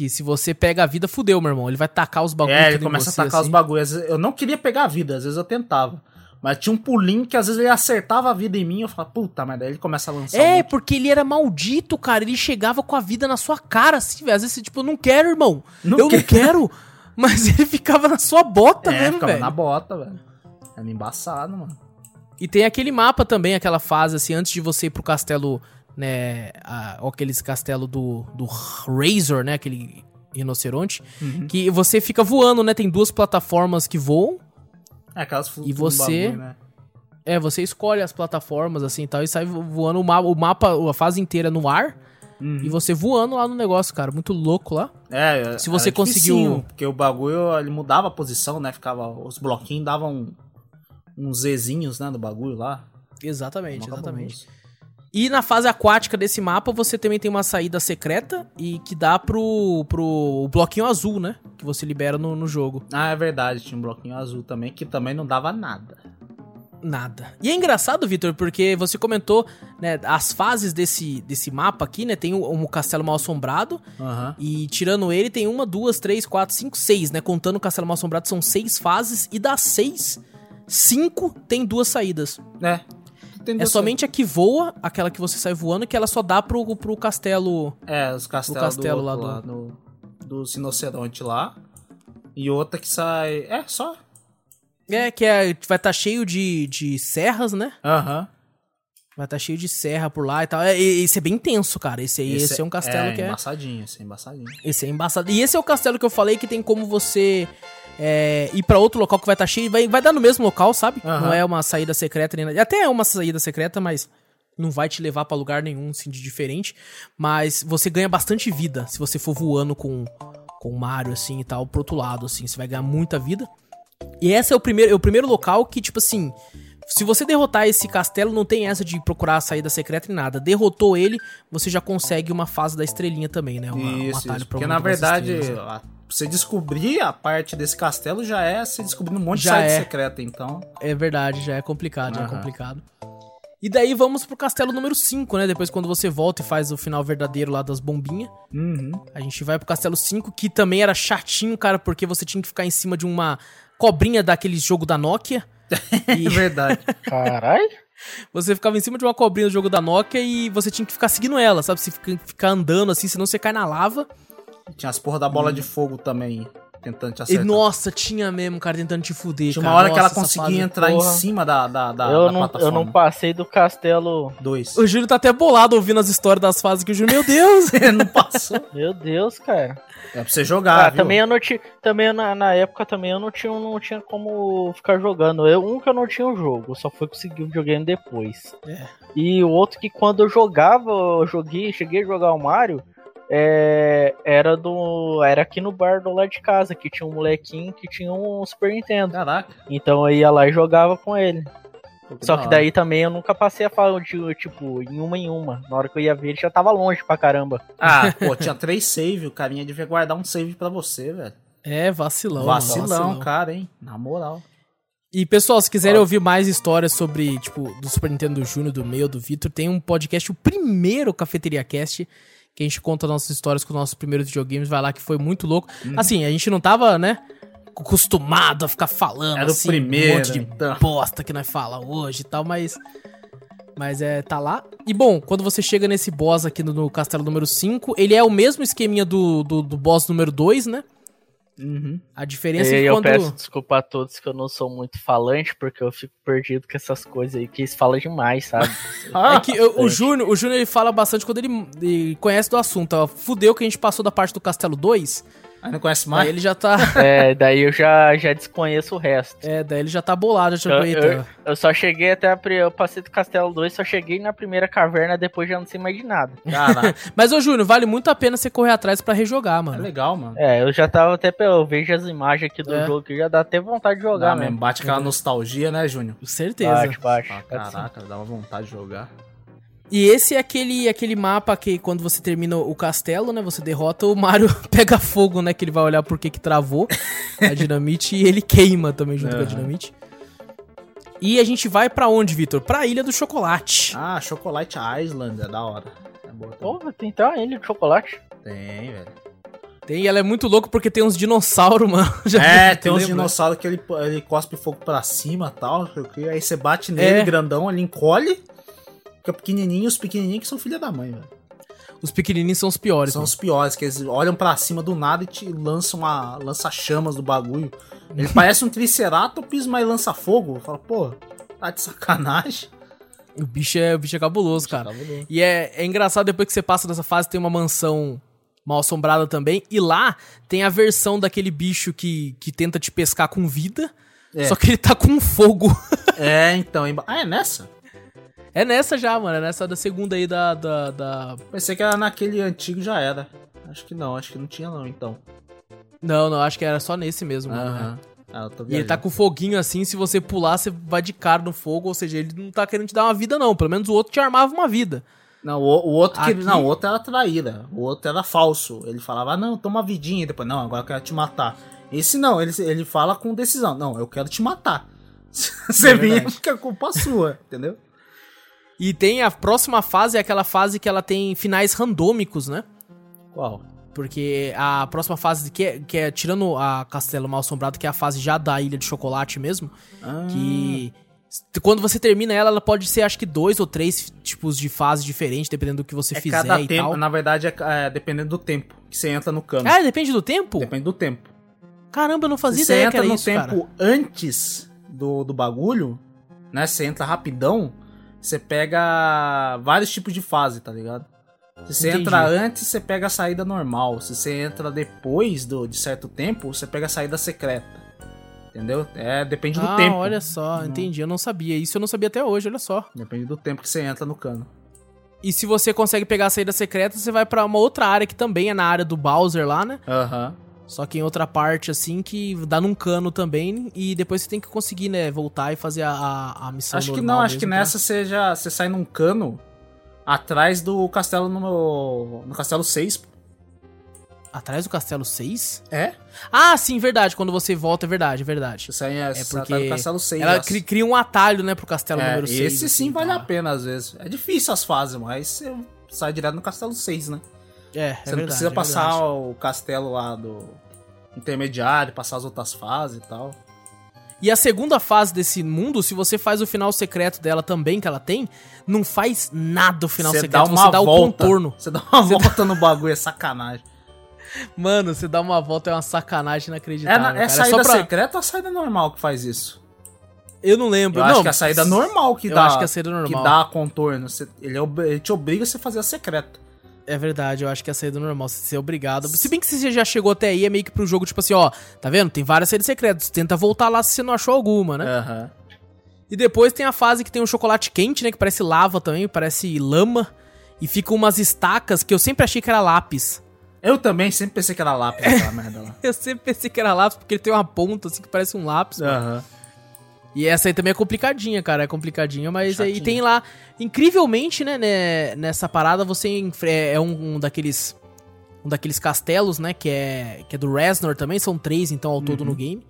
Que se você pega a vida, fudeu, meu irmão. Ele vai tacar os bagulhos É, ele começa você, a atacar os assim. bagulhos. Às vezes Eu não queria pegar a vida, às vezes eu tentava. Mas tinha um pulinho que às vezes ele acertava a vida em mim. Eu falava, puta, mas daí ele começa a lançar. É, porque ele era maldito, cara. Ele chegava com a vida na sua cara, assim, velho. Às vezes você, tipo, eu não quero, irmão. Não eu não quero. Mas ele ficava na sua bota é, mesmo, ficava velho. na bota, velho. Era embaçado, mano. E tem aquele mapa também, aquela fase, assim, antes de você ir pro castelo, né? A, aqueles castelo do, do Razor, né? Aquele rinoceronte. Uhum. Que você fica voando, né? Tem duas plataformas que voam. É, aquelas E você- bagulho, né? É, você escolhe as plataformas, assim, e tal, e sai vo- voando o mapa, o mapa, a fase inteira no ar. Uhum. E você voando lá no negócio, cara. Muito louco lá. É, Se você conseguiu- Porque o bagulho, ele mudava a posição, né? Ficava. Os bloquinhos davam uns Zzinhos, né? Do bagulho lá. Exatamente, exatamente. cabuloso. E na fase aquática desse mapa, você também tem uma saída secreta e que dá pro, pro bloquinho azul, né? Que você libera no, no jogo. Ah, é verdade. Tinha um bloquinho azul também, que também não dava nada. Nada. E é engraçado, Vitor, porque você comentou, né, as fases desse, desse mapa aqui, né? Tem um, um castelo mal assombrado. Aham. E tirando ele, tem uma, duas, três, quatro, cinco, seis, né? Contando o castelo mal assombrado, são seis fases. E das seis, cinco tem duas saídas. É. tem É somente a que voa, aquela que você sai voando, que ela só dá pro, pro castelo. É, os castelos castelo do lá outro do- lá, no- do Sinoceronte lá. E outra que sai... É, só. É, que é, vai estar cheio de, de serras, né? Aham. Vai estar cheio de serra por lá e tal. É, esse é bem tenso, cara. Esse aí, esse, é um castelo que é. embaçadinho, esse é embaçadinho. Esse é embaçado. E esse é o castelo que eu falei que tem como você é, ir pra outro local que vai estar cheio. Vai, vai dar no mesmo local, sabe? Aham. Não é uma saída secreta nem nada. Até é uma saída secreta, mas não vai te levar pra lugar nenhum, assim, de diferente. Mas você ganha bastante vida se você for voando com, com o Mario, assim, e tal, pro outro lado, assim. Você vai ganhar muita vida. E esse é o primeiro, é o primeiro local que, tipo assim... Se você derrotar esse castelo, não tem essa de procurar a saída secreta nem nada. Derrotou ele, você já consegue uma fase da estrelinha também, né? Uma, um isso, atalho isso. Porque na verdade, estrelas, né? Você descobrir a parte desse castelo já é você descobrindo um monte Já de saída é. secreta, então. É verdade, já é complicado, já é complicado. E daí vamos pro castelo número 5, né? Depois quando você volta e faz o final verdadeiro lá das bombinhas. Uhum. A gente vai pro castelo 5, que também era chatinho, cara, porque você tinha que ficar em cima de uma cobrinha daquele jogo da Nokia. É E verdade. Caralho. você ficava em cima de uma cobrinha do jogo da Nokia e você tinha que ficar seguindo ela, sabe? Você fica, ficar andando assim, senão você cai na lava. Tinha as porra da bola de fogo também, tentando te E acertar. nossa, tinha mesmo, cara, tentando te fuder. Tinha cara. uma hora que ela Nossa, conseguia entrar porra. em cima da, da, da, eu, da não, eu plataforma. não passei do castelo. Dois. O Júlio tá até bolado ouvindo as histórias das fases que o Júlio, meu Deus! não passou. Meu Deus, cara. É pra você jogar, Ah, viu? também eu não tinha. Também eu na, na época também eu não tinha, não tinha como ficar jogando. Eu, um que eu não tinha o jogo, eu só fui conseguir o videogame depois. É. E o outro que quando eu jogava, eu joguei, cheguei a jogar o Mario, é, era do. Era aqui no bar do lado de casa, que tinha um molequinho que tinha um Super Nintendo. Caraca. Então eu ia lá e jogava com ele. Pô, Só que hora. daí também eu nunca passei a falar de, tipo, em uma em uma. Na hora que eu ia ver, ele já tava longe pra caramba. Ah, pô, tinha três save, o carinha devia guardar um save pra você, velho. É, vacilão. Vacilão, mano, vacilão. cara, hein? Na moral. E pessoal, se quiserem ouvir mais histórias sobre, tipo, do Super Nintendo do Júnior, do meu, do Vitor, tem um podcast, o primeiro Cafeteria Cast, que a gente conta nossas histórias com os nossos primeiros videogames. Vai lá que foi muito louco. Uhum. Assim, a gente não tava, né, acostumado a ficar falando Era o assim, primeiro, um monte de então. bosta que nós fala hoje e tal, mas mas é, tá lá. E bom, quando você chega nesse boss aqui no, no castelo número 5, ele é o mesmo esqueminha do, do, do boss número 2, né? Uhum. A diferença E é que eu quando... peço desculpa a todos que eu não sou muito falante, porque eu fico perdido com essas coisas aí, que eles falam demais, sabe? É que eu- o Júnior, o Júnior ele fala bastante quando ele, ele conhece do assunto. Ó, Fudeu que a gente passou da parte do Castelo 2. Aí não conhece Aí mais? ele já tá. é, daí eu já, já desconheço o resto. É, daí ele já tá bolado, já Eu, eu, eu só cheguei até a. Eu passei do Castelo 2, só cheguei na primeira caverna, depois já não sei mais de nada. Caraca, Mas, ô Júnior, vale muito a pena você correr atrás pra rejogar, é mano. legal, mano. É, eu já tava até. Eu vejo as imagens aqui do É. jogo que já dá até vontade de jogar Dá mesmo. mesmo, bate aquela nostalgia, né, Júnior? Com certeza. Bate, bate. Ah, caraca, dá uma vontade de jogar. E esse é aquele, aquele mapa que quando você termina o castelo, né? Você derrota, o Mario pega fogo, né? Que ele vai olhar por que que travou a dinamite e ele queima também junto com a dinamite. E a gente vai pra onde, Vitor? Pra Ilha do Chocolate. Ah, Chocolate Island é da hora. É boa. Porra, tem até uma ilha de chocolate. Tem, velho. Tem, ela é muito louca porque tem uns dinossauros, mano. Já É, tem uns dinossauros que ele, ele cospe fogo pra cima e tal. Aí você bate nele, É. grandão, ele encolhe. Fica pequenininho, os pequenininhos que são filha da mãe, velho. Os pequenininhos são os piores. São mano. os piores, que eles olham pra cima do nada e te lançam uma lança chamas do bagulho. Ele parece um triceratops, mas lança fogo. Fala, pô, tá de sacanagem. O bicho é, o bicho é cabuloso, cara. Cabuloso. E é, é engraçado, depois que você passa dessa fase, tem uma mansão mal assombrada também. E lá tem a versão daquele bicho que, que tenta te pescar com vida. É. Só que ele tá com fogo. É, então. Ah, é nessa? É nessa já, mano. É nessa da segunda aí da. da, da- Pensei que era naquele antigo já era. Acho que não, acho que não tinha não, então. Não, não, acho que era só nesse mesmo. mano, Aham. né? Ah, E ele tá com foguinho assim, se você pular, você vai de cara no fogo, ou seja, ele não tá querendo te dar uma vida, não. Pelo menos o outro te armava uma vida. Não, o, o outro que Aqui- não, o outro era traíra. O outro era falso. Ele falava, ah, não, toma vidinha. E depois, não, agora eu quero te matar. Esse não, ele, ele fala com decisão. Não, eu quero te matar. Você É vinha verdade. porque é culpa sua, entendeu? E tem a próxima fase, é aquela fase que ela tem finais randômicos, né? Qual? Porque a próxima fase, que é, que é tirando a Castelo Mal Assombrado, que é a fase já da Ilha de Chocolate mesmo, Ah, que Quando você termina ela, ela pode ser acho que dois ou três tipos de fase diferentes, dependendo do que você É fizer cada e tempo, tal. na verdade, é, é dependendo do tempo que você entra no cano. Ah, depende do tempo? Depende do tempo. Caramba, eu não fazia você ideia que entra era no isso, tempo cara. antes do, do bagulho, né? Você entra rapidão, você pega vários tipos de fase, tá ligado? Se você Entendi. entra antes, você pega a saída normal. Se você entra depois do, de certo tempo, você pega a saída secreta. Entendeu? É, depende do ah, tempo. olha só, entendi. Eu não sabia. Isso eu não sabia até hoje, olha só. Depende do tempo que você entra no cano. E se você consegue pegar a saída secreta, você vai pra uma outra área que também é na área do Bowser lá, né? Aham. Só que em outra parte, assim, que dá num cano também. E depois você tem que conseguir, né, voltar e fazer a, a, a missão Acho que não, acho que tá? nessa você já você sai num cano atrás do castelo no, no castelo 6. Atrás do Castelo 6? É? Ah, sim, verdade. Quando você volta, é verdade, é verdade. Você sai, é, É você porque tá no castelo 6. ela as- cri- cria um atalho, né, pro Castelo É, número 6. esse sim vale tá? a pena às vezes. É difícil as fases, mas você sai direto no castelo 6, né? É, é Você verdade, não precisa é passar verdade. o castelo lá do intermediário, passar as outras fases e tal. E a segunda fase desse mundo, se você faz o final secreto dela também, que ela tem, não faz nada o final secreto, dá você dá volta, o contorno. Você dá uma volta no bagulho, é sacanagem. Mano, você dá uma volta, é uma sacanagem É, inacreditável. na- cara. é saída só pra... secreta ou a saída normal que faz isso? Eu não lembro. Eu não, acho que é a saída normal que eu dá. acho que é a saída normal. Que dá contorno. Ele, é ele te obriga a você fazer a secreta. É verdade, eu acho que é a saída normal, você ser obrigado. Se bem que você já chegou até aí, é meio que pro jogo, tipo assim, ó, tá vendo? Tem várias saídas secretas, tenta voltar lá se você não achou alguma, né? Aham. E depois tem a fase que tem um chocolate quente, né? Que parece lava também, parece lama. E ficam umas estacas que eu sempre achei que era lápis. Eu também sempre pensei que era lápis aquela merda lá. Eu sempre pensei que era lápis porque ele tem uma ponta assim que parece um lápis. mano. E essa aí também é complicadinha, cara. É complicadinha, mas aí tem lá. Incrivelmente, né, né, nessa parada você enfre- é um, um daqueles. Um daqueles castelos, né? Que é, que é do Reznor também. São três, então, ao todo no game.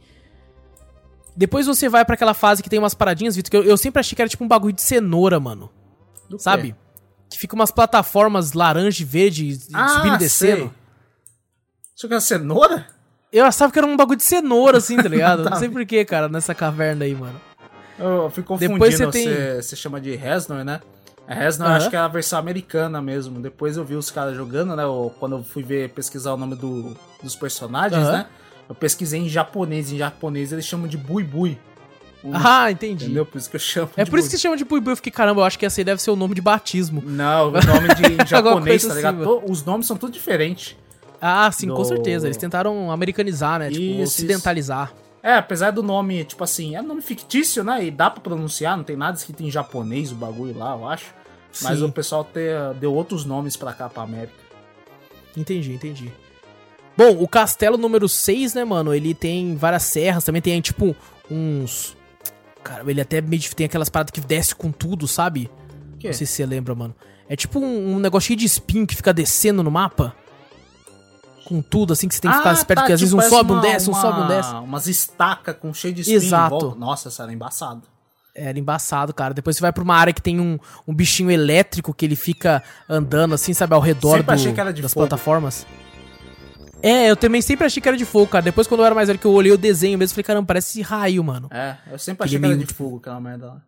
Depois você vai pra aquela fase que tem umas paradinhas, Vitor, que eu, eu sempre achei que era tipo um bagulho de cenoura, mano. Do quê? Sabe? Que fica umas plataformas laranja e verde Ah, subindo e descendo. sei. Isso que é cenoura? Eu achava que era um bagulho de cenoura, assim, tá ligado? Tá. Não sei porquê, cara, nessa caverna aí, mano. Eu fico confundindo, Depois você você, tem- você chama de Reznor, né? A Reznor acho que é a versão americana mesmo. Depois eu vi os caras jogando, né? Eu- quando eu fui ver, pesquisar o nome do- dos personagens, né? Eu pesquisei em japonês. Em japonês eles chamam de Bui Bui. Ah, entendi. Entendeu? Por isso que eu chamo É por isso que chama de Bui Bui. Eu fiquei, caramba, eu acho que esse aí deve ser o nome de batismo. Não, o nome de japonês, tá ligado? assim, To- Os nomes são tudo diferentes. Ah, sim, com Do- certeza. Eles tentaram americanizar, né? tipo, Isso, ocidentalizar. É, apesar do nome, tipo assim, é um nome fictício, né? E dá pra pronunciar, não tem nada escrito em japonês o bagulho lá, eu acho. Mas Sim. o pessoal te- deu outros nomes pra cá, pra América. Entendi, entendi. Bom, o castelo número 6, né, mano? Ele tem várias serras, também tem, tipo, uns. Cara, ele até meio tem aquelas paradas que desce com tudo, sabe? O quê? Não sei se você lembra, mano. É tipo um, um negocinho de espinho que fica descendo no mapa. Com tudo, assim, que você tem que ficar esperto, tá, porque às vezes tipo, um parece sobe, um uma- desce, um uma- sobe, um desce. Umas estacas com cheio de espinho Exato. Nossa, essa era embaçado. Era embaçado, cara. Depois você vai pra uma área que tem um, um bichinho elétrico que ele fica andando assim, sabe, ao redor do- das fogo. plataformas. É, eu também sempre achei que era de fogo, cara. Depois, quando eu era mais velho, que eu olhei o desenho mesmo, falei, caramba, parece raio, mano. É, eu sempre achei que era meio- de fogo aquela merda lá.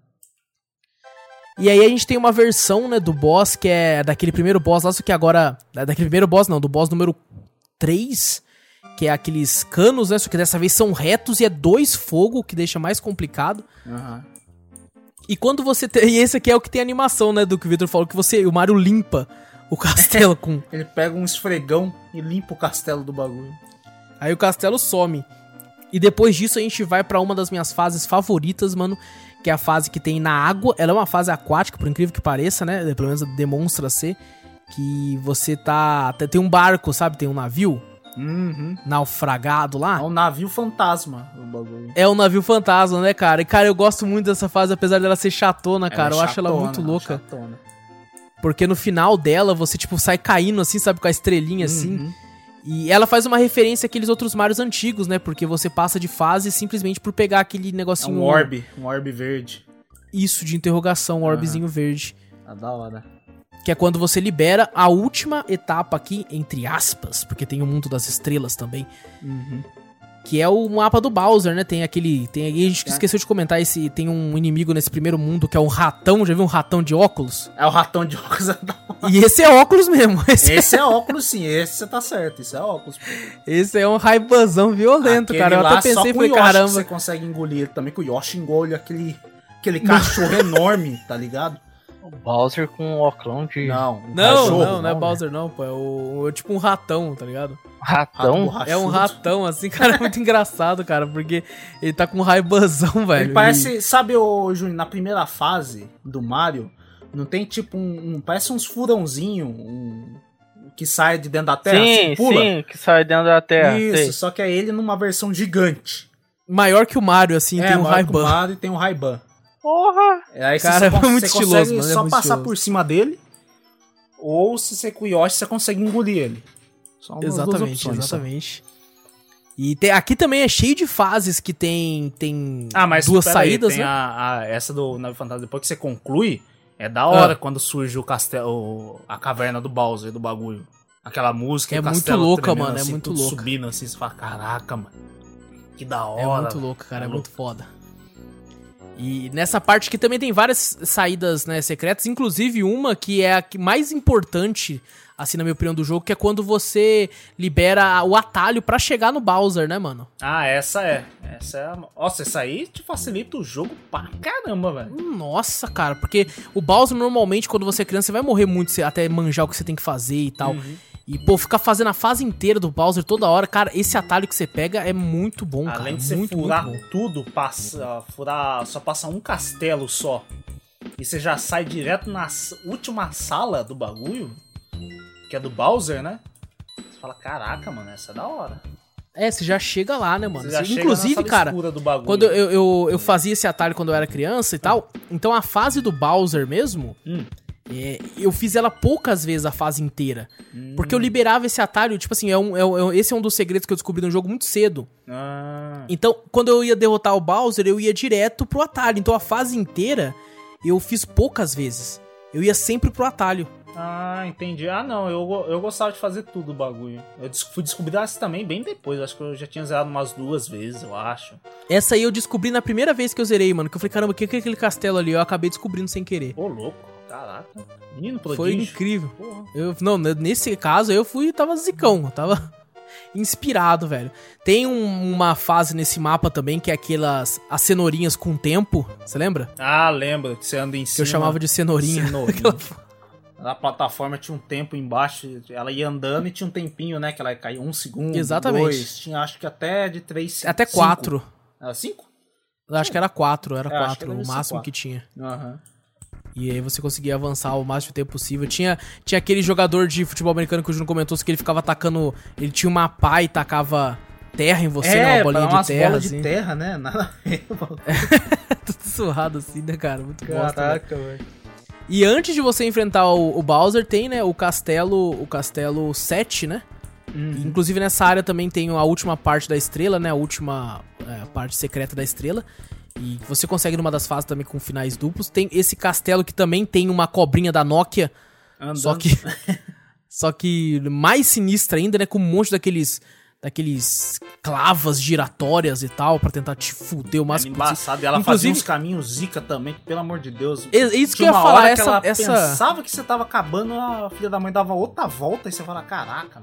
E aí a gente tem uma versão, né, do boss, que é daquele primeiro boss lá, só que agora. da- Daquele primeiro boss, não, do boss número 3, que é aqueles canos, né? Só que dessa vez são retos e é dois fogo, o que deixa mais complicado. Aham. E quando você tem. E esse aqui é o que tem animação, né? Do que o Victor falou, que você. O Mario limpa o castelo com. Ele pega um esfregão e limpa o castelo do bagulho. Aí o castelo some. E depois disso a gente vai pra uma das minhas fases favoritas, mano. Que é a fase que tem na água. Ela é uma fase aquática, por incrível que pareça, né? Pelo menos demonstra ser. Que você tá. Tem um barco, sabe? Tem um navio Uhum. naufragado É lá. um navio fantasma o bagulho. É um navio fantasma, né, cara? E, cara, eu gosto muito dessa fase, apesar dela ser chatona, cara. é eu acho ela chatona, muito louca. chatona. Porque no final dela, você, tipo, sai caindo assim, sabe? Com a estrelinha assim. Uhum. E ela faz uma referência àqueles outros Marios antigos, né? Porque você passa de fase simplesmente por pegar aquele É negocinho. um orbe, um orbe verde. Isso, de interrogação, um orbezinho verde. Tá da hora. Que é quando você libera a última etapa aqui, entre aspas, porque tem o mundo das estrelas também. Uhum. Que é o mapa do Bowser, né? Tem aquele. Tem, a gente É. esqueceu de comentar esse. Tem um inimigo nesse primeiro mundo que é um ratão. Já viu um ratão de óculos? É o ratão de óculos. E esse é óculos mesmo. Esse, Esse é óculos, sim. Esse você tá certo. Isso é óculos. pô. esse é um raibazão violento, Aquele cara. Eu até pensei, com falei, o Yoshi que caramba. Você consegue engolir ele também, que o Yoshi engole aquele, aquele cachorro enorme, tá ligado? Bowser com o óculos de Não, um Não, cachorro, não, não é né? Bowser, não, pô. É, o, é tipo um ratão, tá ligado? Ratão. É um ratão, assim, cara, é muito engraçado, cara, porque ele tá com um raibazão, velho. Ele parece, sabe, o Júnior, na primeira fase do Mario, não tem tipo um. um- parece uns furãozinho um, que sai de dentro da terra, sim, assim, pula. sim, que sai dentro da terra. Isso, sei. só que é ele numa versão gigante. E maior que o Mario, assim, é, tem um maior que o Ray-Ban. Mario e tem um Ray-Ban. Porra! É, Aí Cara, você, é muito você estiloso, consegue mano, é só muito passar estiloso. por cima dele, ou se você com o Yoshi, você consegue engolir ele. Só umas duas Exatamente, opções, só. exatamente. E tem- aqui também é cheio de fases que tem, tem Ah, mas duas aí, saídas, tem né? a, a- essa do Nave Fantasma, depois que você conclui, é da hora quando surge o castelo, a caverna do Bowser, do bagulho. Aquela música, É e o muito louca, mano, é assim, muito tudo louca. subindo assim, você fala, caraca, mano. Que da hora. É muito louco, cara, é É muito foda. E nessa parte aqui também tem várias saídas, né, secretas, inclusive uma que é a que mais importante, assim, na minha opinião, do jogo, que é quando você libera o atalho pra chegar no Bowser, né, mano? Ah, essa é. Essa é a... Nossa, essa aí te facilita o jogo pra caramba, velho. Nossa, cara, porque o Bowser normalmente, quando você é criança, você vai morrer muito até manjar o que você tem que fazer e tal. Uhum. E, pô, ficar fazendo a fase inteira do Bowser toda hora, cara, esse atalho que você pega é muito bom, cara. Além de você muito, furar muito tudo, passa, furar, só passa um castelo só. E você já sai direto na última sala do bagulho, que é do Bowser, né? Você fala, caraca, mano, essa é da hora. É, você já chega lá, né, mano? Você inclusive, cara, escura do bagulho. quando eu, eu, eu fazia esse atalho quando eu era criança e tal, então a fase do Bowser mesmo, Hum. É, eu fiz ela poucas vezes a fase inteira. Hum. Porque eu liberava esse atalho, tipo assim, é um, é um- esse é um dos segredos que eu descobri no jogo muito cedo. Ah, Então, quando eu ia derrotar o Bowser, eu ia direto pro atalho. Então a fase inteira eu fiz poucas vezes. Eu ia sempre pro atalho. ah, entendi. Ah, não, eu, eu gostava de fazer tudo o bagulho. Eu fui descobrir essa também bem depois. Acho que eu já tinha zerado umas duas vezes, eu acho. Essa aí eu descobri na primeira vez que eu zerei, mano. Que eu falei, caramba, o que é aquele castelo ali? Eu acabei descobrindo sem querer. Ô, louco, caraca. Menino Foi prodígio. incrível. Porra. Eu, não, ne- nesse caso eu fui, tava zicão, eu tava inspirado, velho. Tem um- uma fase nesse mapa também que é aquelas as cenourinhas com tempo, você lembra? Ah, lembra que você anda em Que cima. eu chamava de cenourinha. Cenourinha. Aquela- A plataforma tinha um tempo embaixo, ela ia andando e tinha um tempinho, né? Que ela caía um segundo, Exatamente. dois, tinha acho que até de três, Até cinco. quatro. Era cinco? Eu acho que era quatro, era É, quatro, deve o máximo quatro. que tinha. Aham. E aí você conseguia avançar o máximo de tempo possível. Tinha, tinha aquele jogador de futebol americano que o Juno comentou que ele ficava atacando. Ele tinha uma pá e tacava terra em você, né? Uma bolinha pra umas de terra, assim. de terra, né? Nada. Tudo surrado assim, né, cara? Muito bosta, velho. velho. E antes de você enfrentar o, o Bowser, tem, né, o castelo. O castelo 7, né? Uhum. Inclusive nessa área também tem a última parte da estrela, né? A última é, parte secreta da estrela. E você consegue numa das fases também com finais duplos. Tem esse castelo que também tem uma cobrinha da Nokia. Andando. Só que. só que mais sinistra ainda, né? Com um monte daqueles. Daqueles clavas giratórias e tal, pra tentar te fuder o máximo possível. embaçado. E ela Inclusive- fazia uns caminhos zica também, que, pelo amor de Deus. É- isso que eu ia falar, essa- que ela essa- pensava que você tava acabando, a filha da mãe dava outra volta e você fala, caraca.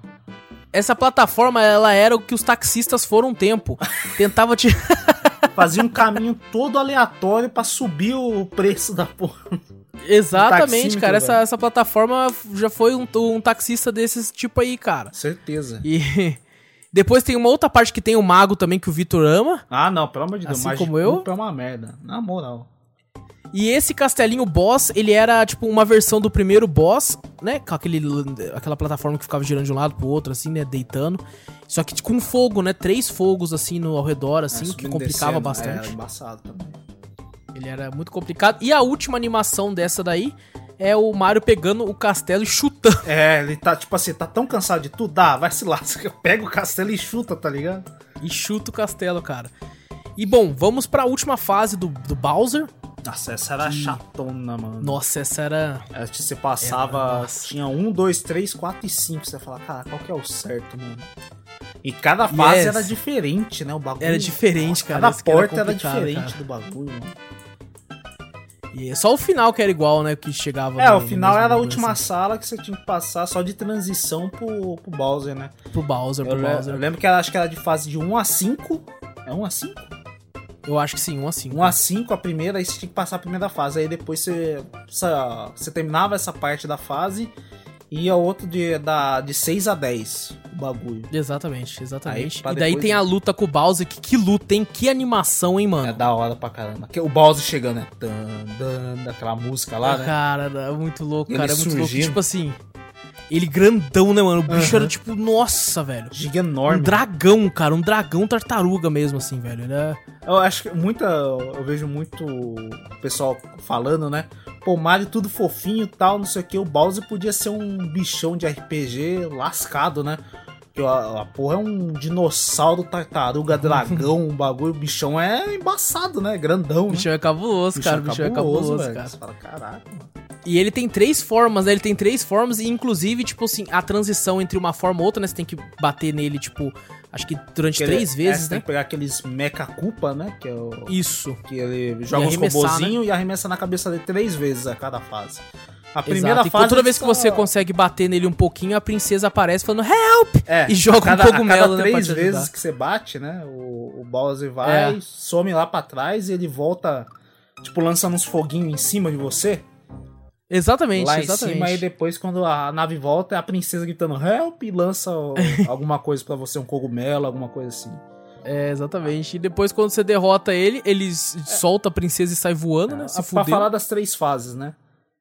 Essa plataforma, ela era o que os taxistas foram um tempo. Tentava te. Fazia um caminho todo aleatório pra subir o preço da porra. Exatamente, cara. Essa, velho. essa plataforma já foi um, um taxista desses tipo aí, cara. Certeza. E depois tem uma outra parte que tem o mago também que o Vitor ama. Ah, não, pelo amor de Deus. Assim como eu? É uma merda. Na moral. E esse castelinho boss, ele era tipo uma versão do primeiro boss, né? Com aquele, aquela plataforma que ficava girando de um lado pro outro, assim, né? Deitando. Só que com fogo, né? Três fogos, assim, no, ao redor, assim, É, que complicava bastante. Era embaçado também. Ele era muito complicado. E a última animação dessa daí é o Mario pegando o castelo e chutando. É, ele tá, tipo assim, tá tão cansado de tudo. Ah, vai se lá. Pega o castelo e chuta, tá ligado? E chuta o castelo, cara. E bom, vamos pra última fase do, do Bowser. Nossa, essa era chatona, mano. Nossa, essa era. É, Você passava. Nossa. tinha um, dois, três, quatro e cinco. Você fala, cara, qual que é o certo, mano? E cada fase Yes. era diferente, né? O bagulho. Era diferente, cara. Cada que era porta era, complicado, diferente cara. do bagulho, mano. E é só o final que era igual, né? Que chegava. É, no- o final era a última bagulho, sala que você tinha que passar só de transição pro, pro Bowser, né? assim, pro Bowser, Eu, pro Bowser. eu lembro que era, acho que era de fase de 1 a 5. É 1 a 5? Eu acho que sim, um assim. 1 a 5 a primeira, aí você tinha que passar a primeira fase. Aí depois você, você terminava essa parte da fase e ia outro de, da, de 6 a 10 o bagulho. Exatamente, exatamente. Aí, e daí tem a luta com o Bowser. Que, que luta, hein? Que animação, hein, É mano? da hora pra caramba. Que O Bowser chegando, né? Dan, dan, daquela música lá, né? Cara, é muito louco, Ele cara. É muito louco. Tipo assim. Ele grandão, né, mano? O bicho Aham. era tipo, nossa, velho. Giga Um dragão, cara. Um dragão tartaruga mesmo, assim, velho. Ele é... Eu acho que muita. Eu vejo muito o pessoal falando, né? Pô, Mario tudo fofinho e tal, não sei o que. O Bowser podia ser um bichão de RPG lascado, né? A, a porra é um dinossauro, tartaruga, dragão, um bagulho. O bichão é embaçado, né? Grandão, O né? bichão é cabuloso, cara. O bichão é cabuloso, velho. cara. Você fala, caraca, mano. E ele tem três formas, né? Ele tem três formas, e inclusive, tipo assim, a transição entre uma forma e outra, né? Você tem que bater nele, tipo, acho que durante Porque três ele- é, vezes, você tem né? que pegar aqueles mecha culpa, né? Que é o. Isso. Que ele joga os arremessar, né? robozinhos e arremessa na cabeça dele três vezes a cada fase. A primeira Exato. E fase. toda ele vez que só- você consegue bater nele um pouquinho, a princesa aparece falando help! É, e joga cada, um cogumelo, a cada né, três te vezes ajudar. que você bate, né? O, o Bowser vai, É. some lá pra trás e ele volta, tipo, lançando uns foguinhos em cima de você. Exatamente, lá exatamente. em cima, e depois, quando a nave volta, é a princesa gritando help e lança alguma coisa pra você, um cogumelo, alguma coisa assim. É, exatamente. E depois, quando você derrota ele, ele s- solta a princesa e sai voando, né? Se pra falar das três fases, né?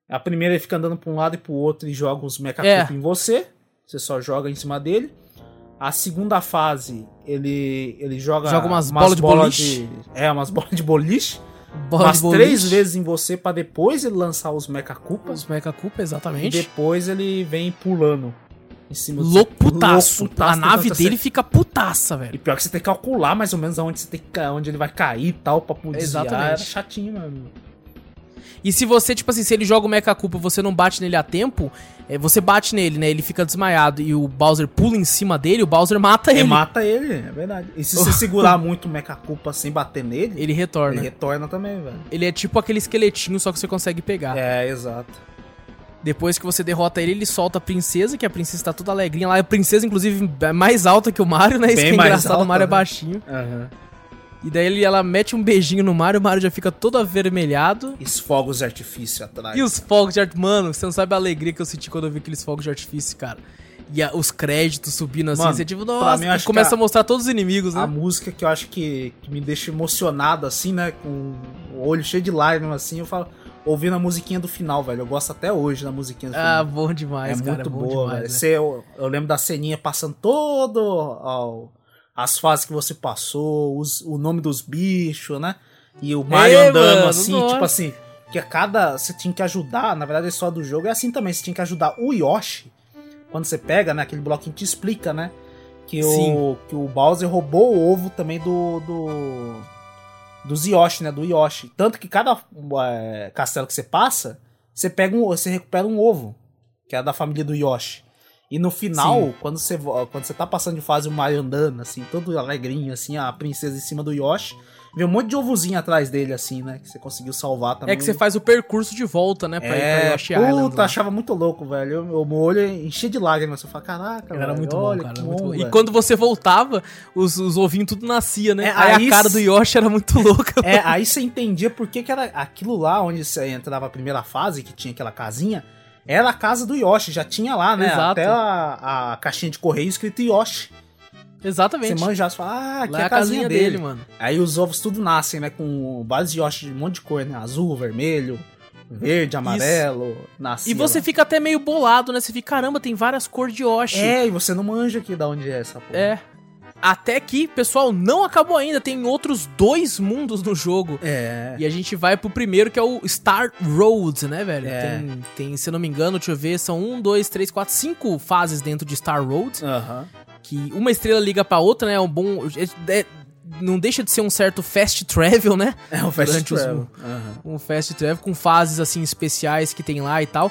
A primeira ele fica andando pra um lado e pro outro e joga os mecha É. em você. Você só joga em cima dele. A segunda fase, ele, ele joga, Joga umas bolas de boliche. É, umas bolas de boliche. Bola umas três vezes em você pra depois ele lançar os mecha Os Mecha E exatamente. depois ele vem pulando em cima do Louco putaço. Louco putaço, a nave tentando dele acertar. fica putaça, E velho. pior que você tem que calcular mais ou menos aonde, você tem que, onde ele vai cair e tal, pra poder. Exatamente. Era chatinho, mano. E se você, tipo assim, se ele joga o Mecha Culpa e você não bate nele a tempo, é, você bate nele, né? Ele fica desmaiado e o Bowser pula em cima dele, o Bowser mata Ele ele. mata ele, é verdade. E se você segurar muito o mecha culpa sem bater nele, Ele retorna. ele Ele... retorna também, velho. é tipo aquele esqueletinho, só que você consegue pegar. É, exato. Depois que você derrota ele, ele solta a princesa, que a princesa tá toda alegrinha lá. A princesa, inclusive, é mais alta que o Mario, né? Isso Bem que é engraçado, alta, o Mario é né? baixinho. Aham. E daí ele, ela mete um beijinho no Mario, o Mario já fica todo avermelhado. E os fogos de artifício atrás. E os fogos de artifício. Mano, você não sabe a alegria que eu senti quando eu vi aqueles fogos de artifício, cara. E a- os créditos subindo assim, Mano, você tipo, pra nossa, mim, começa que a mostrar todos os inimigos, né? A música que eu acho que, que me deixa emocionado, assim, né? Com o olho cheio de lágrimas, assim, eu falo. Ouvindo a musiquinha do final, velho. Eu gosto até hoje da musiquinha do Ah, final. bom demais, é cara. muito é bom boa, demais, velho. né? Você- eu, eu lembro da ceninha passando todo ó, as fases que você passou, os- o nome dos bichos, né? E o Mario É, andando mano, assim, nossa. tipo assim, que a cada. Você tinha que ajudar, na verdade, a história do jogo é assim também. Você tinha que ajudar o Yoshi. Quando você pega, né? Aquele bloquinho te explica, né? Que o, Sim. que o Bowser roubou o ovo também do. do dos Yoshi, né? Do Yoshi. Tanto que cada é, castelo que você passa, você pega um, você recupera um ovo, que é da família do Yoshi. E no final, Sim. quando você, vo- quando você tá passando de fase o Mario andando, assim, todo alegrinho, assim, a princesa em cima do Yoshi, vê um monte de ovozinho atrás dele, assim, né? Que você conseguiu salvar também. É que você faz o percurso de volta, né? Pra ir É, pra Yoshi puta, Island. lá. achava muito louco, velho. O meu olho enchia de lágrimas. Eu falava, caraca, Era velho, muito olha bom, cara. era muito bom. E velho. quando você voltava, os, os ovinhos tudo nascia, né? É, aí, aí a cara do Yoshi era muito louca. É, aí você entendia por que, que era aquilo lá onde você entrava a primeira fase, que tinha aquela casinha, era a casa do Yoshi, já tinha lá, né? Exato. Até a, a caixinha de correio escrito Yoshi. Exatamente. Você manja, você fala, ah, aqui Lá é a casinha, dele. mano. Aí os ovos tudo nascem, né? Com vários Yoshi de um monte de cor, né? Azul, vermelho, verde, amarelo, nascia E você fica até meio bolado, né? Você fica, caramba, tem várias cores de Yoshi. É, e você não manja aqui da onde é essa porra. É. Até que, pessoal, não acabou ainda. Tem outros dois mundos no jogo. É. E a gente vai pro primeiro, que é o Star Road, né, velho? É. Tem, tem, se eu não me engano, deixa eu ver, são um, dois, três, quatro, cinco fases dentro de Star Road. Aham. Que uma estrela liga pra outra, né? É um bom. é- é- não deixa de ser um certo fast travel, né? É um fast Durante os- travel. Aham. Um fast travel com fases assim especiais que tem lá e tal.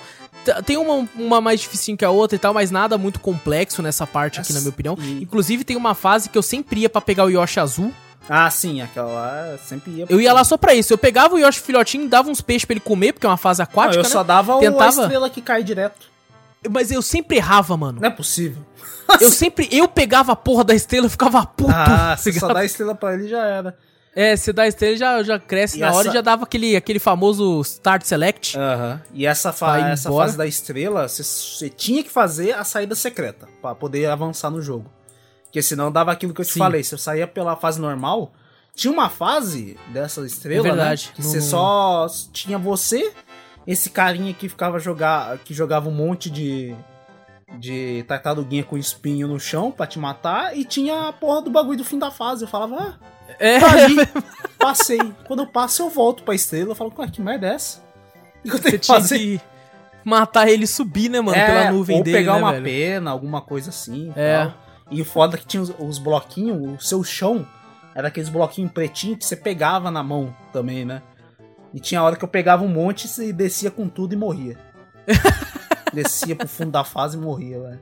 Tem uma, uma mais difícil que a outra e tal, mas nada muito complexo nessa parte aqui, na minha opinião. E- Inclusive, tem uma fase que eu sempre ia pra pegar o Yoshi azul. Ah, sim, aquela lá sempre ia. Eu ia lá só pra isso. Eu pegava o Yoshi filhotinho, dava uns peixes pra ele comer, porque é uma fase Não, aquática, eu né? só dava o- a Tentava- estrela que cai direto. Mas eu sempre errava, mano. Não é possível. Eu sempre. Eu pegava a porra da estrela e ficava puto. Ah, tá você só dá a estrela pra ele já era. É, você dá a estrela já, já cresce E na hora essa- e já dava aquele, aquele famoso Start Select. Aham. E essa, fa essa embora. fase da estrela, você- tinha que fazer a saída secreta pra poder avançar no jogo. Porque senão dava aquilo que eu te Sim. falei. Se eu saía pela fase normal, tinha uma fase dessa estrela, É verdade. né? Que No- você só tinha você, esse carinha que ficava jogar, que jogava um monte de de tartaruguinha com espinho no chão pra te matar e tinha a porra do bagulho do fim da fase. Eu falava, ah, É, tá ali, passei. Quando eu passo, eu volto pra estrela. Eu falo, ué, que merda é essa? Eu tenho você que tinha fazer? que matar ele e subir, né, mano? É, pela nuvem ou dele, pegar né, uma velho? pena, alguma coisa assim. e É. tal. E o foda é que tinha os, os bloquinhos, o seu chão era aqueles bloquinhos pretinhos que você pegava na mão também, né? E tinha hora que eu pegava um monte e descia com tudo e morria. descia pro fundo da fase e morria, velho.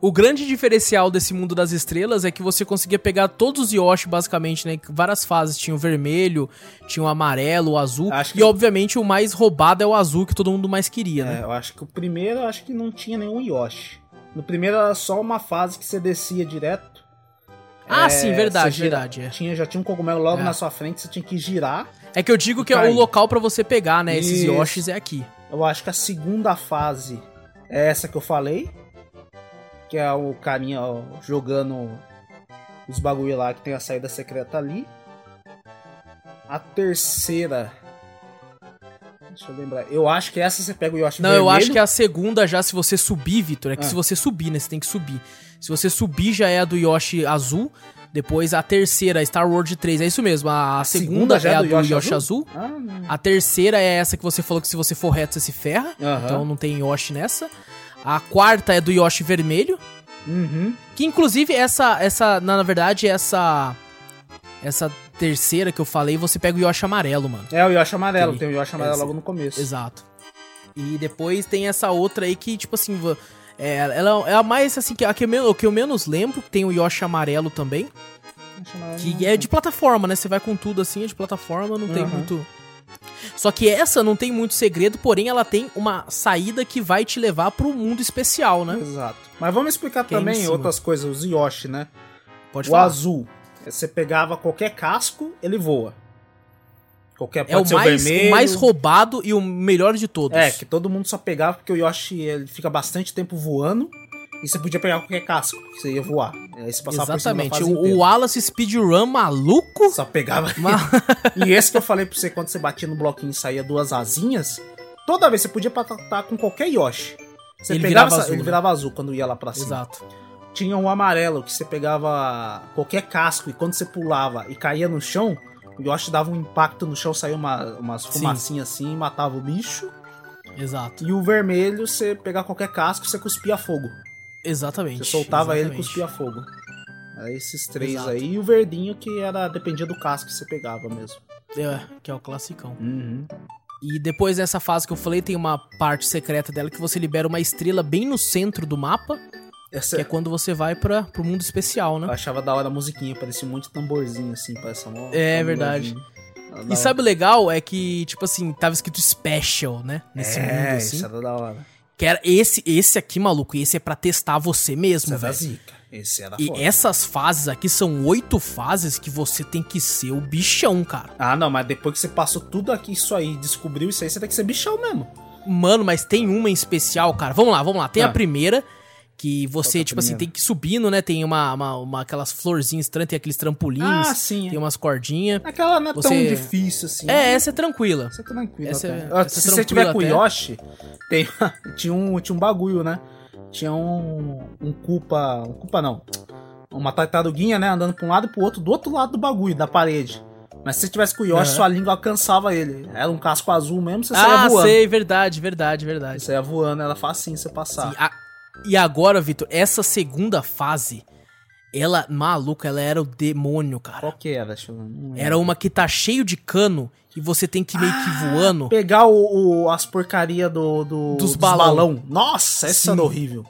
O grande diferencial desse mundo das estrelas é que você conseguia pegar todos os Yoshi, basicamente, né? Várias fases. Tinha o vermelho, tinha o amarelo, o azul. Acho E, que- obviamente, o mais roubado é o azul, que todo mundo mais queria, É, né? eu acho que o primeiro, eu acho que não tinha nenhum Yoshi. No primeiro era só uma fase que você descia direto. Ah, É, sim, verdade, gira- verdade. É. Tinha, já tinha um cogumelo logo É. na sua frente, você tinha que girar. É que eu digo que é o local pra você pegar, né? Esses Isso. Yoshis é aqui. Eu acho que a segunda fase é essa que eu falei. Que é o carinha ó, jogando os bagulho lá que tem a saída secreta ali. A terceira. Deixa eu lembrar. Eu acho que essa você pega o Yoshi Não, vermelho. eu acho que a segunda já, se você subir, Vitor, é que Ah. se você subir, né? Você tem que subir. Se você subir, já é a do Yoshi azul. Depois a terceira, Star World 3, é isso mesmo. A, segunda, já é a do Yoshi, azul. Ah. A terceira é essa que você falou que se você for reto, você se ferra. Então não tem Yoshi nessa. A quarta é do Yoshi vermelho. Uhum. Que inclusive essa, essa na, verdade, essa essa terceira que eu falei, você pega o Yoshi amarelo, mano. É o Yoshi amarelo, Tem- tem o Yoshi amarelo logo no começo. Exato. E depois tem essa outra aí que, tipo assim, é, ela é a mais, assim, que, a que, eu, men- o que eu menos lembro. Tem o Yoshi amarelo também. Yoshi amarelo Que não- é de plataforma, né? Você vai com tudo assim, é de plataforma, não tem Uhum. muito. Só que essa não tem muito segredo, porém ela tem uma saída que vai te levar pro mundo especial, né? Exato. Mas vamos explicar Que é também cima. outras coisas, os Yoshi, né? Pode o falar. azul, você pegava qualquer casco, ele voa. Qualquer É o pode ser o mais, vermelho. o mais roubado e o melhor de todos. É, que todo mundo só pegava porque o Yoshi ele fica bastante tempo voando e você podia pegar qualquer casco, que você ia voar. Aí você passava Exatamente. O, inteira. o Wallace Speedrun maluco. Só pegava. E esse que eu falei pra você, quando você batia no bloquinho e saía duas asinhas, toda vez você podia patar com qualquer Yoshi. Você Ele pegava, virava essa- azul, ele né? virava azul quando ia lá pra cima. Exato. Tinha um amarelo que você pegava qualquer casco e quando você pulava e caía no chão, o Yoshi dava um impacto no chão, saía uma, umas fumacinhas assim e matava o bicho. Exato. E o vermelho, você pegava qualquer casco você cuspia fogo. Exatamente. Você soltava ele e exatamente. cuspia fogo. É esses três Exato. aí. E o verdinho que era dependia do casco que você pegava mesmo. É, que é o classicão. Uhum. E depois dessa fase que eu falei, tem uma parte secreta dela que você libera uma estrela bem no centro do mapa, Essa, que é quando você vai para pro mundo especial, né? Eu achava da hora a musiquinha, parecia muito tamborzinho assim, parece mó É, tamborzinho. verdade. Da E hora. sabe o legal? É que, tipo assim, tava escrito special, né? Nesse é, mundo, assim. isso era da hora. Que era esse, esse aqui, maluco, e esse é pra testar você mesmo, velho. zica. Esse era E foda. essas fases aqui são oito fases que você tem que ser o bichão, cara. Ah, não, mas depois que você passou tudo aqui, isso aí, descobriu isso aí, você tem que ser bichão mesmo. Mano, mas tem uma em especial, cara. Vamos lá, vamos lá. Tem Ah. a primeira, que você, é tipo assim, tem que ir subindo, né? Tem uma, uma, uma- aquelas florzinhas estranhas, tem aqueles trampolins, Ah, sim. tem umas cordinhas. Aquela não é tão Você- difícil assim. É, essa é tranquila. Você é tranquilo Essa é- essa é Se você tiver com o tranquila Yoshi, tem, tinha, um, tinha um bagulho, né? Tinha um, um culpa. Um culpa não. Uma tartaruguinha, né? Andando pra um lado e pro outro, do outro lado do bagulho, da parede. Mas se você tivesse com o Yoshi, Aham. sua língua alcançava ele. Era um casco azul mesmo, você Ah, voando. sei, verdade, verdade, verdade. Você saía voando, era facinho você passar. Sim, a- E agora, Vitor, essa segunda fase Ela, maluca, ela era o demônio, cara. Qual que era? Era uma que tá cheio de cano e você tem que ir meio que voando. Pegar o, o- as porcaria do, do- Dos dos, balão. balão. Nossa, essa Sim. era horrível.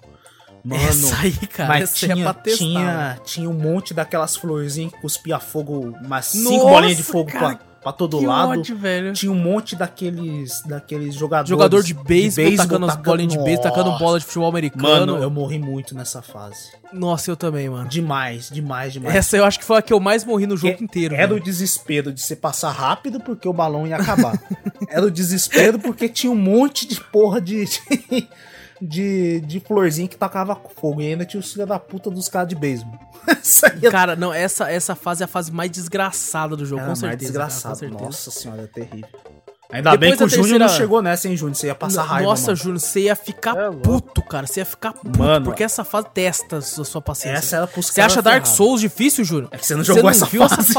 Mano, essa aí, cara, mas essa aí é tinha, pra testar. tinha, tinha um monte daquelas florzinhas que cuspia fogo, umas cinco Nossa, bolinhas de fogo cara, pra, pra todo que lado. ódio, velho. Tinha um monte daqueles, daqueles jogadores. Jogador de beisebol, tacando as bolinhas de beisebol, tacando bola de futebol americano. Mano, eu morri muito nessa fase. Nossa, eu também, mano. Demais, demais, demais. Essa eu acho que foi a que eu mais morri no jogo inteiro. Era velho. o desespero de você passar rápido porque o balão ia acabar. era o desespero porque tinha um monte de porra de. De... De, florzinha que tacava fogo. E ainda tinha os filhos da puta dos caras de beisebol. Essa é Cara, não, essa, essa fase é a fase mais desgraçada do jogo, Era com mais certeza. cara, desgraçado. com certeza. Nossa senhora, é terrível. Ainda bem Depois que o Júnior não terceira- chegou nessa, hein, Júnior? Você ia passar raiva. Nossa, mano. Júnior, você ia ficar É puto, cara. Você ia ficar puto, Mano. porque essa fase testa a sua, paciência. Essa era pros Você acha Dark. Souls difícil, Júnior? É que você não jogou essa viu fase.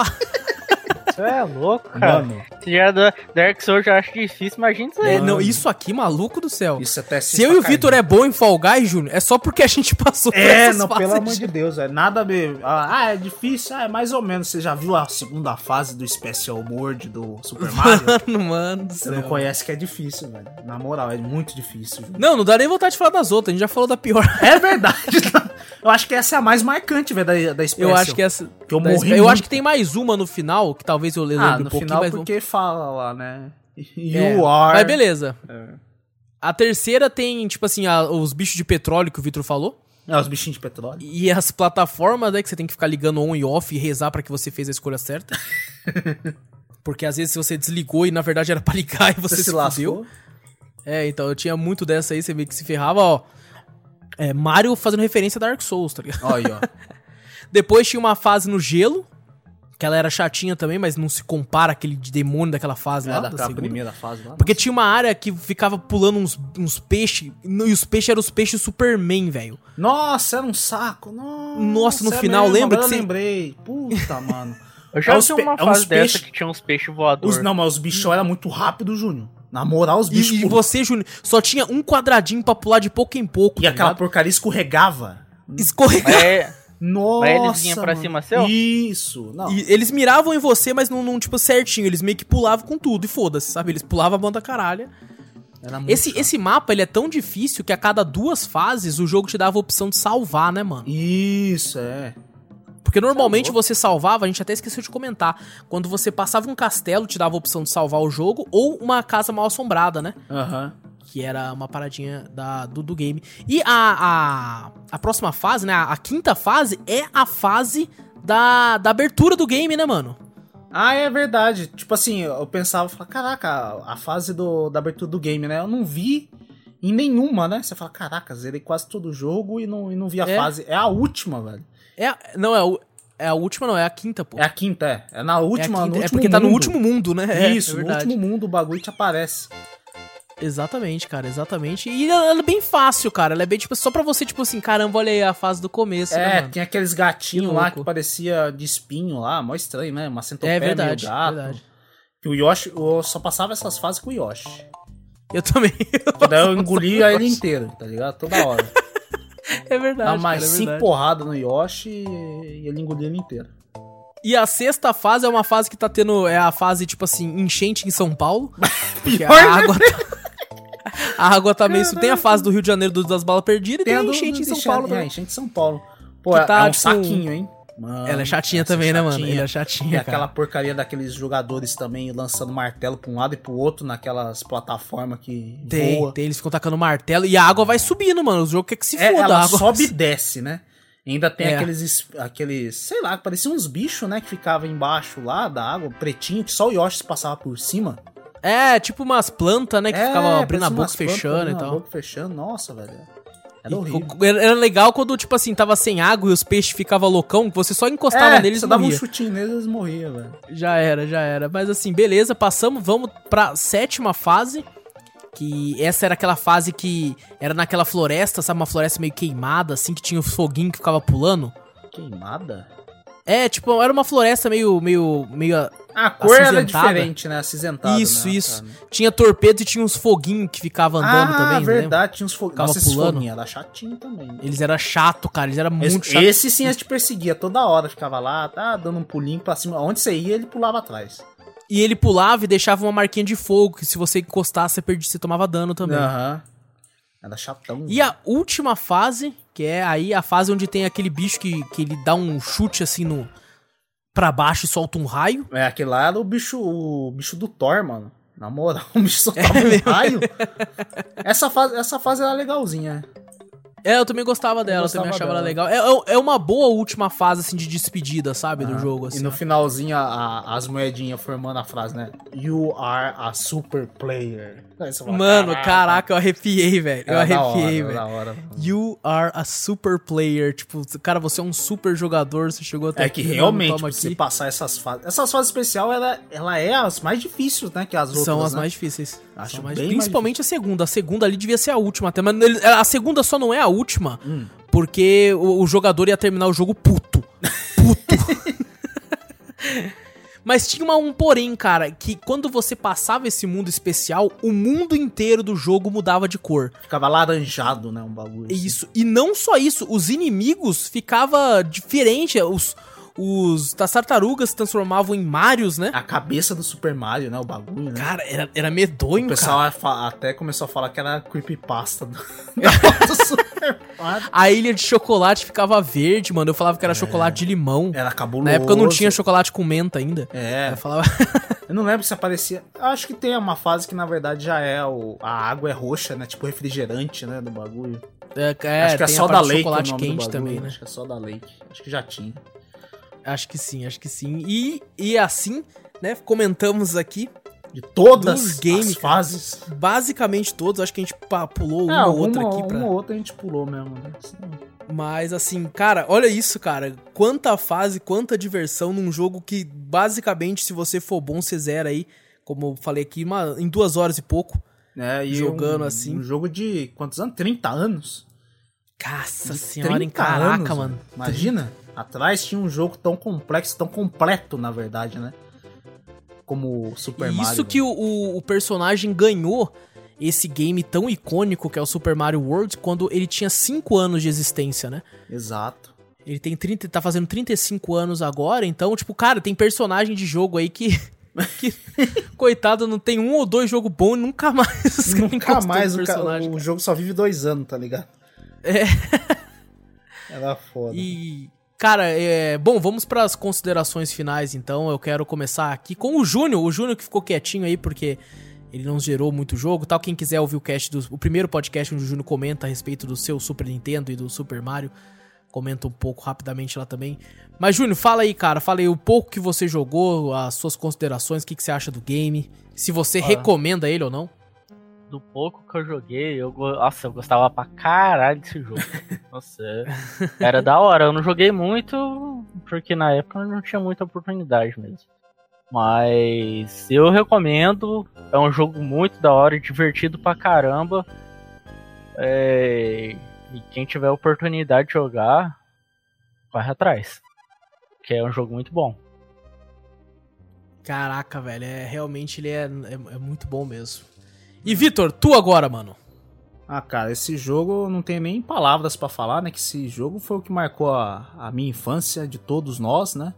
é louco, cara. Mano, Se já da- Dark Souls já acho difícil, imagina isso aí. É, não, isso aqui, maluco do céu. isso até Se eu e o Vitor é bom em Fall Guys, Júnior, é só porque a gente passou por É, essas não, fases. pelo amor de Deus, é nada a ver. Ah, é difícil? Ah, é mais ou menos. Você já viu a segunda fase do Special Mode do Super Mario? Mano, mano do Você céu. não conhece que é difícil, velho. Na moral, é muito difícil. Júnior. Não, não dá nem vontade de falar das outras, a gente já falou da pior. É verdade. Eu acho que essa é a mais marcante, velho, da, da Special. Eu acho que essa. Que eu morri eu acho que tem mais uma no final, que talvez eu lembre Ah, um no pouquinho, final mas. porque fala lá, né? You É, are... Mas beleza. É. A terceira tem, tipo assim, a- os bichos de petróleo que o Vitor falou. É, os bichinhos de petróleo. E as plataformas, né, que você tem que ficar ligando on e off e rezar pra que você fez a escolha certa. Porque às vezes você desligou e na verdade era pra ligar e você, Você se, se lascou? É, então eu tinha muito dessa aí, você meio que se ferrava, ó. É, Mario fazendo referência a Dark Souls, tá ligado? Olha aí, ó. Depois tinha uma fase no gelo, que ela era chatinha também, mas não se compara aquele demônio daquela fase É lá, da daquela segunda. primeira fase lá. Porque tinha uma área que ficava pulando uns, uns peixes, e os peixes eram os peixes Superman, velho. Nossa, era um saco. Nossa, Nossa, no é final, mesmo, lembra que eu você- lembrei. Puta, mano. Eu já É uma é fase dessa peixe- que tinha uns peixes voadores. Os, não, mas os bichos eram muito rápidos, Júnior. Na moral, os E, bichos... e pul- você, Júnior, só tinha um quadradinho pra pular de pouco em pouco. E tá aquela ligado? porcaria escorregava. Escorregar. É, Nossa, eles vinham pra mano. cima seu? Isso. Não. E eles miravam em você, mas não, não, tipo, certinho. Eles meio que pulavam com tudo e foda-se, sabe? Eles pulavam a banda caralha. Era muito Esse, chato. esse mapa, ele é tão difícil que a cada duas fases o jogo te dava a opção de salvar, né, mano? Isso, é. Porque normalmente louco. você salvava, a gente até esqueceu de comentar, quando você passava um castelo, te dava a opção de salvar o jogo, ou uma casa mal assombrada, né? Aham. Que era uma paradinha da, do, do game. E a, a, a próxima fase, né? A, a quinta fase é a fase da, da abertura do game, né, mano? Ah, é verdade. Tipo assim, eu pensava, falava, caraca, a fase do, da abertura do game, né? Eu não vi em nenhuma, né? Você fala, caraca, zerei quase todo o jogo e não, e não vi a É. fase. É a última, velho. É, a- não, é, o- é a última, não, é a quinta, pô. É a quinta, é. É na É a última, quinta- no é porque tá no mundo. último mundo, né? É, Isso, é no último mundo o bagulho te aparece. Exatamente, cara, exatamente. E ela, é bem fácil, cara. Ela é bem, tipo, só pra você, tipo assim, caramba, olha aí a fase do começo, né, É, mano? tem aqueles gatinhos lá que parecia de espinho lá, mó estranho, né? Uma centopeia É verdade, meio gato. verdade. Que o Yoshi, eu só passava essas fases com o Yoshi. Eu também. Daí eu engolia ele inteiro, tá ligado? Toda hora. é verdade. Dava mais cara, é cinco porradas no Yoshi e ele engolia ele inteiro. E a sexta fase é uma fase que tá tendo. É a fase, tipo assim, enchente em São Paulo. Porque a Pior, né? água tá. A água tá meio. Tem a fase do Rio de Janeiro do- das balas perdidas e tem, a a do- enchente em São Paulo É, enchente de São Paulo. Pô, Que é, tá, é um tipo, saquinho, hein? Mano, Ela é chatinha essa também, né, mano? chatinha. Ela é E chatinha, aquela cara. porcaria daqueles jogadores também lançando martelo pra um lado e pro outro naquelas plataformas que Tem, voa. tem, eles ficam tacando martelo e a água vai subindo, mano. O jogo quer que se É, foda a ela água. sobe e desce, né? E ainda tem É. aqueles, es- aqueles, sei lá, pareciam uns bichos, né, que ficavam embaixo lá da água, pretinho, que só o Yoshi passava por cima. É, tipo umas plantas, né? Que ficavam abrindo a boca e fechando e abrindo a tal. boca e fechando, nossa, velho. Era horrível. Era legal quando, tipo assim, tava sem água e os peixes ficavam loucão, você só encostava é, neles e dava um chutinho neles, eles morriam, velho. Já era, já era. Mas assim, beleza, passamos, vamos pra sétima fase. Que essa era aquela fase que era naquela floresta, sabe? Uma floresta meio queimada, assim, que tinha o foguinho que ficava pulando. Queimada? É, tipo, era uma floresta meio. meio. meio. A cor era diferente, né? Acinzentada. Isso, né? isso. Tá. Tinha torpedos e tinha uns foguinhos que ficavam andando ah, também. lembra? verdade, tinha uns foguinhos. Ficava Nossa, pulando. foguinhos era chatinho também. né? Eles eram chato, cara. Eles eram muito Esse, chato. esse sim te perseguia toda hora, ficava lá, tá dando um pulinho pra cima. Onde você ia, ele pulava atrás. E ele pulava e deixava uma marquinha de fogo, que se você encostasse, você perdia, você tomava dano também. Aham. Era chatão. E a última fase, que é aí a fase onde tem aquele bicho que, que ele dá um chute assim no pra baixo e solta um raio. É, aquele lá era o bicho, o bicho do Thor, mano. Na moral, o bicho soltava É um mesmo. raio. Essa fase, essa fase era legalzinha. É, eu também gostava dela, eu gostava também achava ela dela. legal. É, é uma boa última fase, assim, de despedida, sabe, do jogo, assim. E no finalzinho, a- as moedinhas formando a frase, né? You are a super player. Fala, Mano, caraca, eu arrepiei, velho. Eu da arrepiei, velho. You are a super player. Tipo, cara, você é um super jogador, você chegou até É que aqui, realmente, você aqui. passar essas fases. Essas fases especial, ela, ela é as mais difíceis, né? Que as outras. São as né? mais difíceis. Acho mais- bem mais principalmente a segunda. A segunda ali devia ser a última até. Mas a segunda só não é a última Hum. porque o, o jogador ia terminar o jogo puto. Puto. Mas tinha uma- um porém, cara, que quando você passava esse mundo especial, o mundo inteiro do jogo mudava de cor. Ficava laranjado, né? Um bagulho. assim. Isso. E não só isso, os inimigos ficava diferente. Os, os das tartarugas se transformavam em Marios, né? A cabeça do Super Mario, né? O bagulho, né? Cara, era, era medonho, o cara. pessoal fa- até começou a falar que era creepypasta do, do Super Mario. A ilha de chocolate ficava verde, mano. Eu falava que era chocolate de limão. Era cabuloso. Na época eu não tinha chocolate com menta ainda. É, Eu falava. eu não lembro se aparecia. Acho que tem uma fase que na verdade já é o. A água é roxa, né? Tipo refrigerante, né? Do bagulho. é, é, acho que é só da Lake. chocolate o nome do quente também, né? Acho que é só da Lake. Acho que já tinha. Acho que sim, acho que sim. E, e assim, né? Comentamos aqui De todas Dos games, as cara. fases. basicamente todos. Acho que a gente pulou uma É, ou outra aqui pra. uma ou outra a gente pulou mesmo, né? Mas assim, cara, olha isso, cara. Quanta fase, quanta diversão num jogo que basicamente, se você for bom, você zera aí. Como eu falei aqui, uma, em duas horas e pouco. É, e Jogando um, assim. Um jogo de quantos anos? 30 anos. Nossa De senhora, em 30 caraca, anos, mano. Imagina, atrás tinha um jogo tão complexo, tão completo, na verdade, né? Como o Super E Mario. isso que o, o, o personagem ganhou esse game tão icônico que é o Super Mario World quando ele tinha 5 anos de existência, né? Exato. Ele tem 30, tá fazendo 35 anos agora, então, tipo, cara, tem personagem de jogo aí que. que coitado, não tem um ou dois jogos bons e nunca mais. Nunca mais o, personagem. o jogo só vive dois anos, tá ligado? É. Era foda. E. Cara, é. Bom, vamos para as considerações finais, então. Eu quero começar aqui com o Júnior. O Júnior que ficou quietinho aí, porque ele não gerou muito jogo tal. Quem quiser ouvir o cast do. O primeiro podcast onde o Júnior comenta a respeito do seu Super Nintendo e do Super Mario. Comenta um pouco rapidamente lá também. Mas, Júnior, fala aí, cara. Fala aí o pouco que você jogou, as suas considerações, o que, que você acha do game. Se você recomenda ele ou não. Do pouco que eu joguei, eu, nossa, eu gostava pra caralho desse jogo. Nossa, era da hora. Eu não joguei muito, porque na época não tinha muita oportunidade mesmo. Mas eu recomendo. É um jogo muito da hora, divertido pra caramba. É, E quem tiver oportunidade de jogar, corre atrás. Que é um jogo muito bom. Caraca, velho. É, realmente ele é, é, é muito bom mesmo. E, Vitor, tu agora, mano. Ah, cara, esse jogo não tenho nem palavras pra falar, né? Que esse jogo foi o que marcou a, a minha infância de todos nós, né?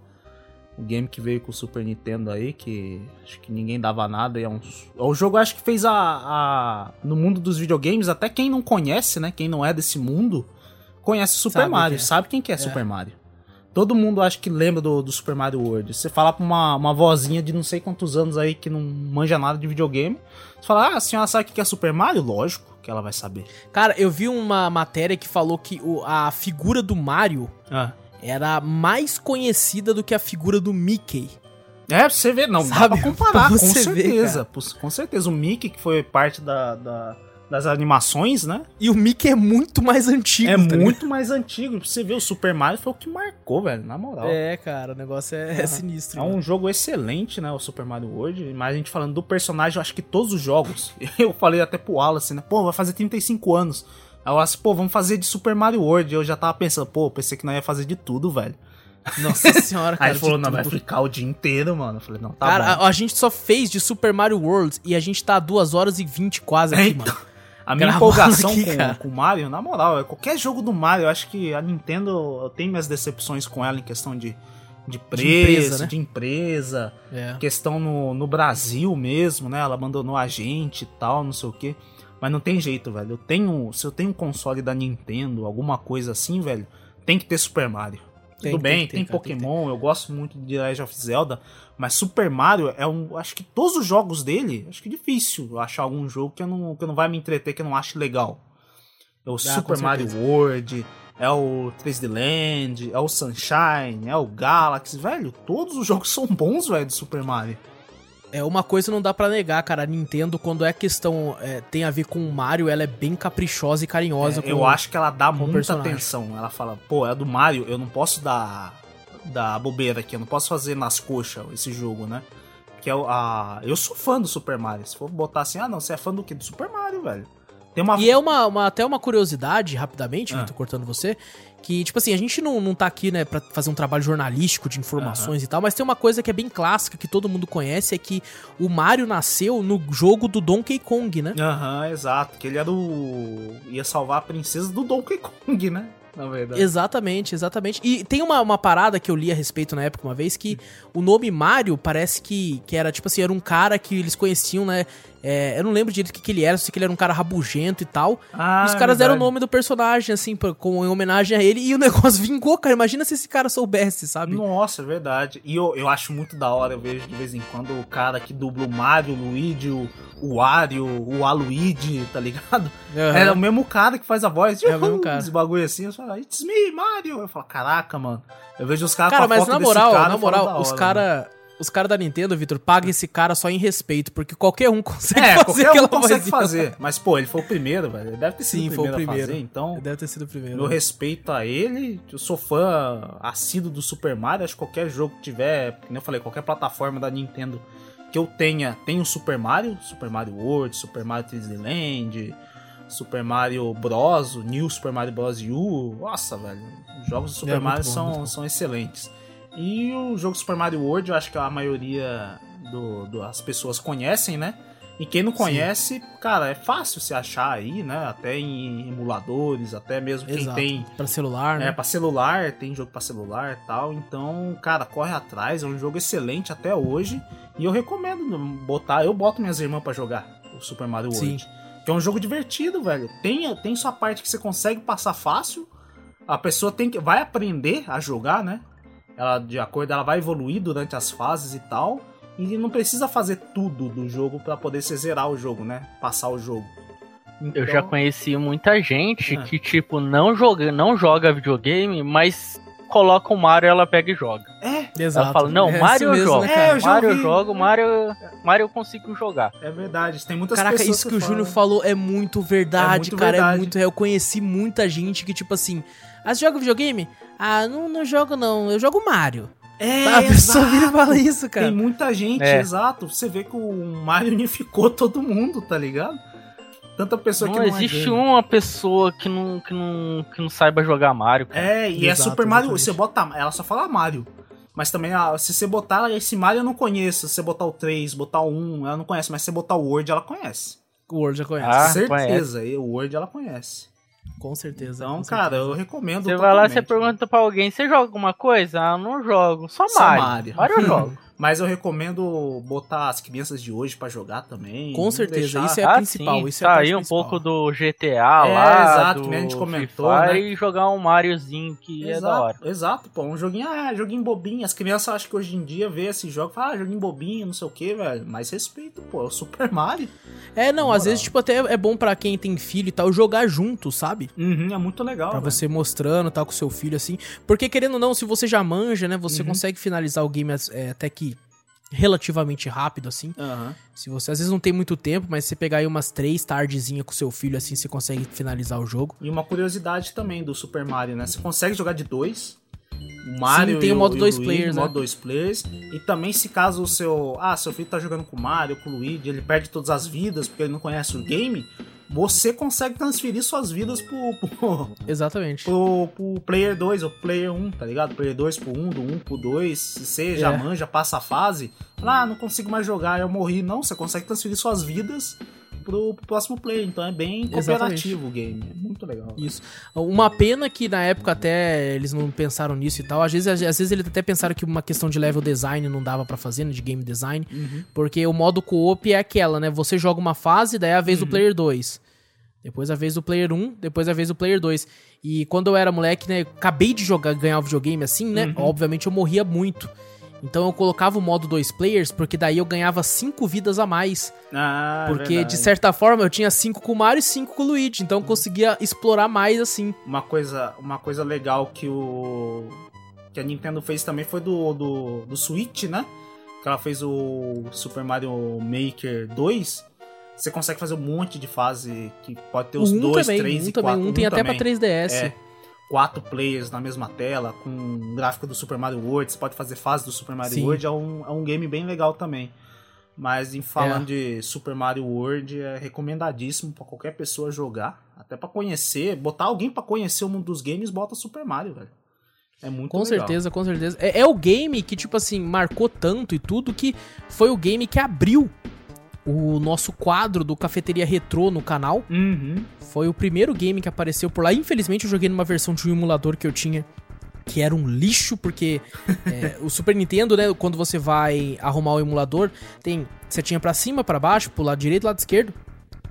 O game que veio com o Super Nintendo aí, que acho que ninguém dava nada. E é, um, é o jogo acho que fez a, a. No mundo dos videogames, até quem não conhece, né? Quem não é desse mundo, conhece Super Sabe Mario, é. sabe quem que é, Super Mario. Todo mundo acho que lembra do, do Super Mario World. Você fala pra uma, uma vozinha de não sei quantos anos aí que não manja nada de videogame. Você fala, ah, a senhora sabe o que é Super Mario? Lógico que ela vai saber. Cara, eu vi uma matéria que falou que o- a figura do Mario Ah. era mais conhecida do que a figura do Mickey. É, pra você ver, não dá Sabe? pra comparar, Pra com ver, certeza. Pô, com certeza. O Mickey, que foi parte da, da- das animações, né? E o Mickey é muito mais antigo. é tá muito mais antigo. Pra você ver, o Super Mario foi o que marcou, velho, na moral. É, É, cara, o negócio é, é sinistro. um jogo excelente, né? O Super Mario World. Mas a gente falando do personagem, eu acho que todos os jogos. Eu falei até pro Wallace, né? Pô, vai fazer 35 anos. Aí o Wallace, pô, vamos fazer de Super Mario World. Eu já tava pensando, pô, pensei que não ia fazer de tudo, velho. Nossa senhora, cara. Aí ele falou, não, vai tudo. ficar o dia inteiro, mano. Eu falei, não, tá cara, bom. a, a gente só fez de Super Mario World e a gente tá 2 horas e 20 quase aqui, Então, mano. A minha empolgação aqui, com, o Mario, na moral, é qualquer jogo do Mario, eu acho que a Nintendo eu tenho minhas decepções com ela em questão de, de preço, de empresa, empresa, né? É. questão no, no Brasil mesmo, né? Ela abandonou a gente e tal, não sei o quê. Mas não tem jeito, velho. Eu tenho, se eu tenho um console da Nintendo, alguma coisa assim, velho, tem que ter Super Mario. Tem, Tudo tem bem, tem, tem que Pokémon, eu gosto muito de Legend of Zelda, mas Super Mario é um. Acho que todos os jogos dele, acho que é difícil eu achar algum jogo que, eu não, que eu não vai me entreter, que eu não ache legal. É o Super com Mario. World, é o 3D Land, é o Sunshine, é o Galaxy, velho. Todos os jogos são bons, velho, do Super Mario. É uma coisa não dá pra negar, cara. A Nintendo, quando é questão é, tem a ver com o Mario, ela é bem caprichosa e carinhosa. É, eu acho que ela dá muita personagem. atenção. Ela fala, pô, é do Mario, eu não posso dar, dar bobeira aqui, eu não posso fazer nas coxas esse jogo, né? Que é o- a. Eu sou fã do Super Mario. Se for botar assim, ah não, você é fã do quê? Do Super Mario, velho. Tem uma. E é uma, uma- até uma curiosidade, rapidamente, Ah. tô cortando você, que, tipo assim, a gente não, não tá aqui, né, pra fazer um trabalho jornalístico de informações e tal, mas tem uma coisa que é bem clássica, que todo mundo conhece, é que o Mario nasceu no jogo do Donkey Kong, né? Aham, exato. Que ele era o. ia salvar a princesa do Donkey Kong, né? Na verdade. Exatamente, exatamente. E tem uma, uma parada que eu li a respeito na época uma vez, que o nome Mario parece que, que era, tipo assim, era um cara que eles conheciam, né? É, eu não lembro direito o que, que ele era, sei que ele era um cara rabugento e tal. Ah, e os caras deram o verdade. nome do personagem, assim, pra, com, em homenagem a ele, e o negócio vingou, cara. Imagina se esse cara soubesse, sabe? Nossa, é verdade. E eu, eu acho muito da hora, eu vejo de vez em quando o cara que dubla o Mario, o Luigi, o, o Wario, o Aluigi, tá ligado? Aham. É o mesmo cara que faz a voz. É o mesmo cara. Esse bagulho assim, eu falo, it's me, Mario. Eu falo, caraca, mano. Eu vejo os caras Cara, com a mas na moral, cara, na moral, os hora, cara, os cara da Nintendo, Vitor, pagam esse cara só em respeito, porque qualquer um consegue É, fazer qualquer um consegue vozinha. fazer. Mas, pô, ele foi o primeiro, velho. Ele deve ter sido Sim, o foi o primeiro, primeiro. fazer, então... Deve ter sido o primeiro. Meu respeito a ele, eu sou fã assíduo do Super Mario, acho que qualquer jogo que tiver, como eu falei, qualquer plataforma da Nintendo que eu tenha, tem o Super Mario, Super Mario World, Super Mario 3D Land, Super Mario Bros, New Super Mario Bros U, nossa, velho, os jogos do Super É, Mario bom, são, são excelentes. E o jogo Super Mario World, eu acho que a maioria do, do- as pessoas conhecem, né? E quem não conhece, cara, é fácil se achar aí, né? Até em emuladores, até mesmo quem Exato. tem Pra celular, né? é, pra celular, tem jogo pra celular e tal. Então, cara, corre atrás. É um jogo excelente até hoje. E eu recomendo botar. Eu boto minhas irmãs pra jogar o Super Mario World. Sim. Que é um jogo divertido, velho. Tem, tem sua parte que você consegue passar fácil. A pessoa tem que vai aprender a jogar, né? Ela, de acordo, ela vai evoluir durante as fases e tal. E não precisa fazer tudo do jogo pra poder se zerar o jogo, né? Passar o jogo. Eu Então- já conheci muita gente Ah. que, tipo, não joga, não joga videogame, mas coloca o Mario e ela pega e joga. É, Exato. Ela fala, não, É Mario assim eu mesmo, jogo. né, cara? É, eu Mario eu jogo, Mario, Mario eu consigo jogar. é verdade. Tem muitas Caraca, pessoas isso que o falam- Júnior falou é muito verdade, É muito cara. É verdade. muito. Eu conheci muita gente que, tipo assim. Ah, você joga videogame? Ah, não, não jogo não. Eu jogo Mario. É, a pessoa vira e fala isso, cara. Tem muita gente, É. exato. Você vê que o Mario unificou todo mundo, tá ligado? Tanta pessoa Não, que não existe é uma pessoa que não, que, não, que não saiba jogar Mario, cara. É, e é Exato, Super Mario. exatamente. Você bota. Ela só fala Mario. Mas também, ah, se você botar esse Mario eu não conheço. Se você botar o 3, botar o 1, ela não conhece. Mas se você botar o Word, ela conhece. O Word já conhece. Ah, certeza. E o Word ela conhece. com certeza. Então, com cara, certeza. eu recomendo. Você vai lá e você totalmente. pergunta pra alguém, você joga alguma coisa? Ah, não jogo. Só Só Mario. Mario. Mario eu jogo. Mas eu recomendo botar as crianças de hoje pra jogar também. Com certeza, deixar- isso é ah, principal, sim, isso é a parte sair um principal. pouco do GTA É, lá, exato, do que a gente comentou, né? e jogar um Mariozinho que é da Exato, hora. exato, pô. Um joguinho, ah, joguinho bobinho. As crianças acham que hoje em dia vê esse jogo e falam, ah, joguinho bobinho, não sei o que, velho. Mas respeito, pô. É o Super Mario. É, não, às vezes, tipo, até é bom pra quem tem filho e tal, jogar junto, sabe? Uhum, é muito legal. Pra velho. você mostrando tal com seu filho, assim. Porque, querendo ou não, se você já manja, né, você Uhum. consegue finalizar o game é, até que relativamente rápido, assim. Aham. Se você, às vezes, não tem muito tempo, mas se você pegar aí umas três tardezinhas com seu filho, assim, você consegue finalizar o jogo. E uma curiosidade também do Super Mario, né? Você consegue jogar de dois. O Mario Sim, tem o modo dois players, modo né? dois players. E também se caso o seu, ah, seu filho tá jogando com o Mario, com o Luigi, ele perde todas as vidas porque ele não conhece o game, você consegue transferir suas vidas pro, pro, Exatamente. pro, pro player 2 ou player 1, tá ligado? Player 2 pro 1, do 1 pro 2. Se você já É. manja, passa a fase, ah, não consigo mais jogar, eu morri. Não, você consegue transferir suas vidas pro, pro próximo player. Então é bem cooperativo o game. É muito legal. Isso. Uma pena que na época até eles não pensaram nisso e tal. Às vezes, às vezes eles até pensaram que uma questão de level design não dava pra fazer, né, de game design. Uhum. Porque o modo co-op é aquela, né? Você joga uma fase, daí é a vez Uhum. do player 2. Depois a vez do player 1, depois a vez do player 2. E quando eu era moleque, né? eu Acabei de jogar, ganhar o videogame assim, né? Uhum. Obviamente eu morria muito. Então eu colocava o modo dois players, porque daí eu ganhava cinco vidas a mais. Ah, porque, verdade. de certa forma, eu tinha cinco com o Mario e cinco com o Luigi. Então eu conseguia explorar mais assim. uma coisa, uma coisa legal que o que a Nintendo fez também foi do, do, do Switch, né? Que ela fez o Super Mario Maker 2. Você consegue fazer um monte de fase que pode ter os 1 dois, também, três um e também. quatro. Um tem até também. pra 3DS. É, quatro players na mesma tela, com um gráfico do Super Mario World. Você pode fazer fase do Super Mario Sim. World. É um, é um game bem legal também. Mas em falando de Super Mario World, é recomendadíssimo pra qualquer pessoa jogar. Até pra conhecer, botar alguém pra conhecer o mundo dos games, bota Super Mario, velho. É muito Com legal. certeza, com certeza. É, é o game que, tipo assim, marcou tanto e tudo que foi o game que abriu o nosso quadro do Cafeteria Retrô no canal. Uhum. Foi o primeiro game que apareceu por lá. Infelizmente, eu joguei numa versão de um emulador que eu tinha que era um lixo, porque é, o Super Nintendo, né, quando você vai arrumar o emulador, tem setinha pra cima, pra baixo, pro lado direito, lado esquerdo.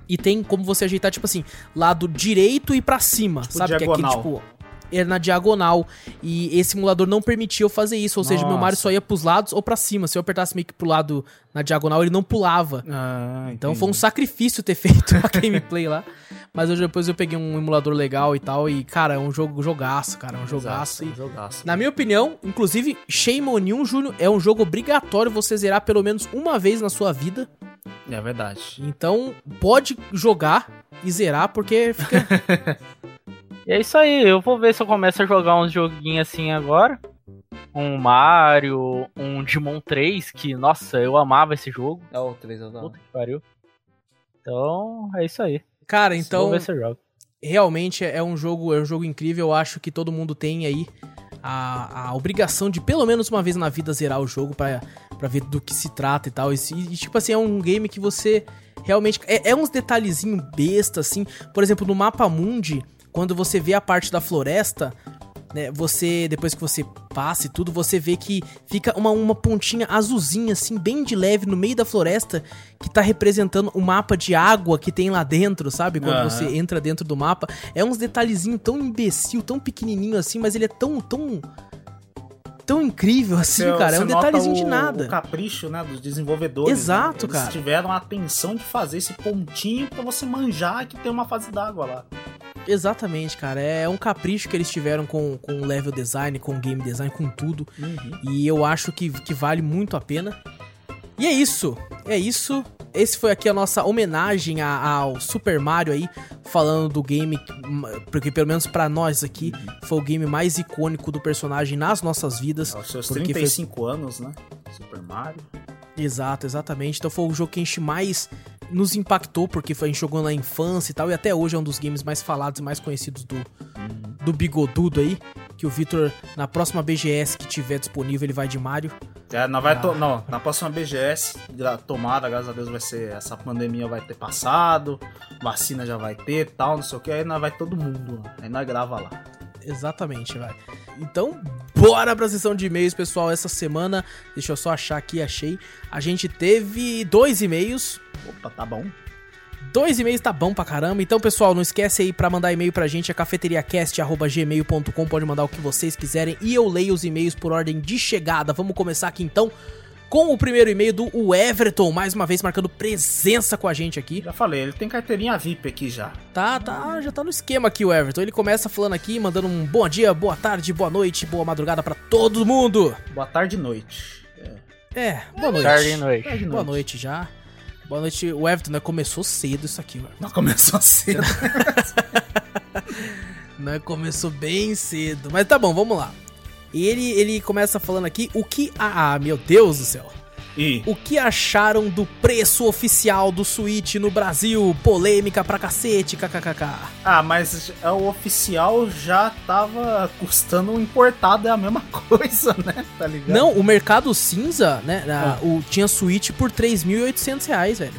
E tem como você ajeitar, tipo assim, lado direito e pra cima, sabe? Que é aquele, diagonal. tipo, era na diagonal. E esse emulador não permitia eu fazer isso. Ou seja, meu Nossa. Mario só ia pros lados ou pra cima. Se eu apertasse meio que pro lado na diagonal, ele não pulava. Ah, Então foi um sacrifício ter feito a gameplay lá. Mas eu, depois eu peguei um emulador legal e tal. E, cara, é um jogo jogaço, cara. É um jogaço. E, jogaço. na minha opinião, inclusive, Shame on You, Júnior, é um jogo obrigatório você zerar pelo menos uma vez na sua vida. É verdade. Então, pode jogar e zerar, porque fica. E é isso aí, eu vou ver se eu começo a jogar uns joguinhos assim agora. Um Mario, um Digimon 3, que, nossa, eu amava esse jogo. É o 3 eu Puta que pariu. Então, é isso aí. Cara, Vou então. ver se eu jogo. realmente é um jogo, é um jogo incrível. Eu acho que todo mundo tem aí a, a obrigação de pelo menos uma vez na vida zerar o jogo pra, pra ver do que se trata e tal. E, se- e, tipo assim, é um game que você realmente. É, é uns detalhezinhos besta, assim. Por exemplo, no mapa mundi, quando você vê a parte da floresta. Né, você, depois que você passa e tudo, você vê que fica uma, uma pontinha azulzinha, assim, bem de leve no meio da floresta, que tá representando o mapa de água que tem lá dentro, sabe? Quando Aham. você entra dentro do mapa. É uns detalhezinhos tão imbecil, tão pequenininho assim, mas ele é tão, tão... Tão incrível assim, Você- cara. É você um nota detalhezinho o- de nada. O capricho, né, dos desenvolvedores. Exato, né? Eles cara. tiveram a atenção de fazer esse pontinho pra você manjar que tem uma fase d'água lá. Exatamente, cara. É um capricho que eles tiveram com, com o level design, com o game design, com tudo. E eu acho que, que vale muito a pena. E é isso. É isso. Esse foi aqui a nossa homenagem a- ao Super Mario aí, falando do game, porque pelo menos pra nós aqui, foi o game mais icônico do personagem nas nossas vidas. Aos seus Porque 35 anos, né? Super Mario. Exato, exatamente. Então foi o jogo que a gente mais nos impactou, porque foi, a gente jogou na infância e tal, e até hoje é um dos games mais falados e mais conhecidos do, do Bigodudo aí. Que o Victor, na próxima BGS que tiver disponível, ele vai de Mario. É, não vai Ah. to- não, na próxima BGS, tomada, graças a Deus, vai ser. Essa pandemia vai ter passado, vacina já vai ter tal, não sei o que, aí nós vai todo mundo. Aí nós grava lá. Exatamente, vai. Então, bora pra sessão de e-mails, pessoal. Essa semana, deixa eu só achar aqui, achei. A gente teve dois e-mails. Opa, tá bom. Dois e-mails tá bom pra caramba. Então, pessoal, não esquece aí pra mandar e-mail pra gente, é cafeteriacast.gmail.com. Pode mandar o que vocês quiserem e eu leio os e-mails por ordem de chegada. Vamos começar aqui então com o primeiro e-mail do Everton, mais uma vez marcando presença com a gente aqui. Já falei, ele tem carteirinha VIP aqui já. Tá, tá, já tá no esquema aqui o Everton. Ele começa falando aqui, mandando um bom dia, boa tarde, boa noite, boa madrugada pra todo mundo. Boa tarde e noite. É, É, boa noite. Tarde e noite. Boa noite já. Boa noite, o Everton, né? Começou cedo isso aqui, mano. Não começou cedo. Né? Começou bem cedo. Mas tá bom, vamos lá. Ele, ele começa falando aqui o que. Ah, meu Deus do céu. E O que acharam do preço oficial do Switch no Brasil? Polêmica pra cacete, kkkk. ah, mas é, o oficial já tava custando um importado é a mesma coisa, né? Tá ligado? Não, o mercado cinza, né? a- Ah. o, tinha Switch por 3.800 reais, velho.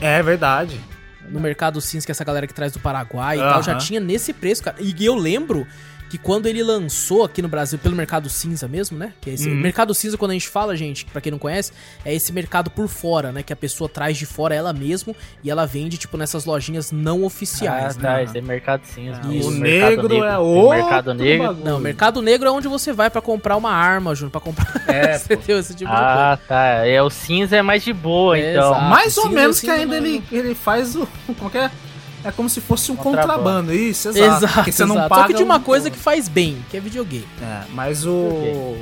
É verdade. No mercado cinza, que essa galera que traz do Paraguai e tal, já tinha nesse preço, cara. E eu lembro que quando ele lançou aqui no Brasil, pelo mercado cinza mesmo, né? Que é esse, Uhum. Mercado cinza, quando a gente fala, gente, pra quem não conhece, é esse mercado por fora, né? Que a pessoa traz de fora ela mesmo e ela vende, tipo, nessas lojinhas não Ah, oficiais, né? tá, esse é mercado cinza. Ah, Isso, o mercado negro é Tem outro mercado negro. bagulho. Não, mercado negro é onde você vai pra comprar uma arma, Júnior, pra comprar. É, pô. Entendeu? Esse tipo de coisa. Ah, tá. É, o cinza é mais de boa, É, então. exato. Mais ou cinza, menos que ainda ele, ele faz o. Que é? Como se fosse um Contrabando. contrabando, isso, exato. Exato, Porque você não exato. paga Só que de uma um- coisa que faz bem, que é videogame. É, mas o.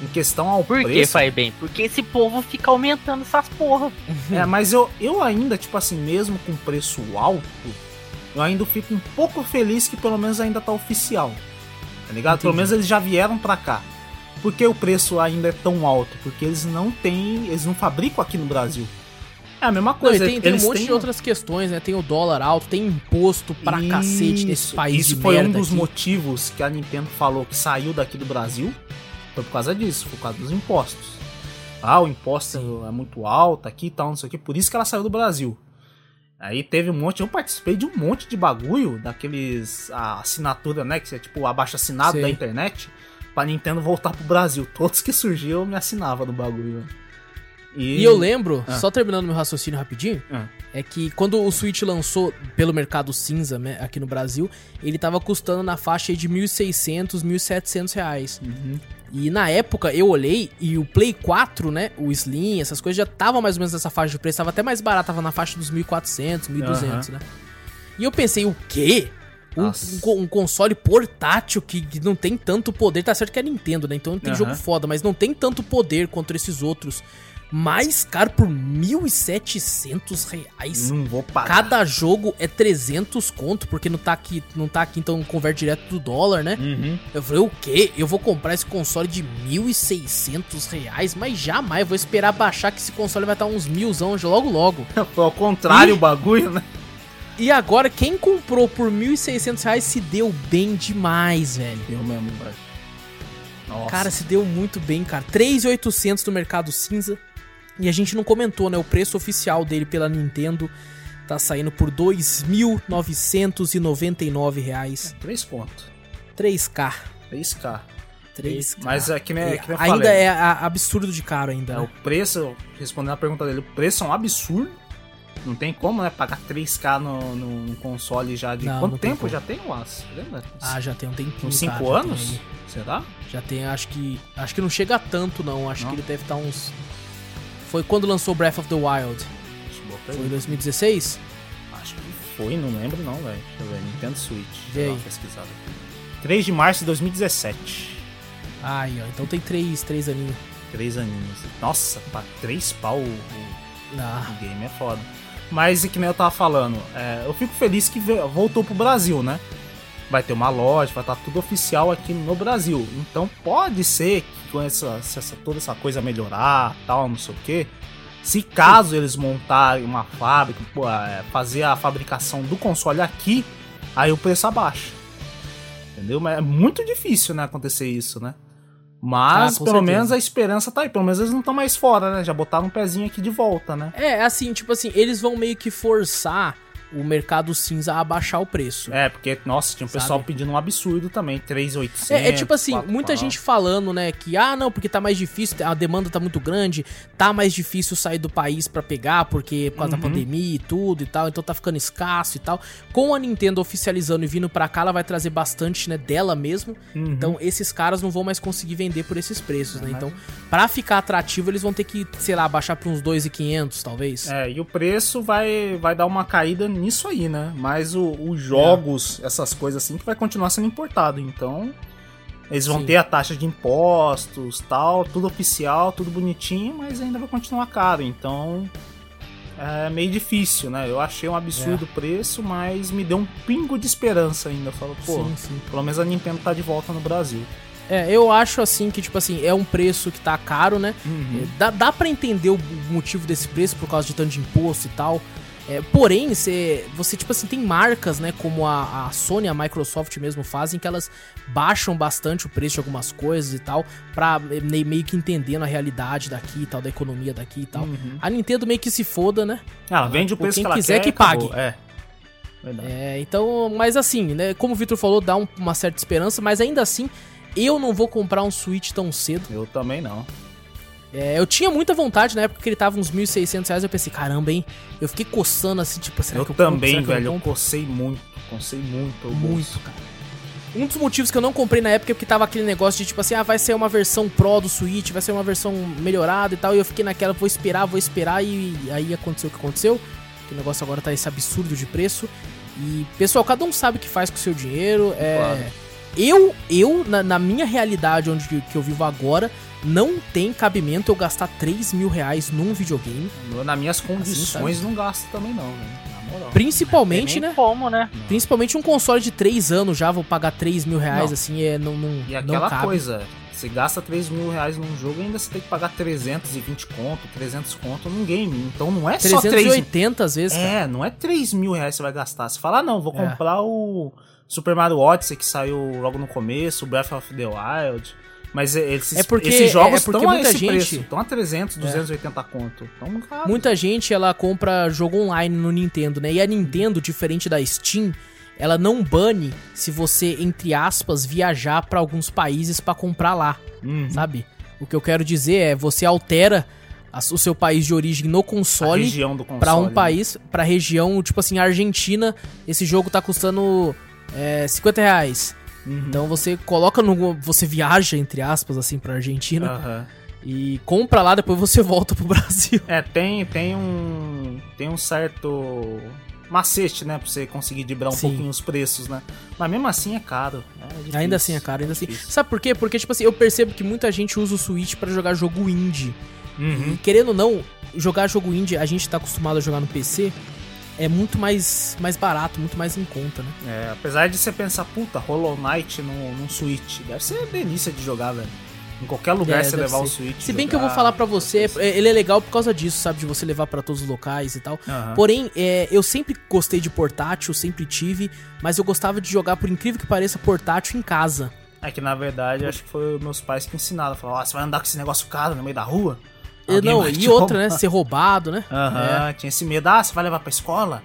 Em questão ao Por que preço. faz bem? Porque esse povo fica aumentando essas porra. É, mas eu, eu ainda, tipo assim, mesmo com preço alto, eu ainda fico um pouco feliz que pelo menos ainda tá oficial. Tá ligado? Pelo Entendi. menos eles já vieram pra cá. Por que o preço ainda é tão alto? Porque eles não têm. Eles não fabricam aqui no Brasil. É a mesma Não, coisa. tem, tem um monte têm- de outras questões, né? Tem o dólar alto, tem imposto pra cacete nesse Isso, país Isso foi um dos aqui. motivos que a Nintendo falou que saiu daqui do Brasil. Foi por causa disso, por causa dos impostos. Ah, o imposto é muito alto aqui e tal, não sei o que. Por isso que ela saiu do Brasil. Aí teve um monte, eu participei de um monte de bagulho, daqueles a assinatura, né, que é tipo abaixo assinado Sei. da internet, pra Nintendo voltar pro Brasil. Todos que surgiam eu me assinava no bagulho. E eu lembro, Ah. só terminando meu raciocínio rapidinho, Ah. é que quando o Switch lançou pelo mercado cinza né, aqui no Brasil, ele tava custando na faixa de 1.600, 1.700 reais. Uhum. E na época eu olhei e o Play 4, né, o Slim, essas coisas já tava mais ou menos nessa faixa de preço, tava até mais barato, tava na faixa dos 1.400, 1.200, né? E eu pensei, o quê? Um, um co- console portátil que, que não tem tanto poder, tá certo que é Nintendo, né? Então não tem Aham. jogo foda, mas não tem tanto poder contra esses outros. Mais caro por 1.700 reais. Não vou pagar. Cada jogo é 300 conto, porque não tá aqui, não tá aqui, então converte direto do dólar, né? Uhum. Eu falei, o quê? Eu vou comprar esse console de 1.600 reais? Mas jamais, vou esperar baixar que esse console vai estar uns milzão logo logo. Foi ao contrário Ih. o bagulho, né? E agora, quem comprou por 1.600 reais se deu bem demais, velho. Eu mesmo, velho. Nossa. Cara, se deu muito bem, cara. 3.800 no mercado cinza. E a gente não comentou, né? O preço oficial dele pela Nintendo tá saindo por 2.999 reais. 3 conto. 3K. 3K. 3K. Mas é que nem, É, que nem ainda falei. é absurdo de caro ainda, É, né? o preço, respondendo a pergunta dele, o preço é um absurdo. Não tem como, né? Pagar 3K no, no, no console já de. Não, Quanto não tem tempo como. já tem o Aço? Lembra? Ah, já tem um tempinho, Uns 5 cara, já tem anos? Será? Já tem, acho que. Acho que não chega a tanto, não. Acho Não? que ele deve estar uns. Foi quando lançou Breath of the Wild. Foi em aí. 2016? Acho que foi, não lembro não, velho. Deixa eu ver. Nintendo Switch. Vê Deixa eu dar aí. uma pesquisada aqui. 3 de março de 2017. Ai, ó. Então tem três, três aninhos. 3 aninhos. Nossa, pra 3 pau o, o- Ah, O game é foda. Mas, que nem eu tava falando, é, eu fico feliz que voltou pro Brasil, né? Vai ter uma loja, vai estar tudo oficial aqui no Brasil. Então pode ser que com essa, essa- toda essa coisa melhorar, tal, não sei o que. Se caso eles montarem uma fábrica, é, fazer a fabricação do console aqui, aí o preço abaixa. Entendeu? Mas é muito difícil, né, acontecer isso, né? Mas, Ah, pelo certeza. menos, a esperança tá aí. Pelo menos eles não estão mais fora, né? Já botaram um pezinho aqui de volta, né? É, assim, tipo assim, eles vão meio que forçar o mercado cinza a abaixar o preço. É, porque, nossa, tinha um pessoal Sabe? pedindo um absurdo também, 3,800. É, é tipo assim, 4 muita pau. gente falando, né, que ah, não, porque tá mais difícil, a demanda tá muito grande, tá mais difícil sair do país pra pegar, porque por causa Uhum. da pandemia e tudo e tal, então tá ficando escasso e tal. Com a Nintendo oficializando e vindo pra cá, ela vai trazer bastante, né, dela mesmo. Uhum. Então esses caras não vão mais conseguir vender por esses preços, né? Mas- Então, pra ficar atrativo, eles vão ter que, sei lá, baixar pra uns 2.500, talvez. É, e o preço vai, vai dar uma caída nisso aí, né? Mas os jogos, essas coisas assim, que vai continuar sendo importado. Então, eles vão Sim. ter a taxa de impostos, tal, tudo oficial, tudo bonitinho, mas ainda vai continuar caro. Então, é meio difícil, né? Eu achei um absurdo o preço, mas me deu um pingo de esperança ainda. Eu falo, pô, sim, sim. pelo menos a Nintendo tá de volta no Brasil. É, eu acho assim que, tipo assim, é um preço que tá caro, né? Uhum. É, Dá, dá pra entender o motivo desse preço por causa de tanto de imposto e tal. É, porém, cê, você, tipo assim, tem marcas, né? Como a, a Sony e a Microsoft mesmo fazem, que elas baixam bastante o preço de algumas coisas e tal, pra me- meio que entendendo a realidade daqui e tal, da economia daqui e tal. Uhum. A Nintendo meio que se foda, né? Ela vende o preço quem que ela quiser quer que pague. É. Verdade. É, então, mas assim, né? Como o Victor falou, dá um- uma certa esperança, mas ainda assim, eu não vou comprar um Switch tão cedo. Eu também não. É, eu tinha muita vontade na época que ele tava uns 1.600 reais. Eu pensei, caramba, hein? Eu fiquei coçando assim, tipo, será eu que eu compro? também, eu velho. Eu compro? cocei muito. Cocei muito. Muito, cara. Um dos motivos que eu não comprei na época é porque tava aquele negócio de tipo assim, ah, vai ser uma versão Pro do Switch, vai ser uma versão melhorada e tal. E eu fiquei naquela, vou esperar, vou esperar. E aí aconteceu o que aconteceu. Que o negócio agora tá esse absurdo de preço. E, pessoal, cada um sabe o que faz com o seu dinheiro. É. Claro. Eu, eu na, na minha realidade, onde que eu vivo agora, não tem cabimento eu gastar 3 mil reais num videogame. Nas minhas Assim, condições, não gasto também, não, velho. Na moral. Principalmente, né? como, né? Principalmente um console de 3 anos já, vou pagar 3 mil reais, Não. assim, é, não, não, E não aquela cabe. coisa, você gasta 3 mil reais num jogo e ainda você tem que pagar 320 conto, 300 conto num game. Então não é só 3 380 às vezes, cara. É, não é 3 mil reais que você vai gastar. Você fala, ah, não, vou É. comprar o Super Mario Odyssey que saiu logo no começo, o Breath of the Wild. Mas esses, É porque- esses jogos é porque estão a muita esse gente- preço. Estão a 300, 280 conto. Então, Muita gente, ela compra jogo online no Nintendo, né? E a Nintendo, diferente da Steam, ela não bane se você, entre aspas, viajar pra alguns países pra comprar lá, Uhum. sabe? O que eu quero dizer é, você altera a- o seu país de origem no a console console. pra um né? país, pra região, tipo assim, Argentina, esse jogo tá custando é, 50 reais. Uhum. Então você coloca no. Você viaja, entre aspas, assim, pra Argentina Aham. e compra lá, depois você volta pro Brasil. É, tem, tem um. Tem um certo macete, né? Pra você conseguir dibrar um Sim. pouquinho os preços, né? Mas mesmo assim é caro. É difícil, Ainda assim é caro, ainda assim. difícil. Sabe por quê? Porque, tipo assim, eu percebo que muita gente usa o Switch pra jogar jogo indie. Uhum. E querendo ou não, jogar jogo indie, a gente tá acostumado a jogar no PC, é muito mais, mais barato, muito mais em conta, né? É, apesar de você pensar, puta, Hollow Knight no, num Switch, deve ser delícia de jogar, velho. Em qualquer lugar É, você levar o ser. Switch. Se bem que eu vou falar pra você, é- ele é legal por causa disso, sabe? De você levar pra todos os locais e tal. assim. Aham. Porém, é, eu sempre gostei de portátil, sempre tive, mas eu gostava de jogar, por incrível que pareça, portátil em casa. É que na verdade acho que foi meus pais que ensinaram. Falaram, ó, você vai andar com esse negócio caro no meio da rua? Alguém não, e outra, né? roubar." Ser roubado, né? Aham, tinha esse medo. Ah, você vai levar pra escola?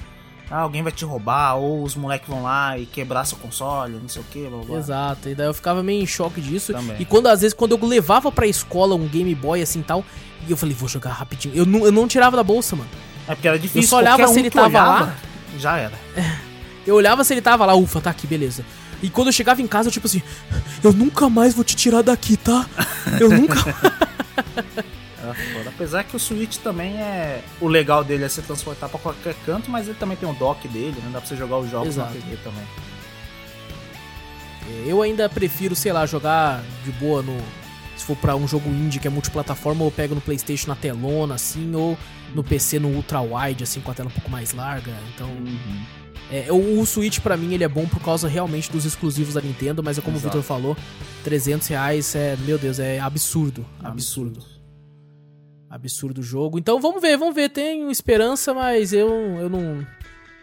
Ah, alguém vai te roubar, ou os moleques vão lá e quebrar seu console, não sei o que, blá blá. Exato, e daí eu ficava meio em choque disso. Também. E quando às vezes quando eu levava pra escola um Game Boy assim e tal, e eu falei, vou jogar rapidinho. Eu não, eu não tirava da bolsa, mano. É porque era difícil. Eu só olhava se ele tava olhava, lá. Já era. Eu olhava se ele tava lá, ufa, tá aqui, beleza. E quando eu chegava em casa, eu tipo assim, eu nunca mais vou te tirar daqui, tá? Eu nunca. Foda. Apesar que o Switch também é. O legal dele é se transportar pra qualquer canto, mas ele também tem o dock dele, né? Dá pra você jogar os jogos Exato. na TV também. eu ainda prefiro, sei lá, jogar de boa no. Se for pra um jogo indie que é multiplataforma, eu pego no Playstation na telona, assim, ou no PC no ultra wide, assim, com a tela um pouco mais larga. Então. É, o, o Switch pra mim ele é bom por causa realmente dos exclusivos da Nintendo, mas é como Exato. o Victor falou, 300 reais é, meu Deus, é absurdo, absurdo, absurdo o jogo. Então vamos ver, vamos ver, tenho esperança, mas eu, eu não,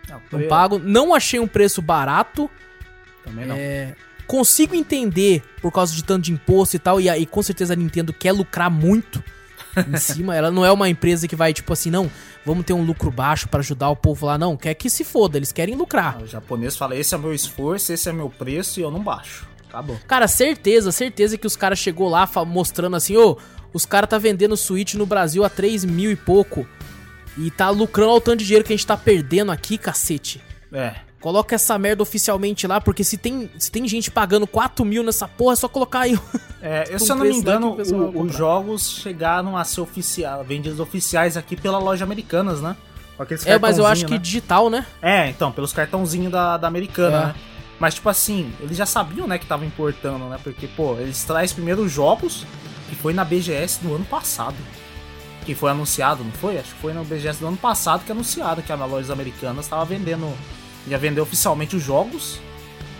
Não, não pago. Não achei um preço barato, Também não. é, consigo entender por causa de tanto de imposto e tal, e aí com certeza a Nintendo quer lucrar muito em cima. Ela não é uma empresa que vai tipo assim, não, vamos ter um lucro baixo pra ajudar o povo lá, não, quer que se foda, eles querem lucrar. O japonês fala: esse é meu esforço, esse é meu preço e eu não baixo. Acabou. Cara, certeza, certeza que os caras chegou lá mostrando assim, ô, os caras tá vendendo Switch no Brasil a 3 mil e pouco. E tá lucrando ao tanto de dinheiro que a gente tá perdendo aqui, cacete. É. Coloca essa merda oficialmente lá, porque se tem, se tem gente pagando 4 mil nessa porra, é só colocar aí. É, eu, Com se eu não me que engano, o os jogos chegaram a ser oficial, vendidos oficiais aqui pela loja Americanas, né? É, mas eu acho cartãozinho, que né? digital, né? É, então, pelos cartãozinhos da, da Americana, É. né? Mas, tipo assim, eles já sabiam, né, que tava importando, né? Porque, pô, eles trazem primeiro os jogos, que foi na BGS do ano passado. Que foi anunciado, não foi? Acho que foi na BGS do ano passado que anunciaram que a lojas americanas tava vendendo. Ia vender oficialmente os jogos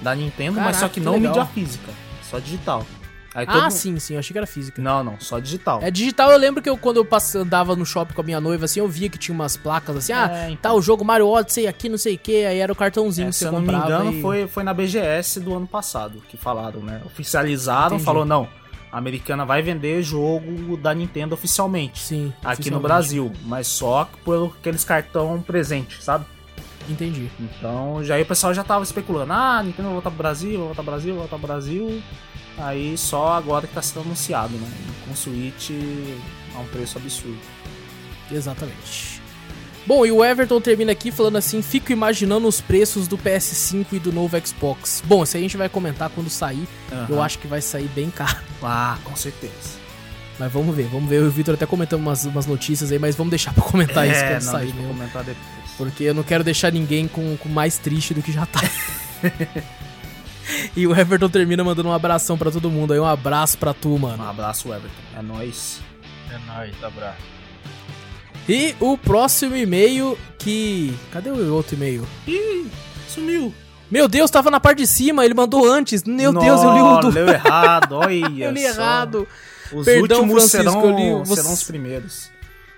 da Nintendo, mas Caraca, só que que não legal. mídia física, só digital. Aí Ah, mundo- sim, sim, eu achei que era física. Não, não, só digital. É digital, eu lembro que eu, quando eu pass- andava no shopping com a minha noiva, assim, eu via que tinha umas placas assim, ah, É, então. tá o jogo Mario Odyssey aqui, não sei o que, aí era o cartãozinho É, que se você eu não me engano, e- foi, foi na BGS do ano passado que falaram, né? Oficializaram, Entendi. falou, não, a americana vai vender jogo da Nintendo oficialmente. Sim. Aqui no oficialmente. Brasil, mas só por aqueles cartão presente, sabe? Entendi. Então, já aí o pessoal já tava especulando, ah, Nintendo vai voltar pro Brasil, vai voltar pro Brasil, vai voltar pro Brasil. Aí só agora que tá sendo anunciado, né? Com Switch a um preço absurdo. Exatamente. Bom, e o Everton termina aqui falando assim: fico imaginando os preços do PS5 e do novo Xbox. Bom, isso aí a gente vai comentar quando sair. Eu Aham. acho que vai sair bem caro. Ah, com certeza. Mas vamos ver, vamos ver. O Vitor até comentou umas, umas notícias aí, mas vamos deixar pra comentar isso é, quando não, sair deixa eu comentar depois. Porque eu não quero deixar ninguém com, com mais triste do que já tá. e o Everton termina mandando um abração pra todo mundo aí. Um abraço pra tu, Um mano. abraço, Everton. É nóis. É nóis, abraço. E o próximo e-mail que. Cadê o outro e-mail? Ih, sumiu. Meu Deus, tava na parte de cima, ele mandou antes. Meu Deus, eu li o do. Leu errado, olha Eu li só. errado. Os Perdão, últimos Francisco, serão, li- você- serão os primeiros.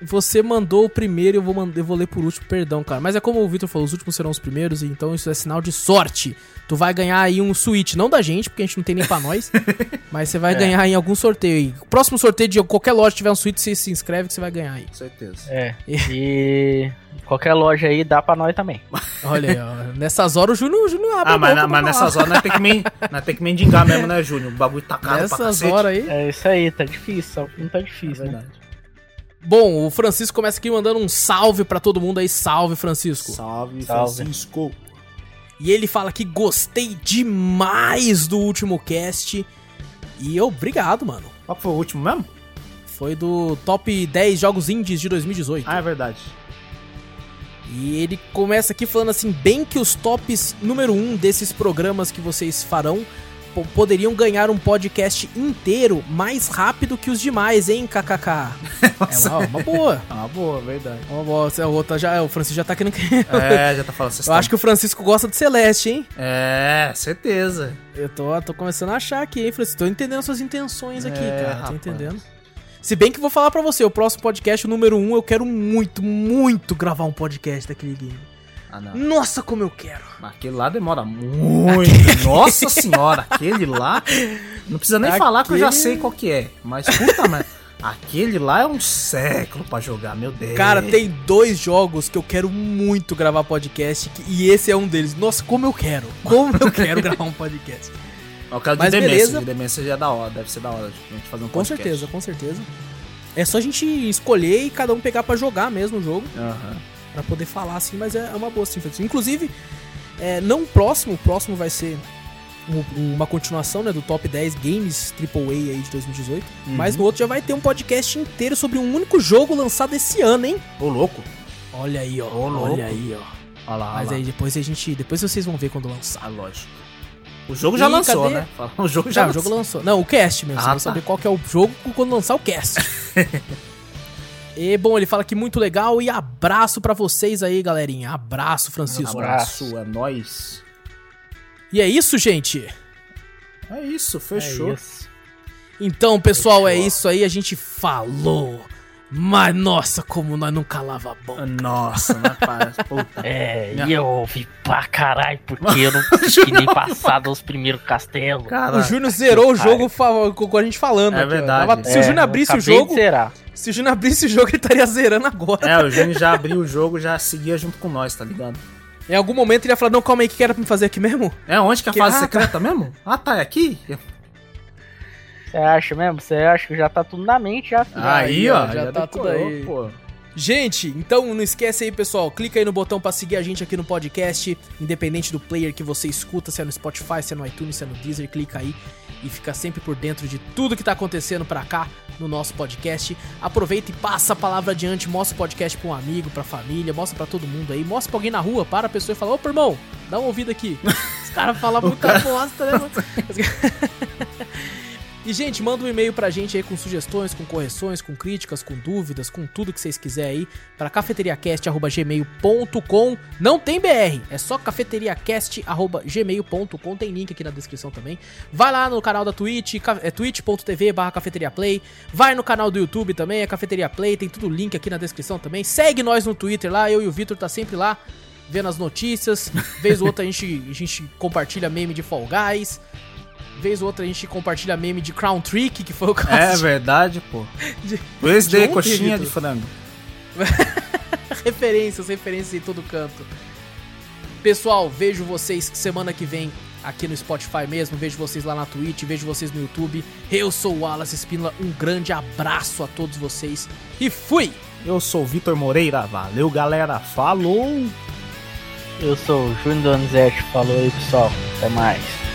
Você mandou o primeiro e eu vou, mand- eu vou ler por último, perdão, cara. Mas é como o Victor falou, os últimos serão os primeiros, então isso é sinal de sorte. Tu vai ganhar aí um Switch, não da gente, porque a gente não tem nem pra nós, mas você vai É. ganhar em algum sorteio. O próximo sorteio de qualquer loja que tiver um Switch, você se inscreve que você vai ganhar aí. Com certeza. É. E qualquer loja aí dá pra nós também. Olha aí, ó. Nessas horas o Júnior, o Júnior abre Ah, a mas, boca na- pra mas nessas horas nós tem que, men nós tem que mendigar mesmo, né, Júnior? O bagulho tá caro pra Nessas cacete. horas aí. É isso aí, tá difícil, não tá É difícil, né? Bom, o Francisco começa aqui mandando um salve pra todo mundo aí. Salve, Francisco. Salve, Salve. Francisco. E ele fala que gostei demais do último cast. E obrigado, mano. Qual foi o último mesmo? Foi do top 10 jogos indies de 2018. Ah, é verdade. E ele começa aqui falando assim, bem que os tops número 1 desses programas que vocês farão poderiam ganhar um podcast inteiro mais rápido que os demais, hein, kkk. É uma, uma boa. Ah, boa, verdade. Uma boa. O, outro já, o Francisco já tá querendo que... É, já tá falando Eu acho que o Francisco gosta de Celeste, hein? É, certeza. Eu tô, tô começando a achar aqui, hein, Francisco? Tô entendendo suas intenções aqui, É, cara. Tô rapaz. entendendo. Se bem que vou falar pra você, o próximo podcast, o número 1, eu quero muito, muito gravar um podcast daquele game. Ah. Nossa, como eu quero. Aquele lá demora muito. Nossa senhora, aquele lá. Não precisa nem falar que eu já Aquele- sei qual que é. Mas puta, mas. Aquele lá é um século pra jogar, meu Deus. Cara, tem dois jogos que eu quero muito gravar podcast e esse é um deles. Nossa, como eu quero. Como eu quero gravar um podcast. Eu quero de Mas demência. De demência já é da hora, deve ser da hora a gente fazer um Com podcast. certeza, com certeza. É só a gente escolher e cada um pegar pra jogar mesmo o jogo. Aham. Pra poder falar assim, mas é é uma boa sim. Francisco. Inclusive, é, não o próximo, o próximo vai ser um- uma continuação né, do Top 10 Games AAA aí de 2018. Uhum. Mas no outro já vai ter um podcast inteiro sobre um único jogo lançado esse ano, hein? Ô, louco. Olha aí, ó. Ô, olha aí, ó. Olha lá, olha Mas lá. aí depois a gente. Depois vocês vão ver quando lançar. Ah, lógico. O jogo já E lançou, cadê? né? O jogo já Já, o lançou. jogo lançou. Não, o cast mesmo. Ah, tá. saber qual que é o jogo quando lançar o cast. e bom, ele fala que muito legal e abraço pra vocês aí, galerinha. Abraço, Francisco. Abraço, é nóis. E é isso, gente. É isso, fechou. É isso. Então, pessoal, é Fechou. isso aí. A gente falou. Mas, nossa, como nós não calava a boca. Nossa, né, parece. Puta. É, Minha- e eu ouvi pra caralho, porque eu não consegui nem passar dos primeiros castelos. O Júnior zerou o jogo com a gente falando. É verdade. Tava- se o É, Júnior abrisse o jogo, se o Júnior abrisse o jogo, ele estaria zerando agora. É, o Júnior já abriu o jogo, já seguia junto com nós, tá ligado? Em algum momento ele ia falar: Não, calma aí, o que que era pra me fazer aqui mesmo? É onde que é a Que- fase ah, secreta mesmo? Ah, tá, é aqui? Você acha mesmo? Você acha que já tá tudo na mente já, filho? Aí, Aí, ó, ó, já tá tudo decorou, aí. pô. Gente, então não esquece aí, pessoal. Clica aí no botão pra seguir a gente aqui no podcast, independente do player que você escuta, se é no Spotify, se é no iTunes, se é no Deezer, clica aí e fica sempre por dentro de tudo que tá acontecendo pra cá no nosso podcast. Aproveita e passa a palavra adiante, mostra o podcast pra um amigo, pra família, mostra pra todo mundo aí, mostra pra alguém na rua, para a pessoa e fala: "Opa, irmão, dá uma ouvida aqui". Os caras falam muita bosta, né? mano? E, gente, manda um e-mail pra gente aí com sugestões, com correções, com críticas, com dúvidas, com tudo que vocês quiserem aí, pra cafeteriacast.gmail.com. Não tem BR, é só cafeteriacast.gmail.com. Tem link aqui na descrição também. Vai lá no canal da Twitch, é twitch.tv barra cafeteriaplay. Vai no canal do YouTube também, é Cafeteria Play, tem tudo link aqui na descrição também. Segue nós no Twitter lá, eu e o Vitor tá sempre lá vendo as notícias. Vez ou outra a gente, a gente compartilha meme de Fall Guys. Vez ou outra a gente compartilha meme de Crown Trick, que foi o caso. É verdade, pô. De, Dois de de coxinha de frango. referências, referências em todo canto. Pessoal, vejo vocês semana que vem aqui no Spotify mesmo, vejo vocês lá na Twitch, vejo vocês no YouTube. Eu sou o Wallace Espínola, um grande abraço a todos vocês e fui! Eu sou o Vitor Moreira. Valeu, galera. Falou! Eu sou o Júnior Donizete, falou aí pessoal, até mais.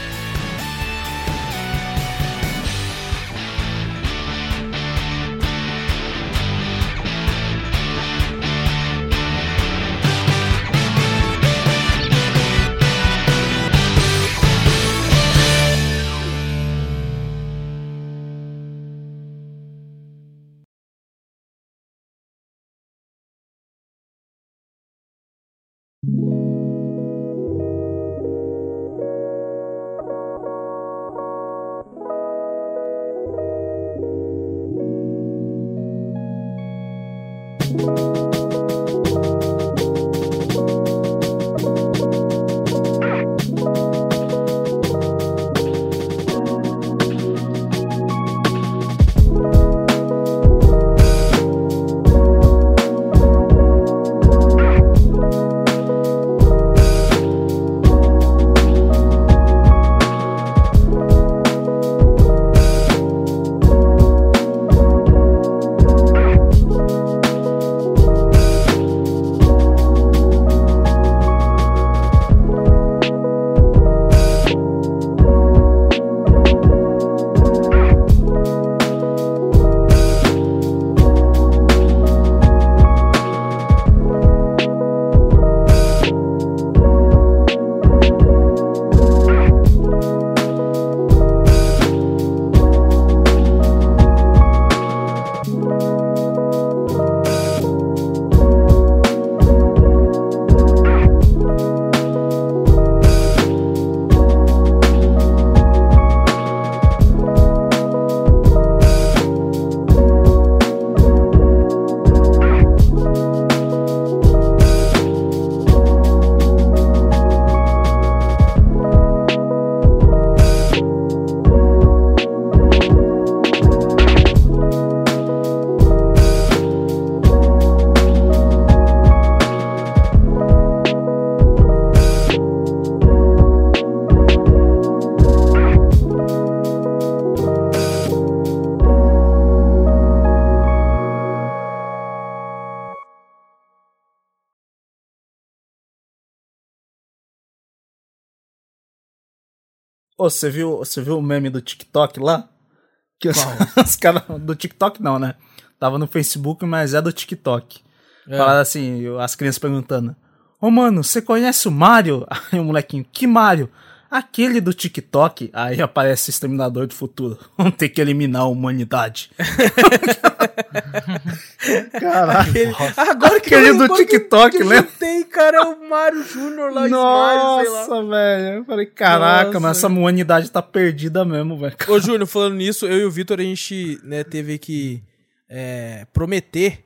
Ô, você viu, você viu o meme do TikTok lá? Que os, os caras. Do TikTok não, né? Tava no Facebook, mas é do TikTok. É. Falaram assim, as crianças perguntando: Ô mano, você conhece o Mario? Aí o molequinho, que Mario? Aquele do TikTok. Aí aparece o Exterminador do Futuro. Vamos ter que eliminar a humanidade. Caralho. Aquele- agora que Aquele eu- do que- TikTok, que eu lembra? Tem, cara, é o Mário Júnior lá. Nossa, velho. Eu falei, caraca, Nossa. mas essa humanidade tá perdida mesmo, velho. Ô, Júnior, falando nisso, eu e o Vitor, a gente né, teve que é, prometer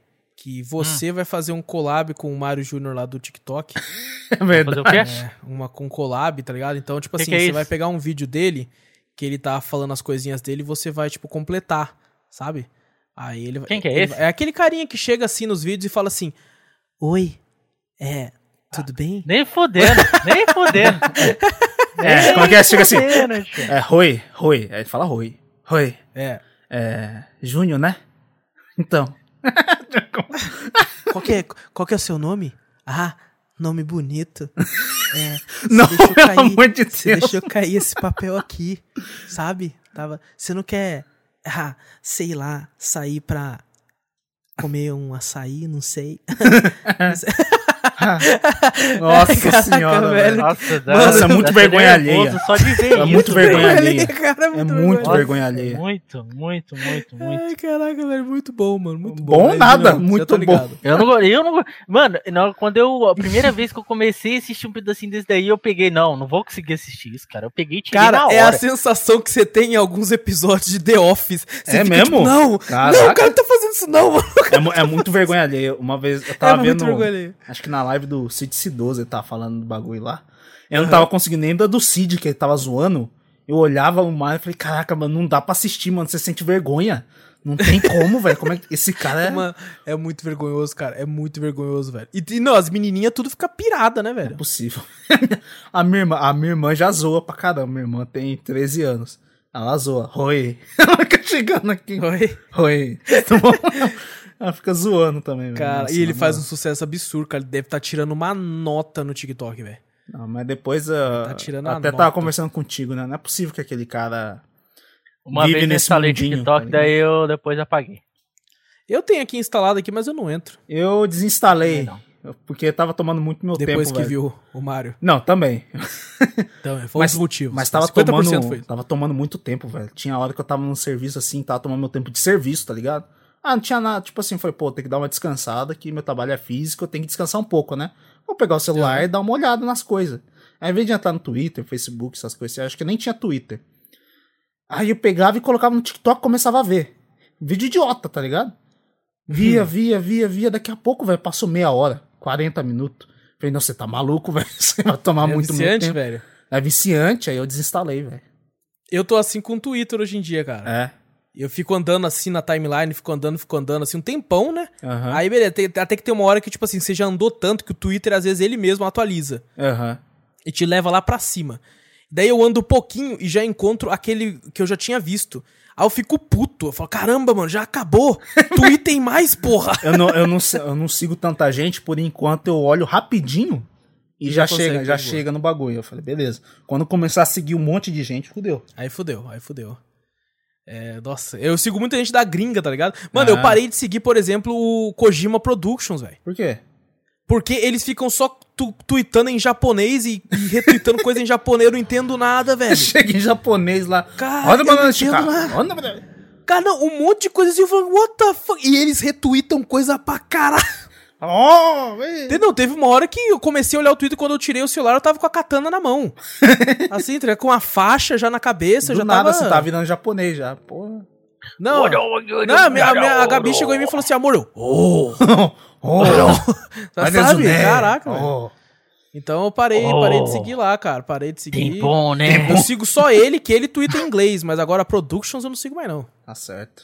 que você vai fazer um collab com o Mário Júnior lá do TikTok. É Fazer o quê? É, uma com collab, tá ligado? Então, tipo Que assim, que é você isso? vai pegar um vídeo dele, que ele tá falando as coisinhas dele, e você vai, tipo, completar, sabe? Aí ele vai- Quem que é ele esse? vai- É aquele carinha que chega assim nos vídeos e fala assim: Oi, é, tudo bem? Nem fudendo, nem fudendo. É, como é que é? Chega assim. É, Rui, Rui. Aí ele fala Rui. Rui. É. É. Júnior, né? Então. Qual que é, qual que é o seu nome? Ah, nome bonito. É, você Não, deixou pelo cair- amor de Você Deus. deixou cair esse papel aqui, sabe? Tava, você não quer, ah, sei lá, sair pra comer um açaí, não sei. Nossa Caraca, senhora, velho. Nossa, dá- Nossa, é muito vergonha alheia. Só de ver É isso. muito velho. vergonha alheia. Cara, É muito vergonha. vergonha alheia. Muito, muito, muito, muito. Ai, caraca, velho, muito bom, mano, muito bom. Bom nada, não, muito tá bom. Eu não, eu não, mano, não, quando eu, a primeira vez que eu comecei a assistir um pedacinho desse daí, eu peguei, não, não vou conseguir assistir isso, cara. Eu peguei e tirei Cara, na hora. é a sensação que você tem em alguns episódios de The Office. Você É fica, mesmo? Tipo, não, Caraca. não, o cara tá fazendo isso não, mano. É, é muito vergonha alheia. Uma vez eu É tava muito vendo. Acho que na live do Cid Cidoso ele tava falando do bagulho lá. Eu não tava conseguindo nem da do Cid, que ele tava zoando. Eu olhava o Mario e falei, caraca, mano, não dá pra assistir, mano. Você sente vergonha. Não tem como, velho. Como é que. Esse cara é. Mano, é muito vergonhoso, cara. É muito vergonhoso, velho. E, não, as menininhas tudo fica pirada, né, É velho? possível. a, minha irmã, a minha irmã já zoa pra caramba. Minha irmã tem 13 anos. Ela zoa. Oi. Ela fica chegando aqui. Oi. Oi. Tá bom? Ela fica zoando também, velho. Cara, Nossa, e ele faz um sucesso absurdo, cara. Ele deve estar tirando uma nota no TikTok, velho. Não, mas depois. ah, Tá tirando a até nota. tava conversando contigo, né? Não é possível que aquele cara. Uma vive vez eu nesse instalei mundinho, TikTok, tá daí eu depois apaguei. Eu tenho aqui instalado aqui, mas eu não entro. Eu desinstalei. Não. Porque tava tomando muito meu Depois tempo. que velho. viu o Mario. Não, também. Então, foi Mas- um dos motivos. Mas tava 50% tomando, foi tava tomando muito tempo, velho. Tinha hora que eu tava num serviço assim, tava tomando meu tempo de serviço, tá ligado? Ah, não tinha nada. Tipo assim, foi, pô, tem que dar uma descansada, que meu trabalho é físico, eu tenho que descansar um pouco, né? Vou pegar o celular e dar uma olhada nas coisas. Aí, ao invés de entrar no Twitter, Facebook, essas coisas, eu acho que nem tinha Twitter. Aí eu pegava e colocava no TikTok e começava a ver. Vídeo idiota, tá ligado? Via, via, via, via. Daqui a pouco, velho, passou meia hora, 40 minutos. Falei, não, você tá maluco, velho. Você vai tomar É muito, muito viciante, tempo. velho. É viciante, aí eu desinstalei, velho. Eu tô assim com o Twitter hoje em dia, cara. É. Eu fico andando assim na timeline, fico andando, fico andando assim um tempão, né? Aham. Aí, beleza, tem- até que tem uma hora que, tipo assim, você já andou tanto que o Twitter, às vezes, ele mesmo atualiza. Aham. e te leva lá pra cima. Daí eu ando um pouquinho e já encontro aquele que eu já tinha visto. Aí eu fico puto. Eu falo, caramba, mano, já acabou. Twitter tem mais, porra. Eu não, eu, não, eu não sigo tanta gente, por enquanto eu olho rapidinho e já, Já chega, já chega no bagulho. Eu falei, beleza. Quando começar a seguir um monte de gente, fudeu. Aí fudeu, aí fudeu. É, nossa, eu sigo muita gente da gringa, tá ligado? Mano, Ah. eu parei de seguir, por exemplo, o Kojima Productions, velho. Por quê? Porque eles ficam só tu tweetando em japonês e, e retweetando coisa em japonês, eu não entendo nada, velho. Chega em japonês lá. Cara, Olha eu banana não entendo nada. Olha Cara, não, um monte de coisa assim, eu falo, what the fuck? E eles retweetam coisa pra caralho. Oh, Não, teve uma hora que eu comecei a olhar o Twitter quando eu tirei o celular, eu tava com a katana na mão. assim, com a faixa já na cabeça, Do já nada tava... você tá virando japonês já. Porra. Não, não a, minha, a minha- a Gabi chegou em mim e falou assim, amor, eu... Oh, Oh, tá, sabe? Caraca, velho. Oh. Então eu parei, Oh. parei de seguir lá, cara, parei de seguir. Tem bom, né? Eu sigo só ele, que ele twitta em inglês, mas agora Productions eu não sigo mais não. Tá certo.